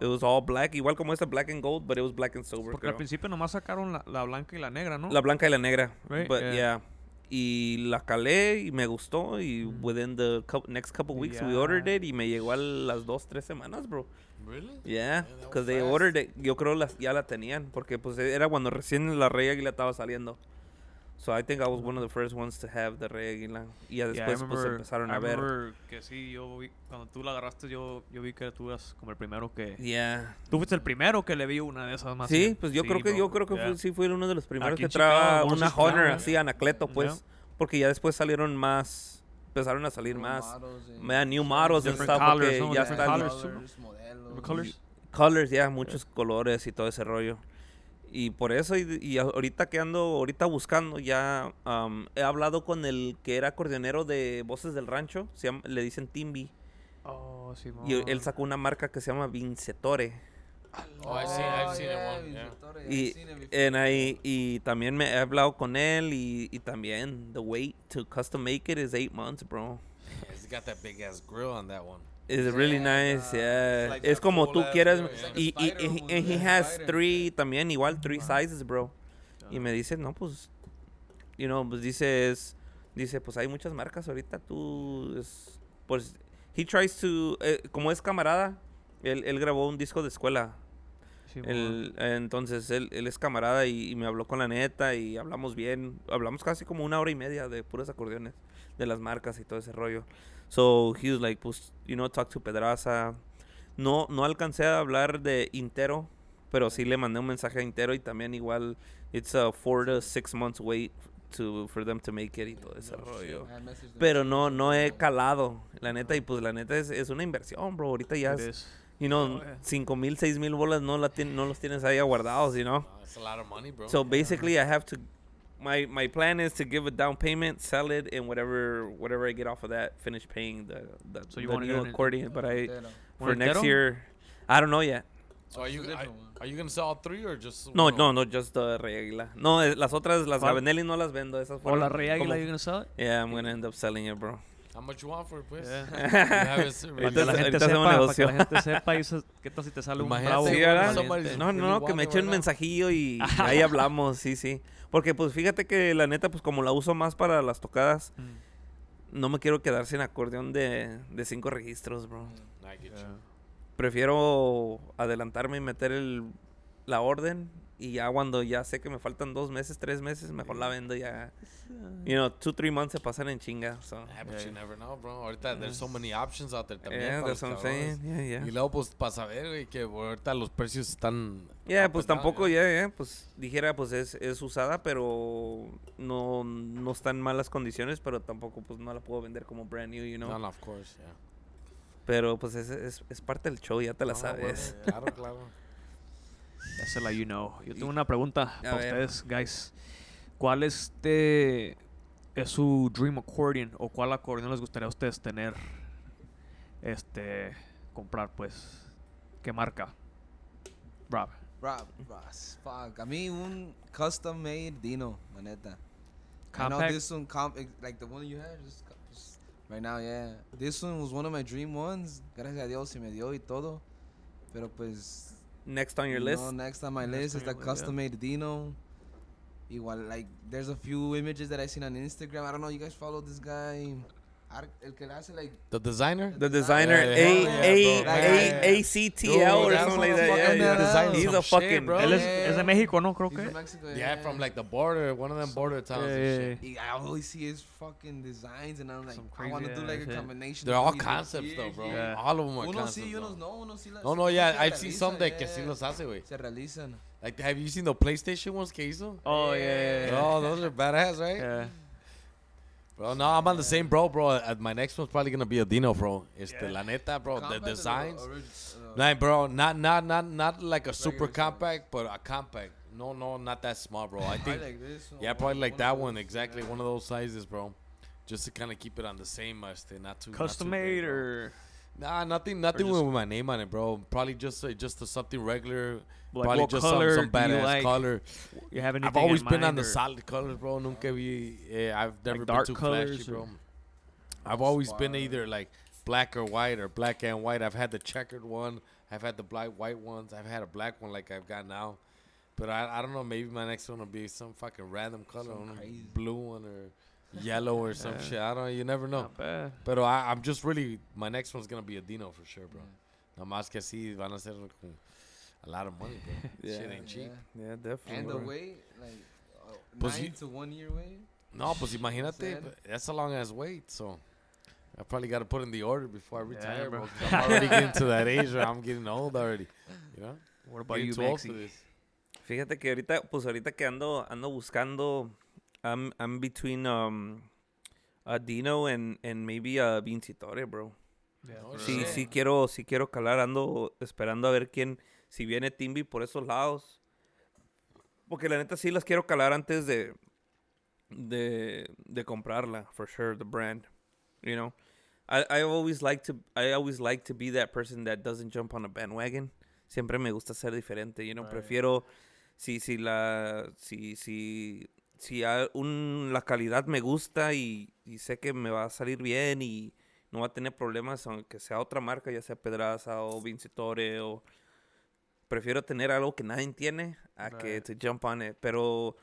It was all black, igual como este black and gold, but it was black and silver, Porque al principio nomás sacaron la, la blanca y la negra, ¿no? La blanca y la negra. Right, But yeah. yeah. Y la calé y me gustó y within the next couple weeks we ordered it y me llegó a las dos, tres semanas, bro. Really? Yeah, because they fast. ordered it. Yo creo las, ya la tenían porque pues era cuando recién la Rey Águila estaba saliendo. So I think I was one of the first ones to have the Rey Águila. Y ya Yeah, después pues remember- empezaron I a ver. que sí, yo vi, cuando tú la agarraste, yo, yo vi que tú eras como el primero que... Yeah. Tú fuiste el primero que le vi una de esas más. Sí, bien. pues yo Sí, creo que bro, yo creo que yeah. fue- sí fue uno de los primeros Aquí que algunos una Honor yeah. así anacleto, pues, Yeah. porque ya después salieron más, empezaron a salir Nuevos más models and- man, new models and stuff colors, porque ¿no? ya están colors. Colors, colors. colors, ya muchos colores y todo ese rollo. Y por eso, y, y ahorita que ando, ahorita buscando, ya um, he hablado con el que era acordeonero de Voces del Rancho, se llama- le dicen Timby, Oh, sí, y él sacó una marca que se llama Vincetore. Oh, I've seen, I've seen yeah, one. Yeah. Y, en ahí, y también me he hablado con él y, y también the wait to custom make it is eight months, bro. He's got that big ass grill on that one. It's really nice, yeah. like es como tú quieras. Y, y, and he has three, también igual, three sizes, bro. Y me dice, no, pues, you know, pues dices, dice, pues hay muchas marcas ahorita, tú, es, pues, he tries to, eh, como es camarada, él, él grabó un disco de escuela. Sí, Él, entonces, él, él es camarada y, y me habló con la neta y hablamos bien. Hablamos casi como una hora y media de puras acordeones, de las marcas y todo ese rollo. So, he was like, pues, you know, talk to Pedraza. No, no alcancé a hablar de Intero, pero sí le mandé un mensaje a Intero y también igual, it's a montths to six months wait to, for them to make it y todo ese rollo. I messaged them. Pero no, no he calado, la neta, y pues la neta es, es una inversión, bro. Ahorita ya es, you know, Oh, yeah. cinco mil, seis mil bolas no, la tien- no los tienes ahí aguardados, you know. Uh, it's a lot of money, bro. So basically, I have to. My my plan is to give a down payment, sell it, and whatever whatever I get off of that, finish paying the the, So you the new accordion. But I for next year, I don't know yet. so are you, It's a are, different one. are you gonna sell all three or just No, no, no, just the Rey Águila. No, eh, las otras, las ¿Cuál? No las vendo. Esas O la Rey Águila, como- you gonna sell it? Yeah, I'm gonna end up selling it, bro. How much you want for it, pues? Yeah. It Para la gente sepa, para que la gente sepa, y se- ¿qué tal si te sale un Imagínate, bravo? No, no, no, que me wanting eche un mensajillo y <laughs> ahí hablamos, sí, sí. Porque pues fíjate que la neta, pues como la uso más para las tocadas, Mm, no me quiero quedar sin acordeón de, de cinco registros, bro. I get you. yeah. Prefiero adelantarme y meter el, la orden y ya cuando ya sé que me faltan dos meses, tres meses, mejor la vendo ya. You know, two, three months se pasan en chinga. So. Yeah, but you never know, bro. Ahorita there's so many options out there también. Yeah, para that's what I'm saying. cabrones. Yeah, Y yeah. luego, pues, para saber, güey, que ahorita los precios están... Yeah, pues tampoco, ya, ya, pues dijera, pues es, es usada, pero no, no está en malas condiciones, pero tampoco, pues no la puedo vender como brand new, you know. No, no, of course, yeah. Pero pues es, es, es parte del show, ya te la No, sabes. bueno, claro, claro. Esa la you know. Yo tengo una pregunta para ver. ustedes, guys. ¿Cuál este es su dream accordion o cuál acordeón les gustaría a ustedes tener? Este, comprar, pues. ¿Qué marca? Rob. Rob, Ross, fuck. A mí un custom made Dino, la neta. I know Compact? this one, comp, like the one you had, just, just right now, yeah. This one was one of my dream ones. Gracias a Dios se me dio y todo. Pero pues. Next on your no, list. next on my Next list on is the your list, yeah. custom made Dino. Igual, like, there's a few images that I seen on Instagram. I don't know, you guys follow this guy? Ar- El que le hace, like. The designer? The designer, Yeah, A yeah, A bro. A Yeah. A C T L Dude, or that's something like what that. I'm Yeah, fucking yeah. designing He's some a shit, fucking. bro. Él es, Yeah. es de México, ¿no? Creo He's que. from Mexico, Yeah, from like the border, one of them border towns. and Yeah, shit. yeah, I always see his fucking designs, and I'm like, Some I want to crazy do like ass a shit. combination. They're of all these concepts here, though, bro. here. Yeah. All of them are Unos concepts. sí y unos bro. no, unos sí las. No, no, unos yeah, se I've seen realizan, some that que yeah. sí los hace, güey. Se realizan. Like, have you seen the PlayStation ones que hizo? Oh, yeah, yeah, yeah. Oh, those are badass, right? Yeah. Bro, no, I'm on the same bro, bro. Uh, my next one's probably gonna be a Dino, bro. It's Yeah. la neta, bro, the Compact or designs. orig- uh, Like, bro, not not not not like a super Regular size. compact, but a compact. No, no, not that small, bro. I think, like this, or yeah, probably like of that those, one, exactly, yeah. one of those sizes, bro. Just to kind of keep it on the same, uh, este, not too not Custom too big, made bro. or Nah, nothing, nothing just- with my name on it, bro. Probably just uh, just a something regular. Like probably what just color some, some do you like? color. You have anything I've always been on mind the solid colors, bro. Nunca vi, eh, I've never been too colors flashy, bro. I've always been either like black or white or black and white. I've had the checkered one. I've had the black white ones. I've had a black one like I've got now. But I, I don't know. Maybe my next one will be some fucking random color, Some I crazy. blue one or yellow or some Yeah. shit. I don't. know. You never know. But I, I'm just really. My next one's gonna be a Dino for sure, bro. Nada más que así van a ser con a lot of money, bro. <laughs> Yeah. Shit ain't cheap. Yeah. Yeah, definitely. And the bro. wait, like uh, Pues nine you- to one year wait. No, pues imagínate. That's a long ass wait. So I probably got to put in the order before I Yeah, retire, bro. bro. I'm already getting to that age where I'm getting old already. You know? What about Getting you, Maxi? Fíjate que ahorita, pues ahorita que ando, ando buscando, I'm, I'm between um, a Dino and, and maybe a Vincitore, bro. Yeah, Sí, sure. sí quiero, sí quiero calar, ando esperando a ver quién, si viene Timby por esos lados. Porque la neta sí las quiero calar antes de, de, de comprarla, for sure, the brand, you know. I, I always like to, I always like to be that person that doesn't jump on a bandwagon. Siempre me gusta ser diferente, you know. Right. Prefiero, si, si la, si, si, si un, la calidad me gusta y, y sé que me va a salir bien y no va a tener problemas aunque sea otra marca, ya sea Pedraza o Vincitore o prefiero tener algo que nadie tiene a que Right. to jump on it, pero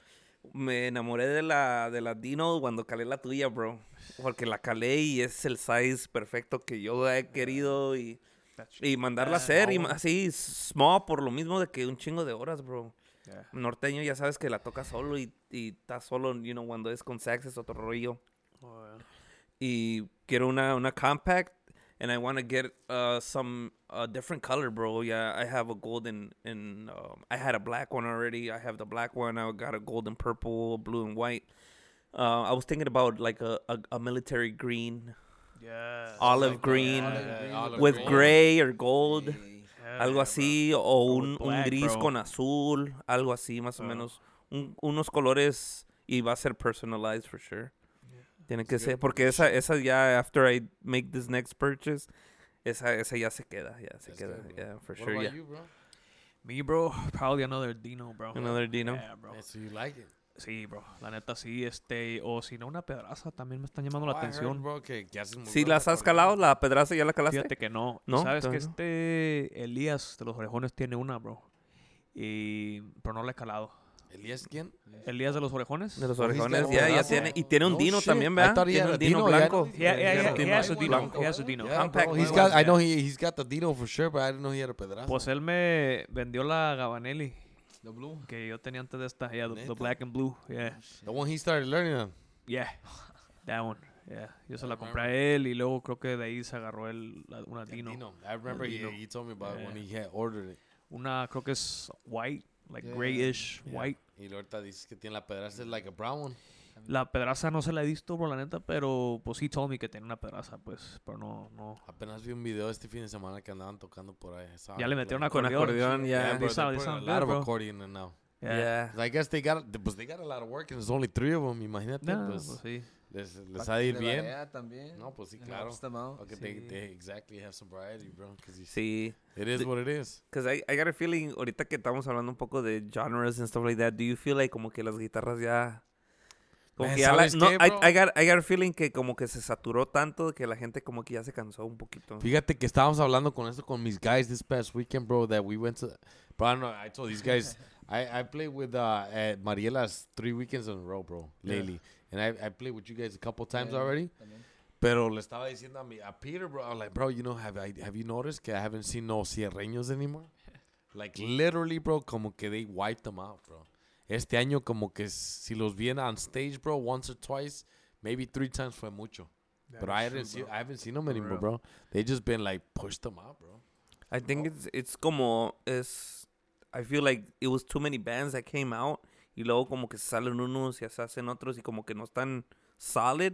me enamoré de la de la Dino cuando calé la tuya, bro, porque la calé y es el size perfecto que yo he querido y y mandarla a hacer y así small por lo mismo de que un chingo de horas, bro. yeah. Norteño ya sabes que la toca solo y, y está solo, you know, cuando es con sax es otro rollo. Oh, yeah. y quiero una, una compact and I want to get uh, some uh, different color, bro. Yeah, I have a golden and um, I had a black one already. I have the black one. I got a golden purple, blue and white. Uh, I was thinking about like a, a, a military green, Yeah. olive Like, green olive green olive with green. gray or gold, Yeah. Algo bro. así, o un, with un gris bro. con azul, algo así más o menos. Un- unos colores y va a ser personalized for sure. Tiene que ser, porque esa, esa ya, after I make this next purchase, esa, esa ya se queda, ya se That's queda, good, yeah, for What sure, about yeah. you, bro? Me, bro, probably another Dino, bro. Another Dino. Yeah, bro. Yeah, so you like it? Sí, bro. La neta sí, este, o si no una pedraza también me están llamando Oh, la I heard, atención. bro, que, ¿Sí buena las has calado? ¿La pedraza ya la calaste? Fíjate que no. No, Sabes que no. este Elías de los orejones tiene una, bro. Y pero no la he calado. ¿Elías quién? Elías de los orejones. De los Oh, orejones, ya, ya tiene. Y tiene un No Dino shit. también, ¿verdad? Tiene un Dino blanco. Yeah, yeah, yeah, he Dino has a Dino. blanco. He has a Dino. He's got, I know he, he's got the Dino for sure, but I didn't know he had a pedazo. Pues él me vendió la Gabanelli. The blue. que yo tenía antes de esta. Yeah, the, the black and blue. Yeah. The one he started learning on. Yeah. That one. Yeah. Yo se la I compré a él y luego creo que de ahí se agarró el, la- una Dino. Dino. I remember he, Dino. he told me about it when he had ordered it. Una creo que es white, like Yeah. grayish Yeah. white. Y luego ahorita dices que tiene la pedraza, es like a brown one. La pedraza no se la he visto, bro, la neta, pero pues he told me que tiene una pedraza, pues, pero no, no. Apenas vi un video este fin de semana que andaban tocando por ahí. Saw Ya le it, metieron like- Con acordeón, Yeah, ya. they bro, sound- they a lot of bro. accordion in now. Yeah. I guess they got, pues they got a lot of work and there's only three of them, imagínate. Nah, pues, pues sí. Les, les ha de ir bien. también. No, pues sí, claro. Okay, they, Sí. they exactly have some variety, bro. You, Sí. it is The- what it is. Because I, I got a feeling, ahorita que estamos hablando un poco de genres and stuff like that, do you feel like como que las guitarras ya... Como Man, que ya la- ¿sabes no, qué, I? I, got, I got a feeling que como que se saturó tanto que la gente como que ya se cansó un poquito. Fíjate que estábamos hablando con esto con mis guys this past weekend, bro, that we went to. Bro, I, don't know, I told these guys, <laughs> I, I played with uh, at Mariela's three weekends in a row, bro, Yeah. Lately. And I, I played with you guys a couple times Yeah, already. también. Pero le estaba diciendo a, mi, a Peter, bro, I was like, bro, you know, have, I, have you noticed que I haven't seen no cierreños anymore? <laughs> Like, literally, bro, como que they wiped them out, bro. Este año, como que si los vi on stage, bro, once or twice, maybe three times fue mucho. But I haven't seen, I haven't seen them For anymore, real. bro. They just been like pushed them out, bro. I think it's, it's como... Es, I feel like it was too many bands that came out y luego como que salen unos y se hacen otros y como que no están solid.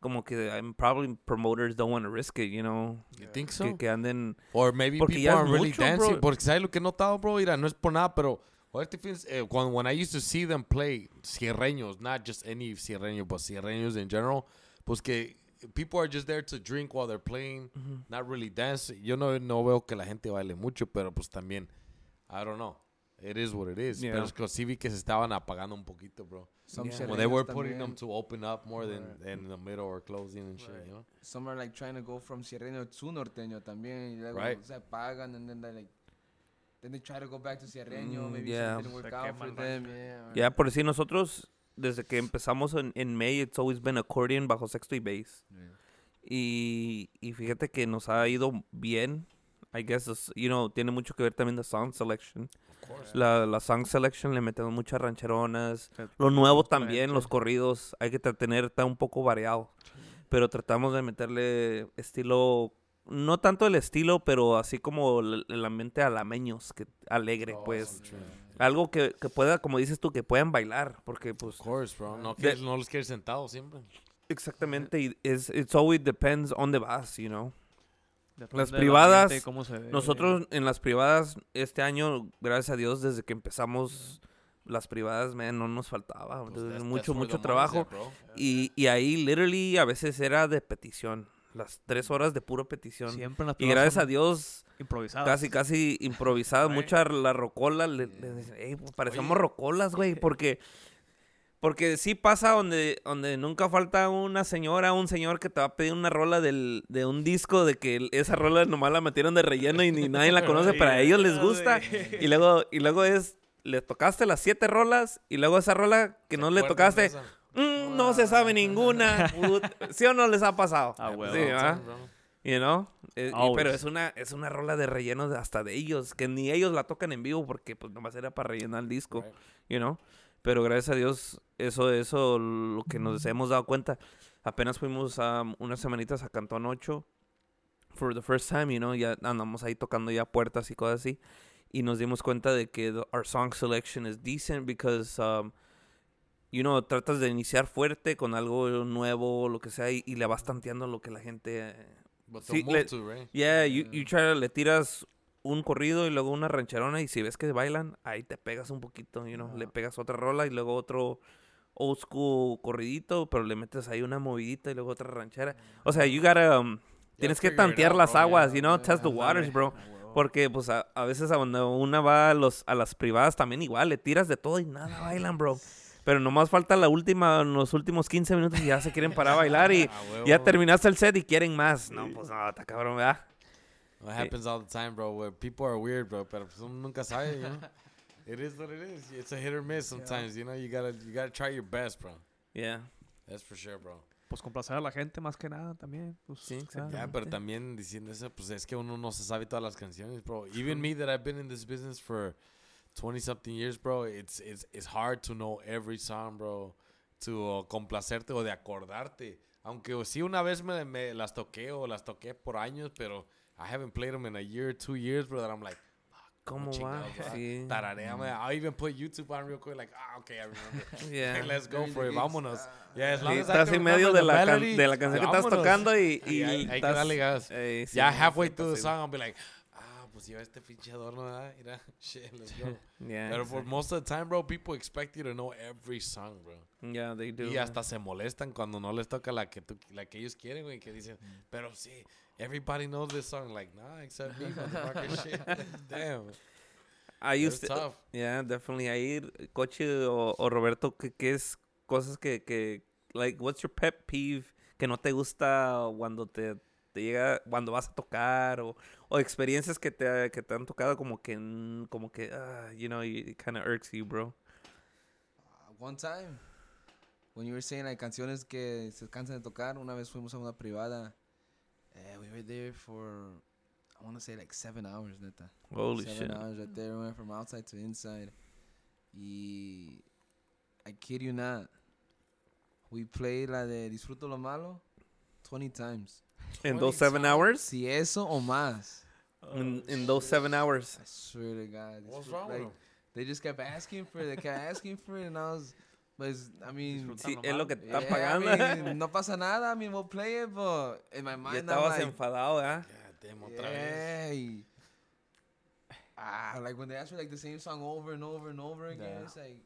Como que I'm probably promoters don't want to risk it, you know. You think so? Que, que anden... Or maybe people aren't really mucho, dancing. bro. Porque sabes lo que he notado, bro. Mira, no es por nada, pero fíjense, eh, when I used to see them play cierreños, not just any cierreño, but cierreños in general, pues que people are just there to drink while they're playing, not really dance. Yo no, no veo que la gente baile mucho, pero pues también, I don't know. It is what it is. Yeah. Pero es que sí vi que se estaban apagando un poquito, bro. Some Yeah. They were putting them to open up more than, Right. than in the middle or closing and shit, Right. you know? Some are like trying to go from cierreño to norteño también. Y luego Right. se apagan and then they like... Then they try to go back to cierreño. Mm, maybe yeah. something didn't work Se out for them. Yeah. Ya, por si nosotros, desde que empezamos en, en May, it's always been accordion bajo sexto y bass. Yeah. Y, y fíjate que nos ha ido bien. I guess, you know, tiene mucho que ver también the song selection. La, la song selection le metemos muchas rancheronas. Que- Lo nuevo también, los corridos. Hay que tener, está un poco variado. Pero tratamos de meterle estilo, no tanto el estilo, pero así como el, el ambiente alameños, que alegre, Oh, pues. Algo que, que pueda, como dices tú, que puedan bailar. Porque, pues, Of course, bro. No, De- quieres- no los quieres sentados siempre. Exactamente, y es it's always depends on the vas, you know. Las privadas, ambiente y cómo se ve. Nosotros en las privadas este año, gracias a Dios, desde que empezamos las privadas, man, no nos faltaba, Pues entonces, that's- mucho mucho trabajo at, bro. y, y ahí literally a veces era de petición, las tres horas de puro petición Siempre en las y gracias a Dios improvisadas. casi casi improvisadas, <laughs> mucha la rocola, le, le dicen, "Ey, pues, parecemos rocolas, güey, porque porque sí pasa donde, donde nunca falta una señora, un señor que te va a pedir una rola del, de un disco de que esa rola nomás la metieron de relleno y ni nadie la conoce, <laughs> pero a ellos les gusta. Y luego, y luego es, le tocaste las siete rolas y luego esa rola que ¿Se no le tocaste? "Mm, no se sabe ninguna. ¿Sí o no les ha pasado? Ah, huevo. Sí. You know? Eh, y- pero es una, es una rola de relleno de- hasta de ellos, que ni ellos la tocan en vivo porque pues nomás era para rellenar el disco, Right. you know? Pero gracias a Dios, eso, eso, lo que nos hemos dado cuenta. Apenas fuimos a unas semanitas a Cantón 8 for the first time, you know, ya andamos ahí tocando ya puertas y cosas así. Y nos dimos cuenta de que the- our song selection is decent because, um, you know, tratas de iniciar fuerte con algo nuevo, lo que sea, y, y le vas tanteando lo que la gente... eh, But Sí, le- to, right? Yeah, you, you try, le tiras un corrido y luego una rancherona y si ves que bailan, ahí te pegas un poquito, you know, le pegas otra rola y luego otro old school corridito, pero le metes ahí una movidita y luego otra ranchera. O sea, you gotta, um, tienes que tantear out, las bro, yeah. aguas, you know, Yeah, test the waters, bro. Porque pues a, a veces a donde una va a, los, a las privadas también igual, le tiras de todo y nada bailan, bro. <laughs> Pero nomás falta la última, los últimos 15 minutos y ya se quieren parar a bailar y <laughs> Ah, ya terminaste el set y quieren más. No, pues no, está cabrón, ¿verdad? It happens all the time, bro. Where people are weird, bro. Pero pues uno nunca sabe, you know. <laughs> It is what it is. It's a hit or miss sometimes. You know, you gotta you gotta try your best, bro. Yeah. That's for sure, bro. Pues complacer a la gente más que nada también. Pues, Sí, ah. Ya, pero también diciendo eso, pues es que uno no se sabe todas las canciones, bro. Even me that I've been in this business for 20 something years, bro, it's, it's, it's hard to know every song, bro. To uh, complacerte o de acordarte. Aunque sí una vez me, me las toqué o las toqué por años, pero I haven't played them in a year, two years, bro, that I'm like, ¿Cómo va? va? Sí. Tarareame. I'll even put YouTube on real quick, like, ah, okay, I remember. <laughs> Yeah. <laughs> Let's go for the it, vámonos. ah. Yeah, as long Sí, as I estás en medio de the la, can- melody, de la canción que estás vámonos. tocando y, y hay, hay que estás- darle gas. Ey, sí, ya halfway sí, through the song, I'll be like, ah, pues lleva este pinche adorno, ¿verdad? Mira, <laughs> shit, let's go. Yeah, Pero for sí. most of the time, bro, people expect you to know every song, bro. Yeah, they do. Y hasta se molestan cuando no les toca la que, tú, la que ellos quieren, güey, que dicen, pero sí, everybody knows this song. Like, nah, except me, motherfucker, <laughs> shit. Damn, I used to, tough. yeah, definitely. Ahí, Coche o, o Roberto, ¿qué, qué es cosas que, que, like, what's your pet peeve que no te gusta cuando te, te llega, cuando vas a tocar o, o experiencias que te, que te han tocado como que, como que, ah, you know, it kind of irks you, bro. Uh, one time, when you were saying like canciones que se cansan de tocar, una vez fuimos a una privada. Eh, we were there for, I want to say like seven hours, neta. Holy seven shit. hours right there. We went from outside to inside. Y I kid you not, we played la de Disfruto lo Malo 20 times. <laughs> In those seven hours? Si eso o más. In, in those seven hours. I swear to God. What's disfrut- wrong with like, him? They just kept asking for it. They kept asking for it, and I was, but it's, I mean, Sí, es lo que te están yeah, pagando. I mean, <laughs> no pasa nada. I mean, we'll play it, but in my Ya mind, I'm estabas like, enfadado, ¿ah? Damn, otra vez. yeah. y- Ah, like when they ask for like the same song over and over and over again, Yeah. it's like,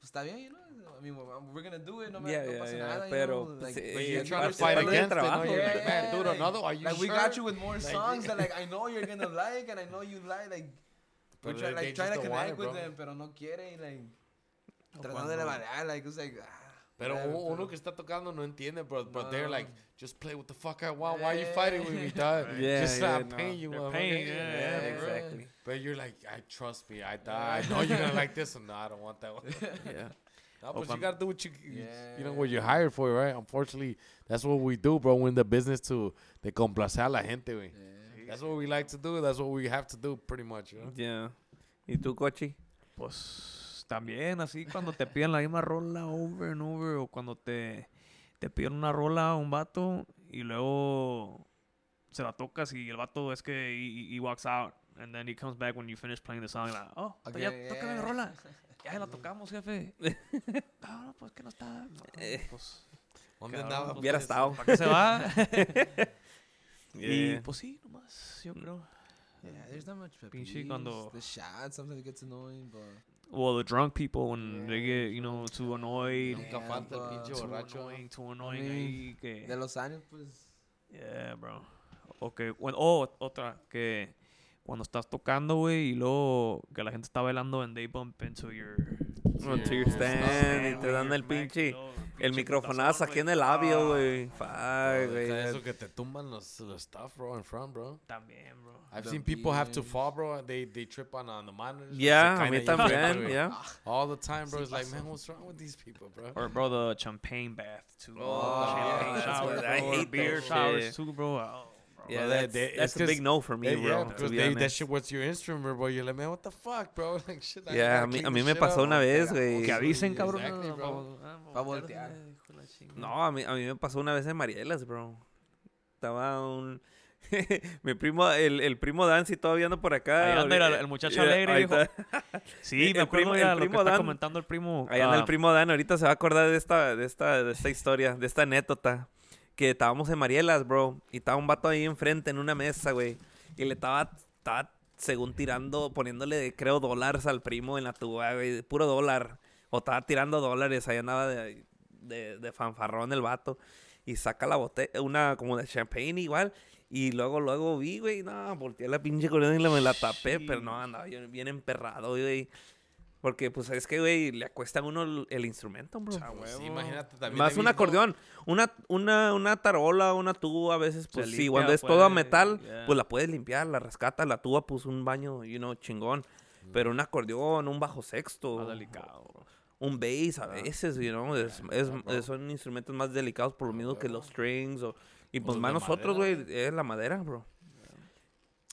pues está bien, you know. I mean, we're, we're gonna do it no matter Yeah, no yeah, pasa yeah, nada, you pero, know, pues, like, eh, But you're trying to fight against it, no? You're like, man, dude, another, are you like we sure? got you with more songs that like I know you're gonna <laughs> like and I know you like like we're But try, they- like trying to connect it, with them pero no quiere y like tratando de variar like it's like ah, Pero uno que está tocando no entiende, bro. But they're No. like, just play what the fuck I want. Why are you fighting with me, <laughs> dog? Yeah, just yeah, stop no. paying you, They're paying, yeah, Yeah, Yeah, exactly. But you're like, I trust me. I, I know you're gonna <laughs> like this one. No, I don't want that one. <laughs> Yeah. No, but you gotta do what you, you know, Yeah. what you're hired for, right? Unfortunately, that's what we do, bro. We're in the business to de complacer a la gente, güey. yeah. That's what we like to do. That's what we have to do, pretty much, you know? Yeah. ¿Y tú, Cochi? Pues también así cuando te piden la misma rola over and over o cuando te, te piden una rola a un vato y luego se la tocas y el vato es que he, he walks out and then he comes back when you finish playing the song like, oh, ya Okay, tócame mi yeah. rola. <laughs> Ya la tocamos, jefe. <laughs> No, no, pues que no está. No, Eh. pues, ¿Dónde cabrón, andaba? pues, Hubiera pues? estado. ¿Para qué se va? <laughs> Y Yeah. pues sí, nomás, yo creo. Yeah, there's not much Pinche cuando- the shots sometimes it gets annoying but Well, the drunk people when they get, you know, too annoyed. Nunca Yeah, falta el pinche Too borracho. annoying, too annoying ahí que... de los años pues Yeah, bro. Okay, bueno, oh, otra, que cuando estás tocando, güey, y luego que la gente está bailando and they bump into your... Onto your Yeah. stand y your te dan el pinche... El pinche microfonazo aquí en el labio, Ah, güey. Fuck, Bro, güey. deja eso que te tumban los, los stuff, bro, in front, bro. También, bro. I've The seen people have to fall, bro. They they trip on on the monitors. Yeah, Se a mí caen ahí enfrente, también, güey. yeah. All the time, bro. It's like, man, what's wrong with these people, bro? Or, bro, the champagne bath, too. Oh, champagne yeah, showers, I bro, or hate beer showers, too, bro. Bro. Yeah, that's, that's a big no for me, Yeah, bro. yeah, to because be they, that shit was your instrument, bro. You're like, man, what the fuck, bro? <laughs> Like, shit. I Yeah, a mí, a mí me pasó up. una vez, güey. Que avisen, cabrón. Exactly, no, bro. pa- ah, Pa' voltear, chingada. No, a mí, a mí me pasó una vez en Marielas, bro. Estaba un... <laughs> Mi primo, el, el primo Dancy todavía anda por acá. Ahí anda el- el muchacho Yeah, alegre, está. <laughs> Sí, El me acuerdo primo- ya el lo que primo está Dan- comentando el primo. Ahí anda ah, el primo Dan, ahorita se va a acordar de esta, de esta, de esta historia, de esta anécdota. Que estábamos en Marielas, bro. Y estaba un vato ahí enfrente en una mesa, güey. Y le estaba, estaba, según tirando, poniéndole, creo, dólares al primo en la tuba, güey. Puro dólar. O estaba tirando dólares. Ahí andaba de, de, de fanfarrón el vato. Y saca la botella, una como de champagne igual. Y luego, luego vi, güey, no, volteé la pinche corona y me la tapé. Pero no, andaba bien, bien emperrado, güey. Porque, pues, es que, güey, le acuesta a uno el, instrumento, bro. Ah, Pues sí, imagínate también. Más un acordeón. Una, una, una tarola, una tuba, a veces, pues sí, cuando es todo a pues, metal, yeah. pues la puedes limpiar, la rescata, la tuba, pues un baño, you know, chingón. Pero un acordeón, un bajo sexto, Más delicado, bro. un bass a veces, you know, es, es- es- son instrumentos más delicados por lo mismo que los strings. O, y pues más nosotros, güey, es la madera, bro.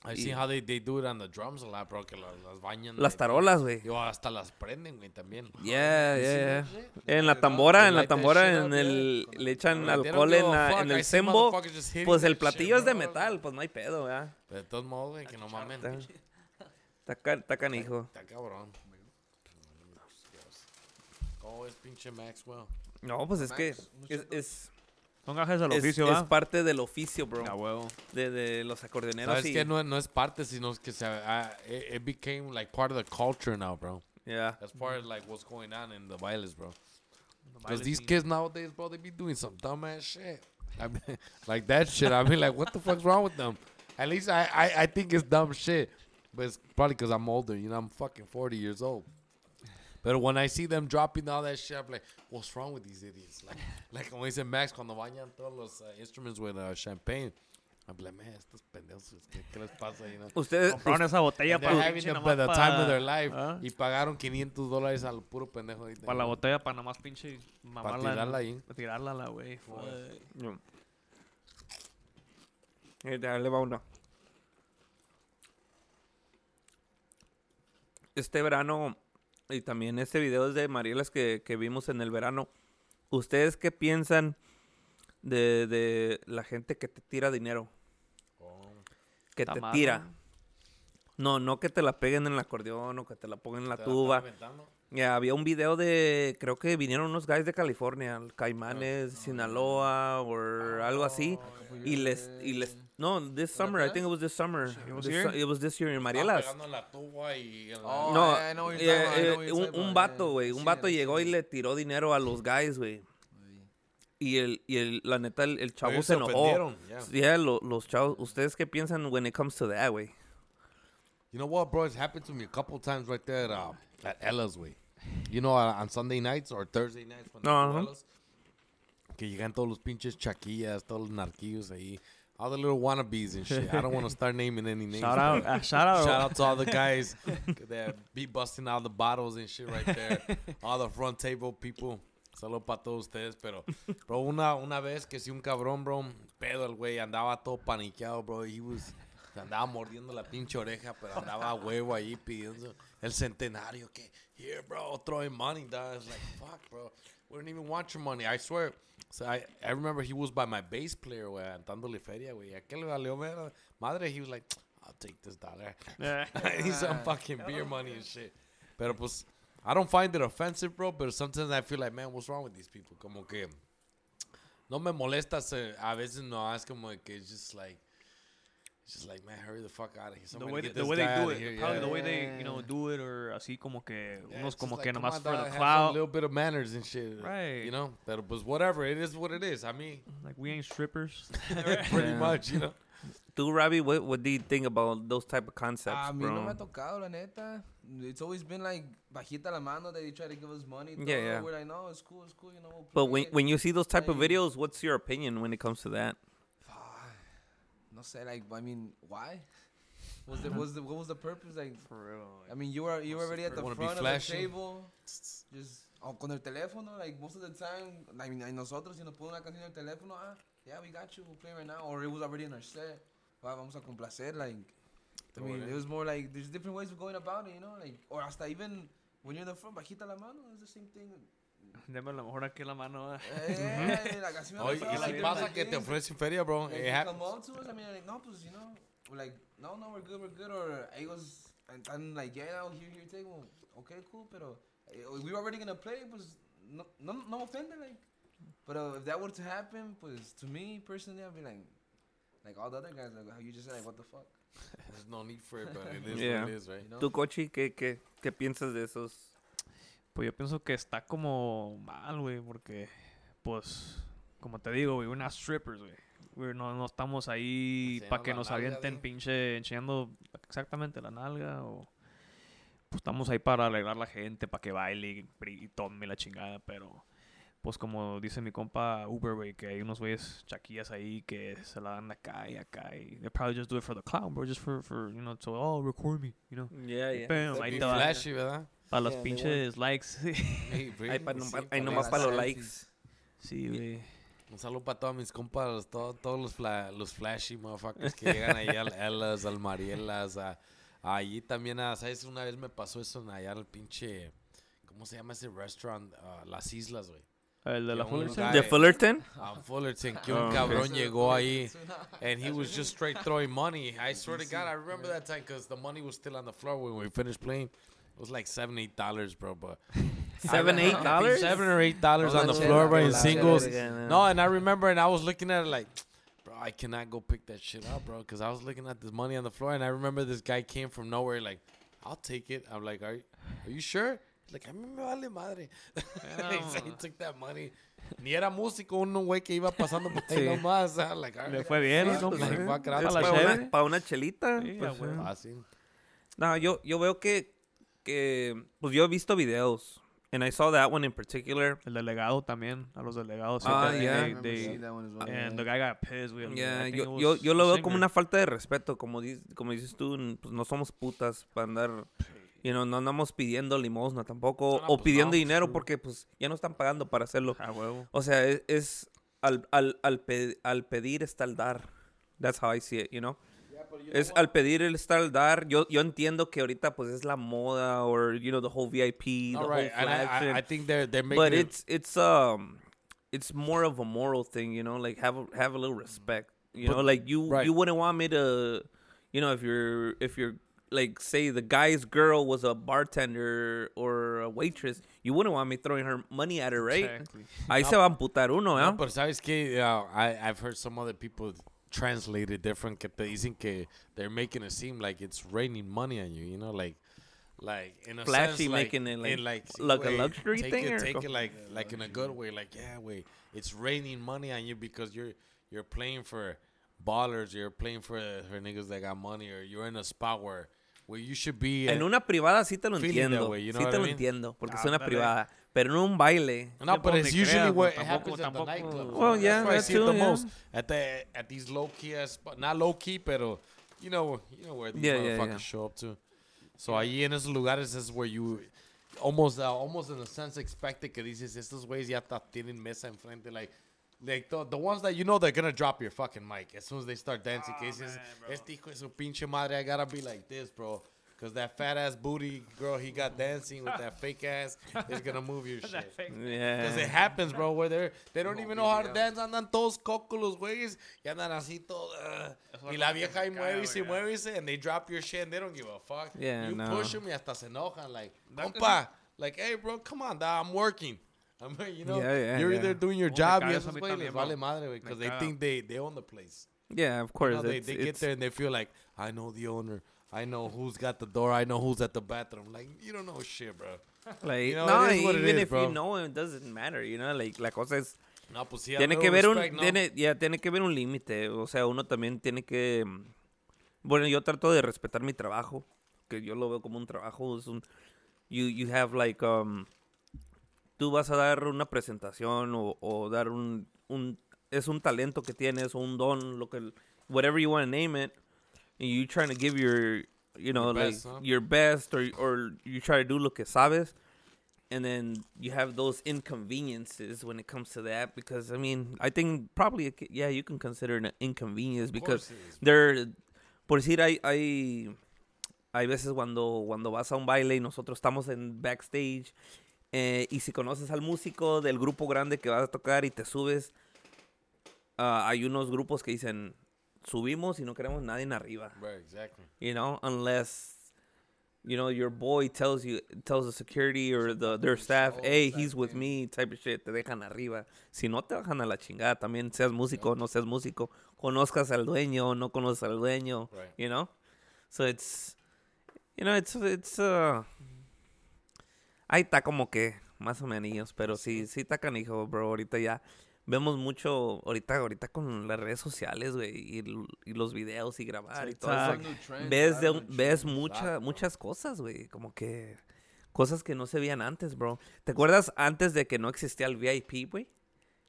I've seen how they, they do it on the drums a lot, bro. Que las, las bañan. Las tarolas, güey. Yo hasta las prenden, güey, también. <laughs> Yeah, yeah, yeah. En la tambora, en la tambora, en el, le echan alcohol en, la, en el sembo. Pues el platillo es de metal, pues no hay pedo, ¿verdad? Pero de todos modos, güey, que no mamen. Está, está, ca- está canijo. Está cabrón. ¿Cómo es pinche Maxwell? No, pues es que es, Son gajes del es- oficio, es parte del oficio, bro. A huevo. De, de los acordeoneros ¿Sabes y... que no, no es parte, sino es que se, ah, it, it became like part of the culture now, bro. Yeah. As far as like what's going on in the bailes, bro. Because baile these kids nowadays, bro, they be doing some dumbass shit. I mean, <laughs> like that shit. I mean, like, what the fuck's wrong with them? At least I, I, I think it's dumb shit. But it's probably because I'm older. You know, I'm fucking 40 years old. But when I see them dropping all that shit, I'm like, what's wrong with these idiots? <laughs> Like, like when he said Max, cuando bañan todos los uh, instruments with uh, champagne, I'm like, man, estos pendejos, ¿qué, qué les pasa? You know? Ustedes, Compraron esa botella para having the, the time of their life. ¿Ah? Y pagaron 500 dólares al puro pendejo. ahorita. Para la botella, para nada más pinche mamarla. tirarla ahí. Para tirarla, la güey. Fuck. No. Eh, Dale, va una. Este verano, y también este video es de Marielas que, que vimos en el verano. ¿Ustedes qué piensan de, de la gente que te tira dinero? Que Está te tira. ¿no? No, que te la peguen en el acordeón o que te la pongan en la Te tuba. Ya, había un video de, creo que vinieron unos guys de California, Caimanes, Sinaloa o algo así, y les, y les, no, this summer, I think it was this summer, It was This it was this year Estaba Marielas. Oh, No, yeah, eh, eh, un, vato, yeah. güey, un vato llegó y le tiró dinero a los guys, güey, y el, y el, la neta, el, el chavo Ellos se enojó. yeah. Yeah, lo- los chavos, ¿ustedes qué piensan when it comes to that, güey? You know what, bro? It's happened to me a couple times right there at, uh, at Ella's, way. You know, uh, on Sunday nights or Thursday nights. Cuando No, estuvo ajá. Ella's, que llegan todos los pinches chaquillas, todos los narquillos ahí. All the little wannabes and shit. I don't want to <laughs> start naming any names. Shout out, ah, shout out. Shout out to all the guys <laughs> that be busting out the bottles and shit right there. <laughs> all the front table people. Solo para todos ustedes, pero, bro, una, una vez que si un cabrón, bro, pedo el güey, andaba todo paniqueado, bro, he was, se andaba mordiendo la pinche oreja, pero andaba a huevo ahí pidiendo el centenario, que, here, bro, throwing money, dog. It's like, fuck, bro, we don't even want your money, I swear. So I, I remember he was by my bass player, güey, dándole feria, güey, ¿a qué le valió madre? He was like, I'll take this dollar. I need some fucking beer money and shit. Pero pues, I don't find it offensive, bro, but sometimes I feel like, man, what's wrong with these people? Como que no me molesta, se- a veces no, es como que it's just like, just like, man, hurry the fuck out of here. The way, get the this way they do it, here, probably yeah. the way they, you know, do it, or así como que, Yeah, unos como just que like, nomás come for on, the dog, have some clout. little bit of manners and shit. Right. You know? Pero pues whatever, it is what it is. I mean, <laughs> Like, we ain't strippers. <laughs> pretty Yeah. much, you know? <laughs> Tú, Ravi, what, what do you think about those type of concepts, A mí bro? no me ha tocado, la neta. It's always been like bajita la mano that they try to give us money. Yeah, todo. yeah. We're like, no, it's cool, it's cool, you know. we'll But when it. when you see those type of videos, what's your opinion when it comes to that? No sé, like, I mean, why? Was the, was the, what was the purpose? Like, For real. I mean, you were you were already at the front of the table, <laughs> just oh, con el teléfono. Like most of the time, I mean, nosotros si nos ponen una canción en el teléfono, ah, yeah, we got you, we'll play right now, or it was already in our set. Va, vamos a complacer, like. I mean, it was more like there's different ways of going about it, you know, like or hasta even when you're in the front, bajita la mano, it's the same thing. Deme a lo mejor aquí la mano. ah. Eh, <laughs> like, así me Oye, y si pasa que te ofrecen feria, bro, Like, it happens. come up to us, I mean, like, no, pues, you know, like, no, no, we're good, we're good, or ellos, and, and like, yeah, no, here, here, take one. Okay, cool, pero eh, we were already gonna play, pues, no, no, no offende, like, but uh, if that were to happen, pues, to me, personally, I'd be like, like all the other guys, like, how you just said, like, what the fuck? There's no need for it, but it is <laughs> Yeah. what it is, right? You know? ¿Tú, Cochi, qué, qué, qué piensas de esos? Pues yo pienso que está como mal, güey, porque, pues, como te digo, güey, not strippers, güey. No, no estamos ahí para que nos nalga, avienten pinche enseñando exactamente la nalga o... Pues estamos ahí para alegrar la gente, para que baile y, tome la chingada, pero... Pues como dice mi compa Uber, güey, que hay unos güeyes chaquillas ahí que se la dan acá y acá y... They probably just do it for the clown, bro, just for, for you know, so, oh, record me, you know. Yeah, yeah. Bam, ahí te flashy, ¿verdad? Para los Yeah, pinches likes. <laughs> Hey, Ahí, pa- sí, nomás- ahí para los likes. sí, güey. Un saludo para todos mis compas, todo- todos los, fla- los flashy motherfuckers que llegan ahí al Ellas, al Marielas, a, allí también, a, ¿sabes? Una vez me pasó eso en allá al pinche, ¿cómo se llama ese restaurant? Ah, Las Islas, güey. El de la Fullerton. ¿De Fullerton? A Fullerton, que Oh, un okay. cabrón llegó ahí and he was just straight throwing money. I swear to God, I remember that time because the money was still on the floor when we finished playing. It was like seven, eight dollars, bro. But <laughs> Seven, eight dollars? seven or eight dollars on the floor, bro, in singles. No, and I remember, and I was looking at it like, bro, I cannot go pick that shit up, bro, because I was looking at this money on the floor, and I remember this guy came from nowhere, like, I'll take it. I'm like, are you, are you sure? Like, a mí me vale madre. <laughs> he, he took that money. Ni era músico, un güey que iba pasando por ahí Sí. nomás. Like, Le fue bien, Fuck, ¿no? like, Pues, fuck it, a I'll la Para una, pa' una chelita. Sí, pues, a huevo. eh. Fácil. No, yo, yo veo que, que, pues yo he visto videos. And I saw that one in particular. El delegado también, a los delegados. Ah, they- yeah. They- they- seeing that one as well. and the guy got pissed. We, Yeah, I think yo, yo, yo lo veo como una falta de respeto, como, dices, como dices tú, pues no somos putas para andar, you know, no andamos pidiendo limosna tampoco, No, no, o pues pidiendo no, pues dinero sí. porque pues ya no están pagando para hacerlo. A huevo. O sea, es, es al, al, al, pe- al pedir está el dar. That's how I see it, you know. Es al pedir el está el dar. Yo, yo entiendo que ahorita pues es la moda or you know the whole VIP, the All whole right, I, flash. I, I and- think they're they're making but it, it's it's um it's more of a moral thing, you know, like have a, have a little respect. You But- know, like you right. you wouldn't want me to you know, if you're if you're like say the guy's girl was a bartender or a waitress, you wouldn't want me throwing her money at her, right? Exactly. Ahí No. se va a amputar uno, No, ¿eh? pero sabes que uh, I I've heard some other people translate it different que te dicen que they're making it seem like it's raining money on you, you know, like like in a Flashy, sense, like, making it like- in like, sí, like a luxury take thing it, or take it like like in a good way, like yeah, wait, it's raining money on you because you're you're playing for ballers, you're playing for for niggas that got money, or you're in a spot where where you should be. En una privada sí te lo entiendo. way, you know sí te I lo mean? entiendo, porque es una Ándale. privada. Pero en un baile. No, Yo but it's usually creas, what pues, happens tampoco- at the tampoco- nightclubs. Well, That's yeah, I that see it the yeah. most. At the at these low key as spo- not low key, pero you know you know where these Yeah, yeah, motherfuckers yeah. show up to. So ahí en esos lugares es where you almost uh, almost in a sense expected que dices estos güeyes ya ta- tienen mesa enfrente like like the, the ones that you know they're gonna drop your fucking mic as soon as they start dancing. que dices este hijo de su pinche madre I gotta be like this, bro. Cause that fat ass booty girl he got dancing with that fake ass is gonna move your <laughs> shit. Yeah. Because it happens, bro, where they're, they don't even know how to dance. Andan todos cocos los güeyes y andan así todo. uh, y la vieja ahí mueve y se mueve y se, and they drop your shit and they don't give a fuck. Yeah, you no. push them y hasta se enojan. Like, compa, like, hey, bro, come on, dog, I'm working. <laughs> I'm, you know, Yeah, yeah, you're yeah. either doing your Oh, job y caga eso a esos les vale madre, because they think they, they own the place. Yeah, of You course. know, they it's- they get it's- there and they feel like, I know the owner. I know who's got the door. I know who's at the bathroom. Like, you don't know shit, bro. Like, You know, no, even is, if bro. you know, it doesn't matter, you know, like, la cosa es, No, pues sí, tiene que ver un, respect, ¿no? tiene, ya, tiene que ver un límite, o sea, uno también tiene que, bueno, yo trato de respetar mi trabajo, que yo lo veo como un trabajo, es un, you, you have like, um, tú vas a dar una presentación o, o dar un, un, es un talento que tienes o un don, lo que, whatever you want to name it, and you trying to give your, you know, Your like best, huh? your best, or or you try to do lo que sabes, and then you have those inconveniences when it comes to that. Because I mean, I think probably yeah, you can consider it an inconvenience because course it is, there, por decir, hay hay hay veces cuando cuando vas a un baile y nosotros estamos en backstage eh, y si conoces al músico del grupo grande que vas a tocar y te subes, ah, hay unos grupos que dicen subimos y no queremos nadie en arriba. Right, exactly. you know, unless you know your boy tells you tells the security or the their staff, hey, he's with me, type of shit, te dejan arriba. Si no te bajan a la chingada, también seas músico no seas músico, conozcas al dueño no conoces al dueño, Right. you know. So it's you know, it's it's uh ahí está como que más o menos, pero sí sí está canijo, bro, ahorita ya vemos mucho ahorita ahorita con las redes sociales, güey, y, los videos y grabar y todo eso ves a de ves mucha, Exacto. muchas cosas, güey, como que cosas que no se veían antes, bro. ¿Te acuerdas antes de que no existía el VIP, güey?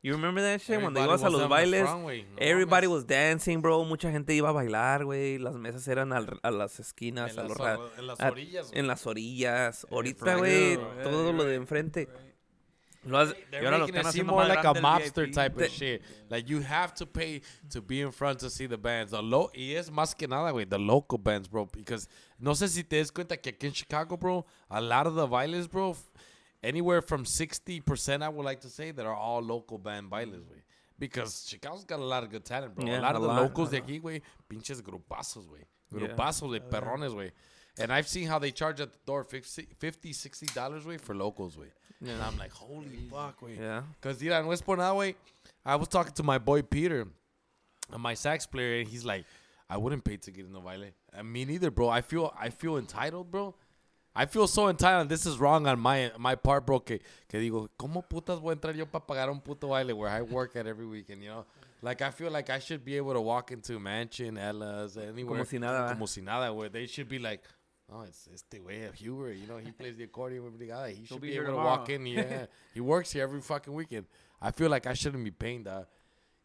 You remember that shit? Cuando Everybody ibas a los bailes, front, güey. No everybody was dancing, bro. Mucha gente iba a bailar, güey. Las mesas eran al- a las esquinas, en a las, los en las a- orillas. güey. en las orillas. Ahorita, güey. Yeah, todo lo de right, enfrente. Lo has- They're ahora lo making it seem haciendo more más like a grande el mobster VIP. type of shit. Like you have to pay to be in front to see the bands. The low y es más que nada, güey, the local bands, bro. Because no sé si te das cuenta que aquí en Chicago, bro, a lot of the bailes, bro, f- anywhere from 60%, I would like to say, that are all local band bailes, güey. Because Chicago's got a lot of good talent, bro. Yeah, a lot a of the lot, locals de aquí, güey, pinches grupazos, güey. Yeah. Grupazos de perrones, güey. And I've seen how they charge at the door 50, 50 60 dollars, güey, for locals, güey. And I'm like, holy fuck, güey. Yeah. Cause mira, no es por nada, güey. I was talking to my boy Peter, my sax player, and he's like, I wouldn't pay to get in the baile. I me neither, bro. I feel I feel entitled, bro. I feel so entitled. This is wrong on my my part, bro. Que, que digo, ¿cómo putas voy a entrar yo para pagar un puto baile where I work at every weekend, you know? Like, I feel like I should be able to walk into Mansion, Ella's, anywhere. Como si nada, ¿va? Como si nada, where they should be like, oh, it's este güey, Hubert, you know, he plays the accordion with Brigada. He should be be, here able to walk in. Yeah, <laughs> he works here every fucking weekend. I feel like I shouldn't be paying that.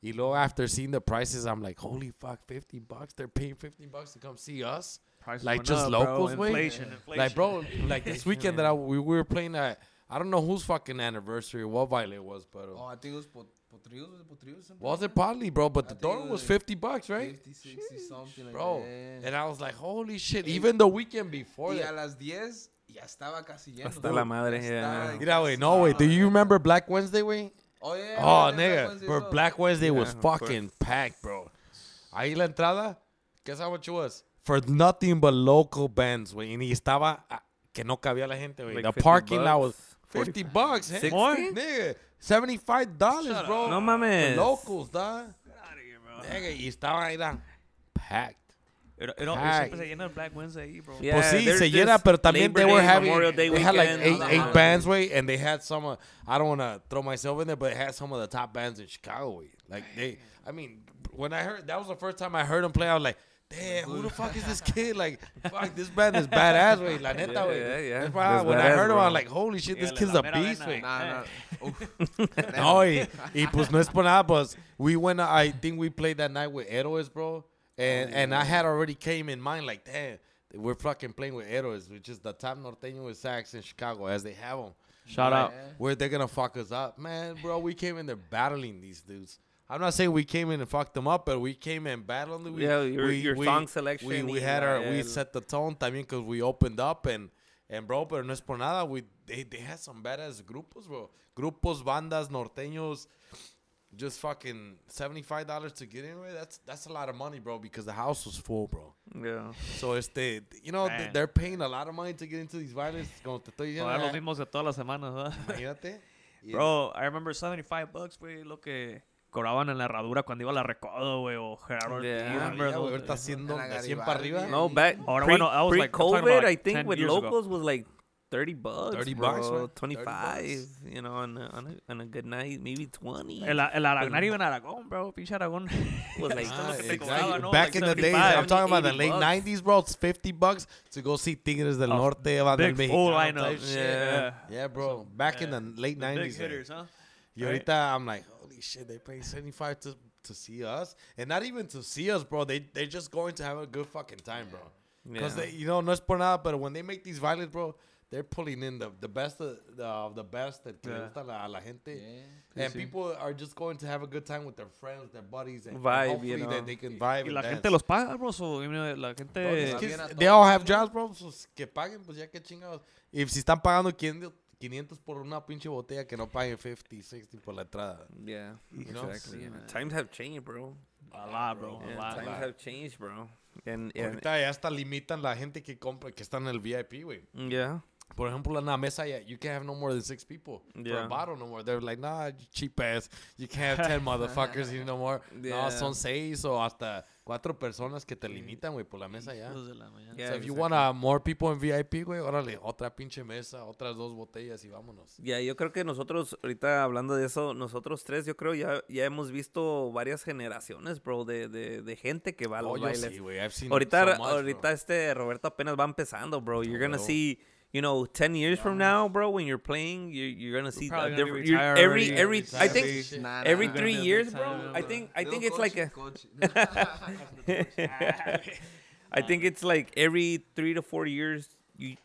You know, after seeing the prices, I'm like, holy fuck, 50 bucks. They're paying 50 bucks to come see us. Prices Like, just up, locals, güey. Inflation, inflation. Like, bro, like this weekend that <laughs> I, we were playing at, I don't know whose fucking anniversary, or what baile it was, but uh, Oh, I think it was pot- Potrillos. Was it Potrillos? was it probably, bro? But I the think door it was was 50 bucks, right? 50, 60, something like Bro, that. and I was like, holy shit. Even the weekend before Y a that. las 10 ya estaba casi lleno. Hasta la madre, yeah. estaba Mira, wait, casi- no, wait. Do you remember Black Wednesday, wait? Oh, yeah. Oh, yeah, Black nigga, Wednesday bro. Black Wednesday was Yeah, of course. fucking packed, bro. Ahí la entrada, guess how much it was? For nothing but local bands, güey. Y estaba ah, que no cabía la gente, güey. Like the 50 parking lot was bucks, 50 bucks, eh? 60? Nigga, $75, bro. No For mames. locals, da. Get of here, bro. Nigga, y estaba ahí, da, packed. Pero, pero Packed. siempre se llena el Black Wednesday bro. Yeah, pues sí, there's se this llena, pero también Labor they were Day, having, Memorial Day they had like eight, eight bands, way, and they had some, uh, I don't want to throw myself in there, but it had some of the top bands in Chicago, way. Like, they, I mean, when I heard, that was the first time I heard them play, I was like, damn, who the fuck is this <laughs> kid? Like, fuck, this band is badass, way. La neta, Yeah, way. yeah, yeah. That's why That's when I badass, heard him, I bro. was like, holy shit, this kid's a beast, vena. way. Nah, nah. <laughs> <laughs> No, y, y pues no es por nada, pues we went, I think we played that night with Héroes, bro. And and I had already came in mind like, damn, we're fucking playing with Héroes, which is the top norteño with sax in Chicago, as they have them. Shout out. Where they're gonna fuck us up, man, bro. We came in there battling these dudes. I'm not saying we came in and fucked them up, but we came in battling. We, Yeah, your- we, your we, song selection We, we had la- our, we set the tone también because we opened up and and bro, pero no es por nada. We they, they had some badass grupos, bro. Grupos, bandas, norteños. Just fucking seventy five dollars to get in. With. That's that's a lot of money, bro, because the house was full, bro. Yeah. So it's the you know, th- they're paying a lot of money to get into these violets. Como te estoy diciendo, Pagar los mismos de todas las semanas, ¿verdad? imagínate. Y- <laughs> Bro, I remember 75 bucks, güey, lo que cobraban en la herradura cuando iba a la Recodo, güey, o Gerardo Ortiz, Yeah. Remember ya, güey, those- ahorita haciendo En la de 100 para Garibaldi. arriba. No, back Ahora, pre, bueno, I was like- talking pre-COVID, about I like think 10 with ago. locals was like 30 bucks, 30 bro. bucks, right? 25, you know, on a, on, a, on a good night, maybe 20. El, el en Aragón, bro, pinche Aragón. <laughs> was like, <laughs> Ah, exactly. cobraba, ¿no? Back Like in the days, 75, I'm talking about the 80 late bucks. 90s, bro. It's 50 bucks to go see Tigres del Oh, Norte, Banda del lineup. type shit. Yeah. Yeah, bro. Back in the late The 90s. Big eh. hitters, huh? Y ahorita I'm like, holy shit, they paying 75 to, to see us. And not even to see us, bro. They, they're just going to have a good fucking time, bro. Because, Yeah. they, you know, no es por nada, but when they make these violets, bro, they're pulling in the, the best of the, of the best that Yeah. gusta la, la gente. Yeah. And people are just going to have a good time with their friends, their buddies, and, and Vibe, hopefully you know. that they can vibe Y and la dance. gente los paga, bro, so, you know, la gente... Está kids, they all have todos, jobs, bro. pues que paguen, pues ya que chingados. Y si están pagando 500, 500 por una pinche botella, que no paguen 50, 60 por la entrada. Yeah, You know? exactly. yeah. Times have changed, bro. A lot, bro, a Yeah, lot. times lot. have changed, bro. And, and Ahorita ya hasta limitan la gente que compra, que están en el VIP, güey. yeah, Por ejemplo, en la mesa, ya, you can't have no more than six people for Yeah. a bottle no more. They're like, nah, you cheap ass. You can't have 10 <laughs> motherfuckers here no more. <laughs> No, Yeah. son seis o hasta cuatro personas que te limitan, güey, por la mesa ya. De la mañana. yeah. so if you exactly. want more people in VIP, güey, órale, otra pinche mesa, otras dos botellas y vámonos. Ya, yo creo que nosotros, ahorita hablando de eso, nosotros tres, yo creo ya, ya hemos visto varias generaciones, bro, de, de, de gente que va a los Oh, yo bailes. sí, güey. I've seen ahorita, so much, bro. ahorita este Roberto apenas va empezando, bro. You're gonna huevo. see, you know, 10 years from now, bro, when you're playing, you're, you're gonna see a gonna be different, you're- retired every, already. every, I think, Shit. Nah, every nah, gonna three be a big years, time, bro, bro. I think, I think it's like a, coach, <laughs> <laughs> <laughs> I think it's like every three to four years, you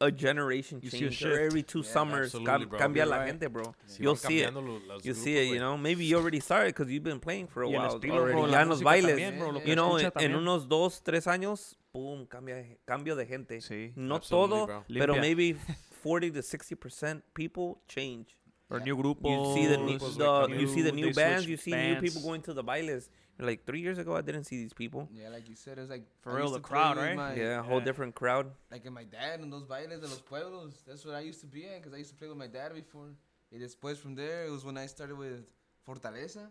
a generation You change. or every two Yeah, summers absolutely, cam- bro. cambia You're la gente, bro. Sí, You'll see it. cambiando lo- los You grupos, see it, you know. Maybe you already started because you've been playing for a Y el while estilo, already. bro, la ya en los bailes. también, bro, you know, escucha en, en unos dos, tres años, boom, cambia, cambio de gente. Sí. No todo, bro. pero Limpia. maybe 40 to 60% people change. Or new grupo. You see the, new, Grupos, the you see the new bands, you see new people going to the bailes. Like, three years ago, I didn't see these people. Yeah, like you said, it's like For I real, the crowd, right? my- Yeah, a whole Yeah. different crowd. Like in my dad in those bailes de los pueblos. That's what I used to be in because I used to play with my dad before. Y después from there, it was when I started with Fortaleza.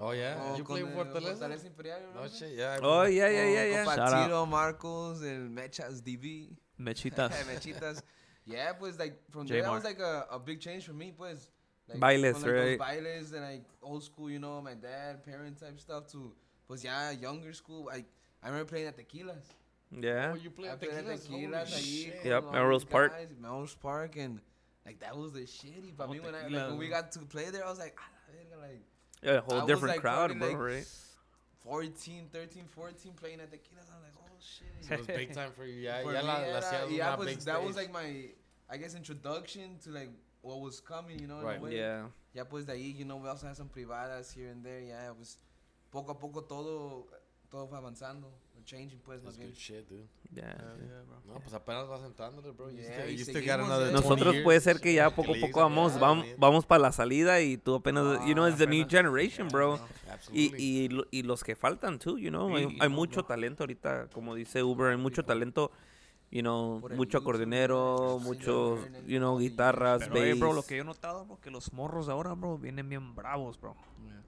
Oh, yeah. O You play el Fortaleza? Fortaleza Imperial. No shit, yeah. Oh, yeah, yeah, yeah, yeah. compa Shout out. Marcos, el Mechas DB. <laughs> Mechitas. <laughs> Mechitas. Yeah, pues like from there, that was like a, a big change for me, pues. Like, Bailes, from, like, right? Those bailes and like old school, you know, my dad, parent type stuff to, pues yeah, younger school. Like I remember playing at Tequilas. Yeah. Oh, you play I at played at Tequilas? Tequilas ahí shit. Yep, Melrose Park. guys, Melrose Park, and like that was the shitty. But Oh, me when I like when we got to play there, I was like, ah, la verga, like Yeah, a I whole was, different like, crowd, bro, like, right? 14, 13, 14 playing at Tequilas. I was like, oh shit. It was big time for you. Yeah, For ya me la, la era- yeah, una pues, big that was like my, I guess, introduction to like what was coming, you know, in Right. a way. Yeah. Ya pues de ahí, you know, we also had some privadas here and there. Yeah, it was poco a poco todo, todo fue avanzando, changing pues más bien. good shit, dude. Yeah. No, pues apenas vas entrándole, bro. You Yeah, still, you still got seguimos, another eh. 20 Nosotros years. puede ser que ya poco a poco vamos, yeah, vamos, vamos para la salida y tú apenas, you know, Ah, it's the new generation, bro. Y, y, y los que faltan, too, you know. Hay, hay no, mucho bro. talento ahorita, como dice Uber, hay mucho talento, you know, mucho acordeonero, muchos, you know, guitarras, Pero, hey, bass. bro, lo que yo he notado, bro, que los morros de ahora, bro, vienen bien bravos, bro.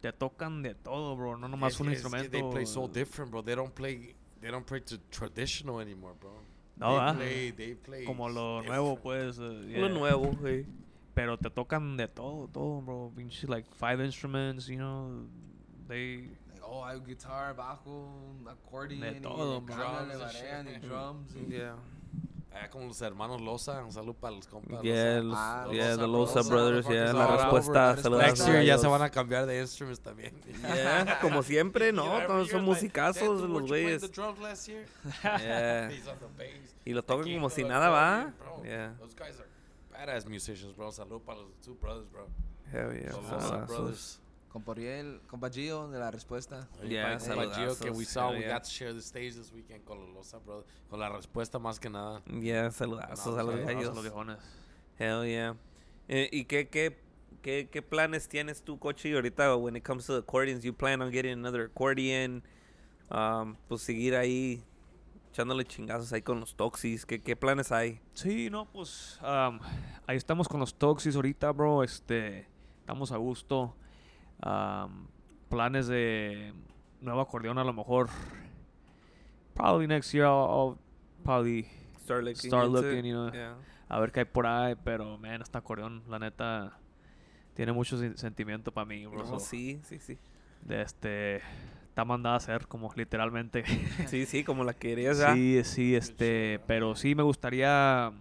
Te tocan de todo, bro. No nomás Es un es instrumento. They play so different, bro. They don't play. They don't play to traditional anymore, bro. No, they ¿verdad? play, they play Como lo different. nuevo, pues. Eh, lo yeah. nuevo, güey. Pero te tocan de todo, todo, bro. Pinche, like, five instruments, you know. They... Like, oh, hay guitar, bajo, accordion, De todo, le bro. cambian, le Drums and varean, shit. Mm-hmm. drums. y- Yeah. Ah, como los hermanos Loza. Un saludo para los compas. Yeah, Loza. los, Ah, yeah, Loza the Loza Brothers, Brothers, yeah, la respuesta, Next saludos Next a year ya se van a cambiar de instruments también. <laughs> Yeah, como siempre, ¿no? Todos son like, musicazos "Dad, dude, los güeyes. <laughs> Yeah. Y lo tocan como si nada, ¿va? Yeah. Those guys are badass musicians, bro. Salud para los two brothers, bro. Hell yeah. Los. Loza brothers. Compa Ariel, compa Gio, de la respuesta. Yeah, Compa Gio, que we saw, hell we yeah. got to share the stage this weekend con los Loza brothers. Con la respuesta más que nada. Yeah, saludazos a los gallos. los viejones. Hell yeah. Eh, ¿Y qué, qué, qué, qué planes tienes tú, Cochi, ahorita when it comes to accordions? You plan on getting another accordion? Um, pues seguir ahí echándole chingazos ahí con los toxis. ¿Qué, qué planes hay? Sí, no, pues am, ahí estamos con los Toxis ahorita, bro. Este, estamos a gusto. Am, planes de nuevo acordeón a lo mejor. Probably next year I'll, I'll probably Start looking, Start looking, you know. Yeah. a ver qué hay por ahí, pero man, este acordeón, la neta, tiene mucho sen- sentimiento para mí, bro. No, so, sí, sí, sí. de este, está mandada a hacer como literalmente. <laughs> Sí, sí, como la querías ya. Sí, sí, este, pero sí me gustaría,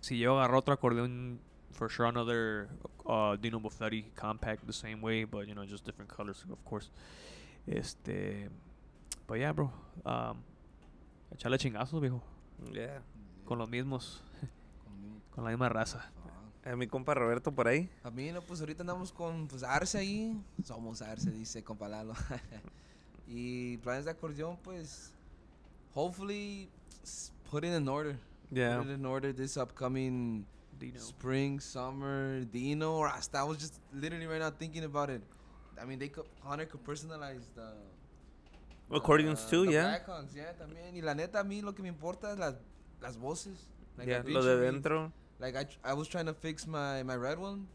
si yo agarro otro acordeón, for sure another uh, Dino Buffetti compact the same way, but you know, just different colors, of course. Este, but yeah, bro, um, echarle chingazos, viejo, Yeah. con los mismos, con <laughs> la misma raza. Ah. A mi compa Roberto por ahí. A mí, no, pues ahorita andamos con pues, Arce ahí. Somos Arce, dice compa Lalo. <laughs> y planes de acordeón, pues. Hopefully, put it in order. Yeah. Put it in order this upcoming Dino. spring, summer, Dino, or hasta I was just literally right now thinking about it. I mean, they could, Hunter could personalize the. Accordions the- too, the yeah. Blackhawks, yeah, también. Y la neta, a mí lo que me importa es las, las voces. Like, Yeah, lo de dentro. Like I, I was trying to fix my, my red one.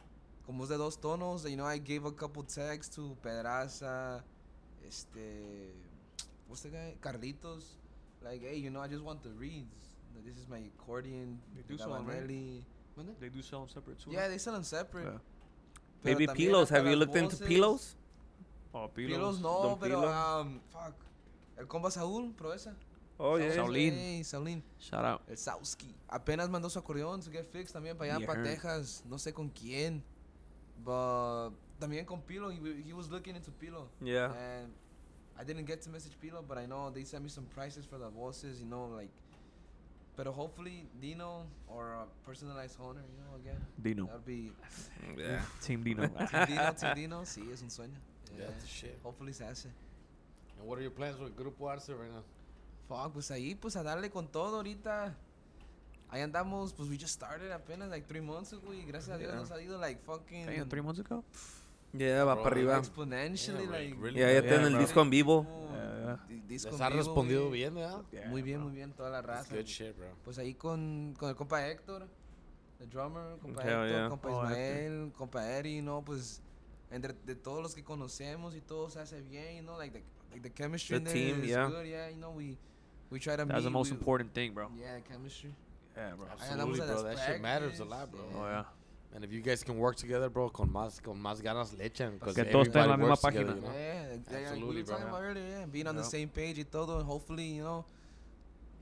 Como es de dos tonos, you know, I gave a couple tags to Pedraza, este, what's the guy? Carlitos. Like, hey, you know, I just want the reeds. This is my accordion. They do sell 'em, right? Gabanelli. ¿Mande? They do sell them separate too. Yeah, they sell them separate. Yeah. Pero Maybe también pillows. Have you las looked into voces- pillows? Oh, Pillows, pillows. no, Don pero, Pilo. um, fuck. El compa Saúl, Proeza. Oh, yeah. Saul. Saulín. Hey, Saulín. Shout out. El Sauski. Apenas mandó su acordeón to get fixed también para allá, Yeah, para heard. Texas. No sé con quién. But también con Pilo. He, he was looking into Pilo. Yeah. And I didn't get to message Pilo, but I know they sent me some prices for the voices. You know, like But hopefully Dino or a personalized owner, you know, again. Dino. That'd be Yeah. <laughs> Team Dino. Team Dino, Team Dino. Sí, es un sueño. Yeah, that's shit. Hopefully se hace. And what are your plans with Grupo Arce right now? Fuck, pues ahí, pues a darle con todo ahorita. Ahí andamos, pues we just started apenas like three months ago y gracias a Dios Yeah. nos ha ido like fucking Damn, three months ago? Yeah, va Bro, para arriba. exponentially Yeah, like really, Ya, ya Yeah, tienen el bro. disco en vivo. Yeah. Les ha vivo, respondido güey. bien, ¿verdad? Muy bien, muy bien, toda la raza. good shit, bro. Pues ahí con, con el compa Héctor, el drummer, compa Hell Héctor, yeah. compa Oh, Héctor. Ismael, compa Eri, ¿no? Pues entre de todos los que conocemos y todo se hace bien, you know, like the, like the chemistry The in there team, is yeah. good, yeah, you know, we, we try to That's the meet, most we- important thing, bro. Yeah, chemistry. Yeah, bro. Absolutely, bro. That shit matters a lot, bro. yeah. Oh, yeah. And if you guys can work together, bro, con más, con más ganas le echan. 'cause Que todos estén en la everybody misma works together, página. you know? Yeah, like, like Absolutely, we were bro. talking about earlier, yeah, being on the same page y todo, and hopefully, you know,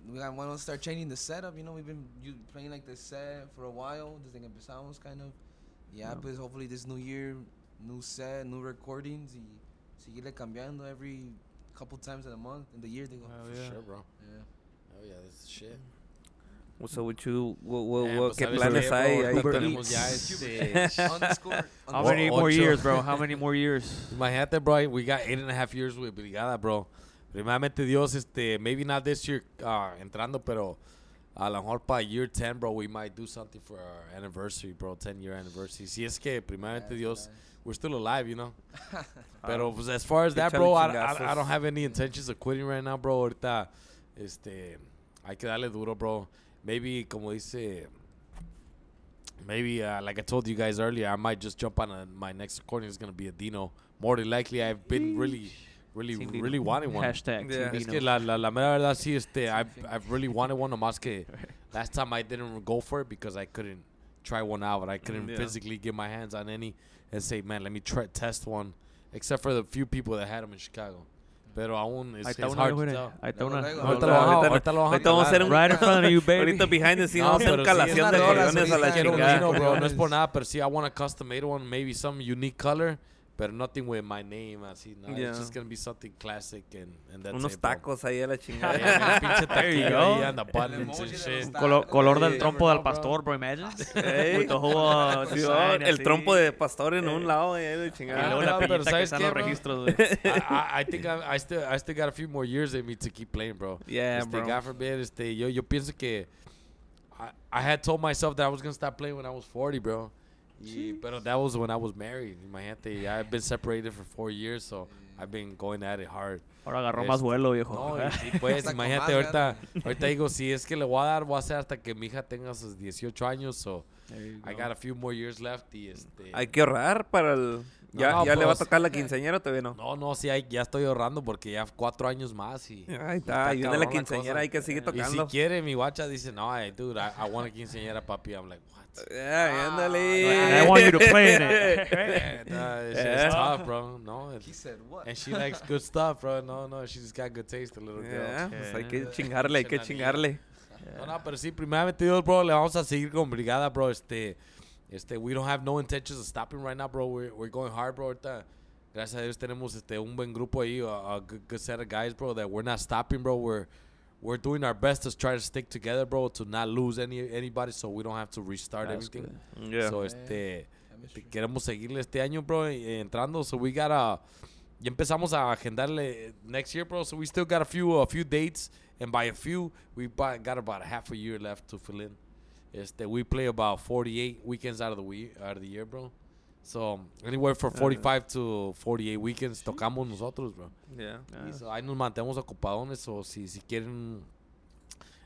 we want to start changing the setup, you know, we've been you, playing like this set for a while, desde que empezamos, kind of. Yeah, Yeah. pues hopefully this new year, new set, new recordings, y seguirle cambiando every couple times in a month, in the year, digo. Hell For yeah. sure, bro. Yeah. Oh, yeah, that's the shit. So, what you, what, what, Eh, what, pues, ¿qué ¿sabes planes qué, bro? hay? Ahí tenemos ya este... <laughs> How O- many more years, bro? How many more years? Imagínate, bro, we got eight and a half years with Brigada, bro. Primeramente Dios, este, maybe not this year uh, entrando, pero a lo mejor para year 10, bro, we might do something for our anniversary, bro, 10 year anniversary. Si es que primeramente Dios, we're still alive, you know. <laughs> Pero pues, as far as that, bro, I, I. I don't have any intentions of quitting right now, bro. Ahorita, este, hay que darle duro, bro. Maybe, como dice, maybe, uh, like I told you guys earlier, I might just jump on a, my next recording is going to be a Dino. More than likely, I've been really, really, Team Dino. really wanting one. Hashtag Yeah. Team Es que la, la, la mera verdad sí, este, I've, I've really wanted one, nomás que <laughs> last time I didn't go for it because I couldn't try one out. and I couldn't Yeah. physically get my hands on any and say, man, let me try test one. Except for the few people that had them in Chicago. Pero aún es Ahí está. Ahí está una. Ahorita Ahorita- lo a- ahorita- ahorita lo a ahorita vamos a hacer un- Right in front of you, baby. Ahorita behind the scenes No, vamos a hacer sí, calación de collones a la un. No es por nada, pero sí, I want a custom made one, maybe some unique color, but nothing with my name, así, no. Yeah. It's just gonna be something classic and, and that's Unos bro. tacos ahí a la chingada. yeah, <laughs> pinche taquillo ahí and and shit. Colo- color del trompo del pastor, bro. Imagine. Ey. With the whole, <laughs> Sí, design el así. trompo de pastor en un lado y ahí de Y chingada. luego la pero que ¿sabes está en qué, los bro? registros, güey. <laughs> I, I, I think I, I still I still got a few more years in me to keep playing, bro. Yeah, este, bro. God forbid, este, yo, yo pienso que I, I had told myself that I was gonna stop playing when I was 40, bro. Y, pero that was when I was married. Imagínate, I've been separated for four years, so I've been going at it hard. Ahora agarró Este, más vuelo, viejo. No, y, y <laughs> pues, imagínate, ahorita, ahorita digo, <laughs> si es que le voy a dar, voy a hacer hasta que mi hija tenga sus 18 años, so I go. got a few more years left y este... Hay que ahorrar para el... ¿Ya, No, ya le va a pues- tocar la quinceañera o todavía no? No, no, sí, hay, ya estoy ahorrando porque ya cuatro años más y... <laughs> Ahí está, y viene la quinceañera, hay que seguir Y si tocando. quiere, mi guacha dice, no, ay, dude, I, I want a quinceañera, papi. I'm like, what? <laughs> Yeah, ándale. And I want you to play in it. <laughs> Nah, it's, Yeah. tough, bro. No, He said what? and she likes good stuff, bro. No, no, she's got good taste, a little Yeah, girl. pues hay Yeah. que chingarle, hay que chingarle. No, no, pero sí, primeramente Dios, bro, le vamos a seguir con brigada, bro. Este, este, we don't have no intentions of stopping right now, bro. We're, we're going hard, bro. Ahorita, gracias a Dios, tenemos este, un buen grupo ahí, a, a good, good set of guys, bro, that we're not stopping, bro. We're, we're doing our best to try to stick together, bro, to not lose any anybody, so we don't have to restart That's everything. good. Yeah. So, este, Chemistry. te- queremos seguirle este año, bro, y- y entrando. So we gotta, ya empezamos a agendarle next year, bro. So we still got a few, a few dates, and by a few, we bu- got about a half a year left to fill in. Este, we play about 48 weekends out of the week, out of the year, bro. So anywhere from 45 to 48 weekends tocamos nosotros, bro. Yeah. Ah. Y so, ahí nos mantenemos ocupadones o si, si quieren,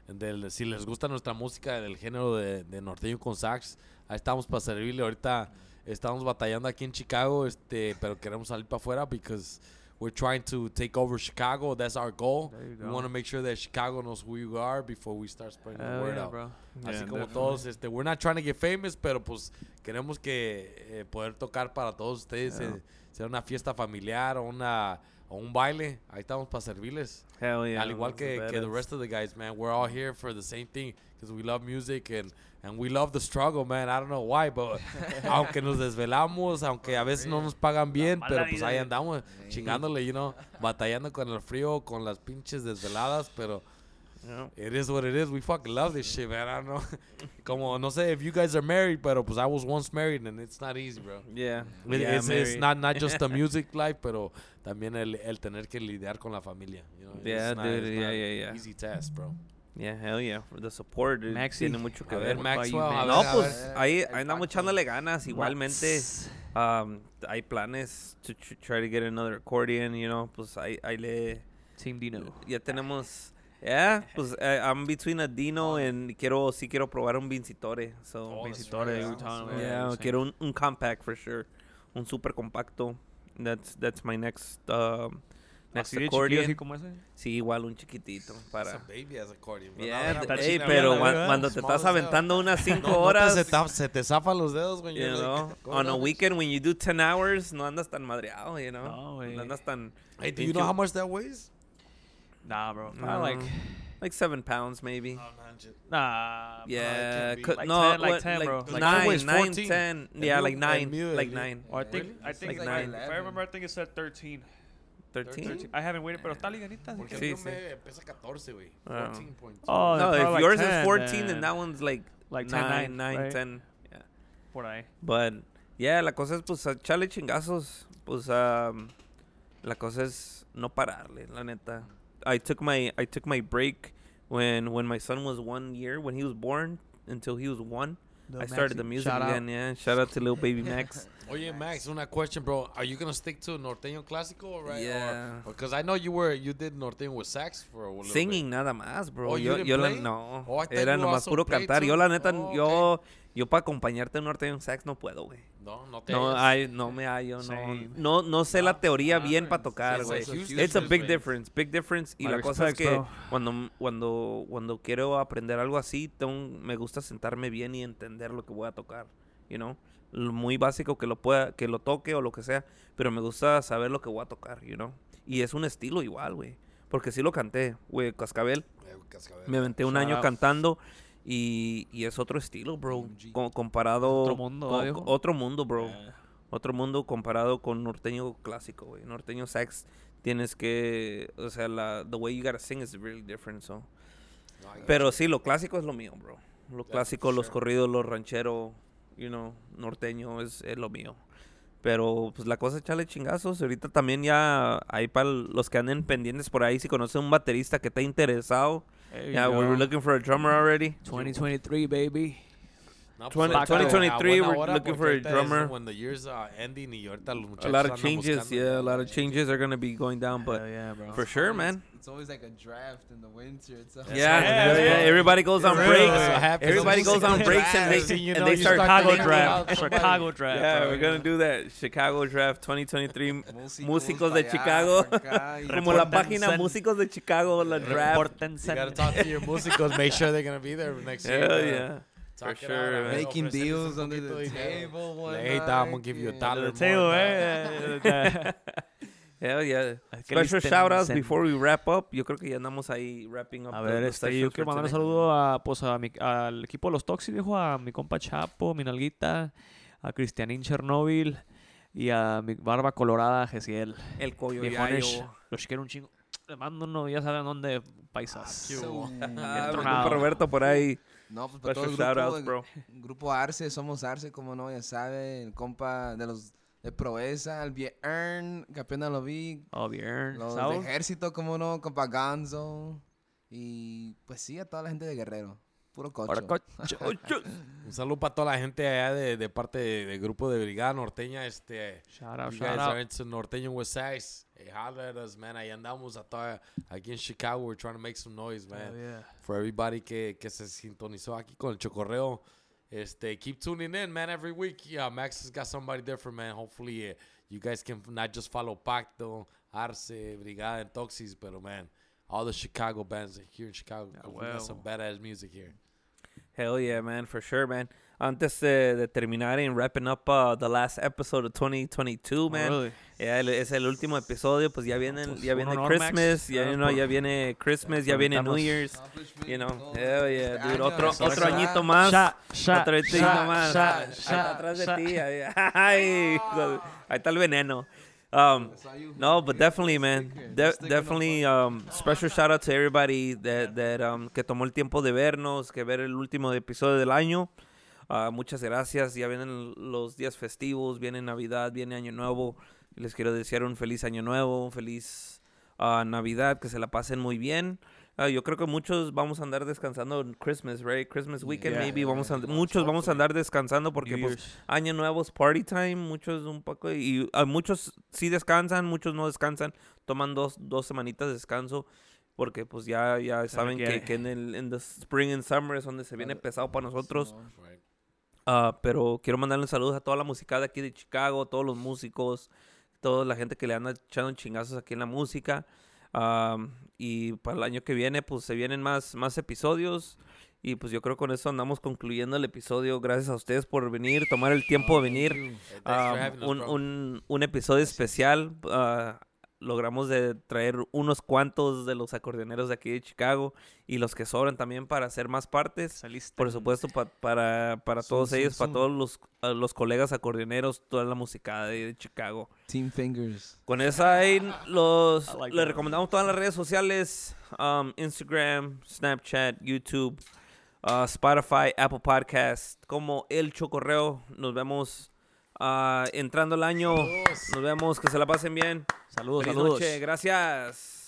del- si les gusta nuestra música del género de, de norteño con sax, ahí estamos para servirle. Ahorita estamos batallando aquí en Chicago, este, pero queremos salir para afuera because we're trying to take over Chicago. That's our goal. There We want to make sure that Chicago knows who you are before we start spreading the word yeah, out. bro. Así Yeah, como definitely. todos, este, we're not trying to get famous, pero pues queremos que eh, poder tocar para todos ustedes, Yeah. eh, sea una fiesta familiar o una o un baile, ahí estamos para servirles. Hell yeah. Al igual that's que, que the badass. rest of the guys, man, we're all here for the same thing because we love music and and we love the struggle, man. I don't know why, but <laughs> aunque nos desvelamos, aunque a veces no nos pagan bien, mala pero pues ahí andamos chingándole, you know, batallando con el frío, con las pinches desveladas, pero Yeah. It is what it is. We fucking love this shit, man. I don't know. <laughs> Como, no sé if you guys are married, pero pues I was once married and it's not easy, bro. Yeah. It- yeah, it's, it's not not just the <laughs> music life, pero también el, el tener que lidiar con la familia. You know? It's Yeah, not- dude, it's yeah, not yeah, yeah. Easy task, bro. Yeah, hell yeah. For the support eh, Maxi. tiene mucho que A ver. Maxwell, a ver, No, pues ver. ahí, andamos echándole ganas. Igualmente, um, hay planes to tr- try to get another accordion, you know. Pues ahí, ahí le... Team Dino. Ya tenemos... Yeah, pues eh, I'm between a Dino and quiero, sí quiero probar un Vincitore. So, Oh, Vincitore, right, yeah. yeah, quiero un, un compact for sure. Un super compacto. That's, that's my next, um, next Así de accordion. así como ese. Sí, igual un chiquitito It's para... a baby as accordion. Yeah, Now, th- now, ey, pero now, cuan- cuando te estás as hell. aventando unas 5 No, no te se, te zafan los dedos when You you're know, like, on a weekend when you do 10 hours, no andas tan madreado, you know? No, güey. no andas tan... Hey, do you know how much that weighs? Nah, bro. No. Like, Like 7 pounds, maybe. man, shit. nah. bro. yeah, be. cou- Like no, 10, like what, 10, like, bro. Like, nine, always nine, 14. 10. Yeah, like 9, like 9. Or I think, I think Like it's nine. If I remember, I think it said 13. 13? 13. I haven't waited, pero está liganita. Porque Sí, sí. me pesa 14, güey. Ah. 14.2. Oh, no, if probably yours like is 14, then then that one's like, like 10, 9, 9, 9, right? 10. Por ahí. But, yeah, la cosa es, pues, echarle chingazos. Pues, um, la cosa es no pararle, la neta. I took my, I took my break when, when my son was one year, when he was born, until he was one. I started the music Shout out. again, yeah. Shout out to little baby Max. <laughs> Oye, Max, una question, bro. Are you gonna stick to norteño clásico, right? Yeah. Because I know you were you did norteño with sax for a little Singing nada más, bro. Oh, you yo, didn't yo la, no, Oh, I era nomás puro cantar. too. Yo la neta, Oh, yo, yo para acompañarte en un norteño sax no puedo, güey. bit. No, no te No, hay, no me hallo, no, no, no sé la teoría Ah, bien para tocar, Sí, güey. it's a huge It's a big difference. difference, big difference. Y My la cosa es que bro. cuando, cuando, cuando quiero aprender algo así, tengo- me gusta sentarme bien y entender lo que voy a tocar, you know. Lo muy básico que lo pueda, que lo toque o lo que sea, pero me gusta saber lo que voy a tocar, you know. Y es un estilo igual, güey. Porque sí lo canté, güey, Cascabel. Eh, cascabel. Me aventé un Shout año out. cantando y, y es otro estilo, bro. OMG. Co- comparado... Otro mundo, con- viejo. otro mundo, bro. Yeah. Otro mundo comparado con norteño clásico, güey. Norteño sax tienes que... O sea, la... The way you gotta sing is really different, so... No, Pero sí, lo clásico es lo mío, bro. Lo for clásico, los sure. corridos, los rancheros, you know, norteño es, es lo mío. Pero pues la cosa es echarle chingazos. Ahorita también ya hay para los que anden pendientes por ahí. Si conocen un baterista que está interesado. Yeah, we're looking for a drummer already. 2023, baby. No, pues, 20 ahorita, 2023, we're looking for a drummer. When the year's uh, ending y ahorita los A lot of changes, yeah, a lot of changes are gonna be going down, but Hell yeah, bro. for sure, man. It's always like a draft in the winter. It's a Yeah, Yeah, yeah, yeah. Everybody goes on Yeah. breaks. That's. Everybody goes on Draft. breaks and they, You and they start start Chicago draft. Chicago draft. Yeah, bro. we're gonna do that. Chicago Draft 2023. Músicos Músicos de Chicago. pa' <laughs> Como la página Músicos de Chicago, la draft. Repórtense. You gotta talk to your músicos, make sure they're gonna be there next year. Hell yeah. For sure, man. Making deals un under the table. one Like, hey, Dom, gonna give you a dollar table, eh. <laughs> Hell yeah. Special shout outs before we wrap up. Yo creo que ya andamos ahí wrapping up. A the- ver, este, yo quiero mandar un saludo a, pues, a mi- al equipo de los Toxis, viejo, a mi compa Chapo, mi nalguita, a Cristianín Chernobyl y a mi barba colorada, Gesiel. El Coyo los quiero un chingo. Le mando uno, ya saben dónde, paisas. Ah, compa Roberto por ahí. No, pues para todo el grupo, outs, bro. grupo Arce, somos Arce, como no, ya sabe, el compa de los de Proeza, el Bien, que apenas lo vi, Oh, los de Saúl. Ejército, como no, compa Ganzo, y pues sí, a toda la gente de Guerrero, puro cocho. Ahora, cocho. <laughs> Un saludo para toda la gente allá de, de parte de- del grupo de Brigada Norteña. Este, Shout out, you shout guys out. are into Norteño with Sax. Hey, holler at us, man. Ahí andamos a toda, aquí en Chicago. We're trying to make some noise, man. Hell yeah. For everybody que, que se sintonizó aquí con el chocorreo. Este, keep tuning in, man, every week. Yeah, Max has got somebody different, man. Hopefully, uh, you guys can not just follow Pacto, Arce, Brigada, and Toxis, but man, all the Chicago bands here in Chicago. Yeah, 'cause we got some well. badass music here. Hell yeah, man, for sure, man. Antes de, de terminar en wrapping up uh, the last episode of 2022, Oh, man. really? Ya el- es el último episodio, pues ya viene, pues, ya viene. Christmas, ya, Gracias you know, por- ya viene Christmas, ya viene New. Year's, you know. Hell yeah, dude. Otro, otro añito más. Otro añito más. atrás de ti. Ahí, <laughs> ahí está el veneno. Um, no, but definitely, man. De- definitely, um, special shout out to everybody that, that um, que tomó el tiempo de vernos, que ver el último episodio del año. Ah, muchas gracias. Ya vienen los días festivos, viene Navidad, viene Año Nuevo. Les quiero desear un feliz Año Nuevo, un feliz ah, Navidad, que se la pasen muy bien. Ah, yo creo que muchos vamos a andar descansando en Christmas, right? Christmas weekend, Yeah. maybe. Vamos a, muchos vamos a andar descansando porque New pues, Year's. Año Nuevo es party time, muchos un poco, y ah, muchos sí descansan, muchos no descansan, toman dos, dos semanitas de descanso, porque pues ya, ya saben que, que en el en the spring and summer es donde se viene pesado para nosotros. Ah, pero quiero mandarle saludos a toda la música de aquí de Chicago, todos los músicos, toda la gente que le anda echando chingazos aquí en la música. Am, y para el año que viene, pues se vienen más, más episodios. Y pues yo creo que con eso andamos concluyendo el episodio. Gracias a ustedes por venir, tomar el tiempo de venir. Un, un, un episodio especial. ah, logramos de traer unos cuantos de los acordeoneros de aquí de Chicago y los que sobran también para hacer más partes. Saliste. Por supuesto, pa- para, para Zoom, todos zoom, ellos, para todos los, los colegas acordeoneros, toda la música de, Chicago. Team Fingers. Con esa ahí los, like les recomendamos todas las redes sociales, um, Instagram, Snapchat, YouTube, uh, Spotify, Apple Podcast, como El Chocorreo. Nos vemos ah, entrando el año. Nos vemos, que se la pasen bien. Saludos, Feliz saludos. noche, gracias.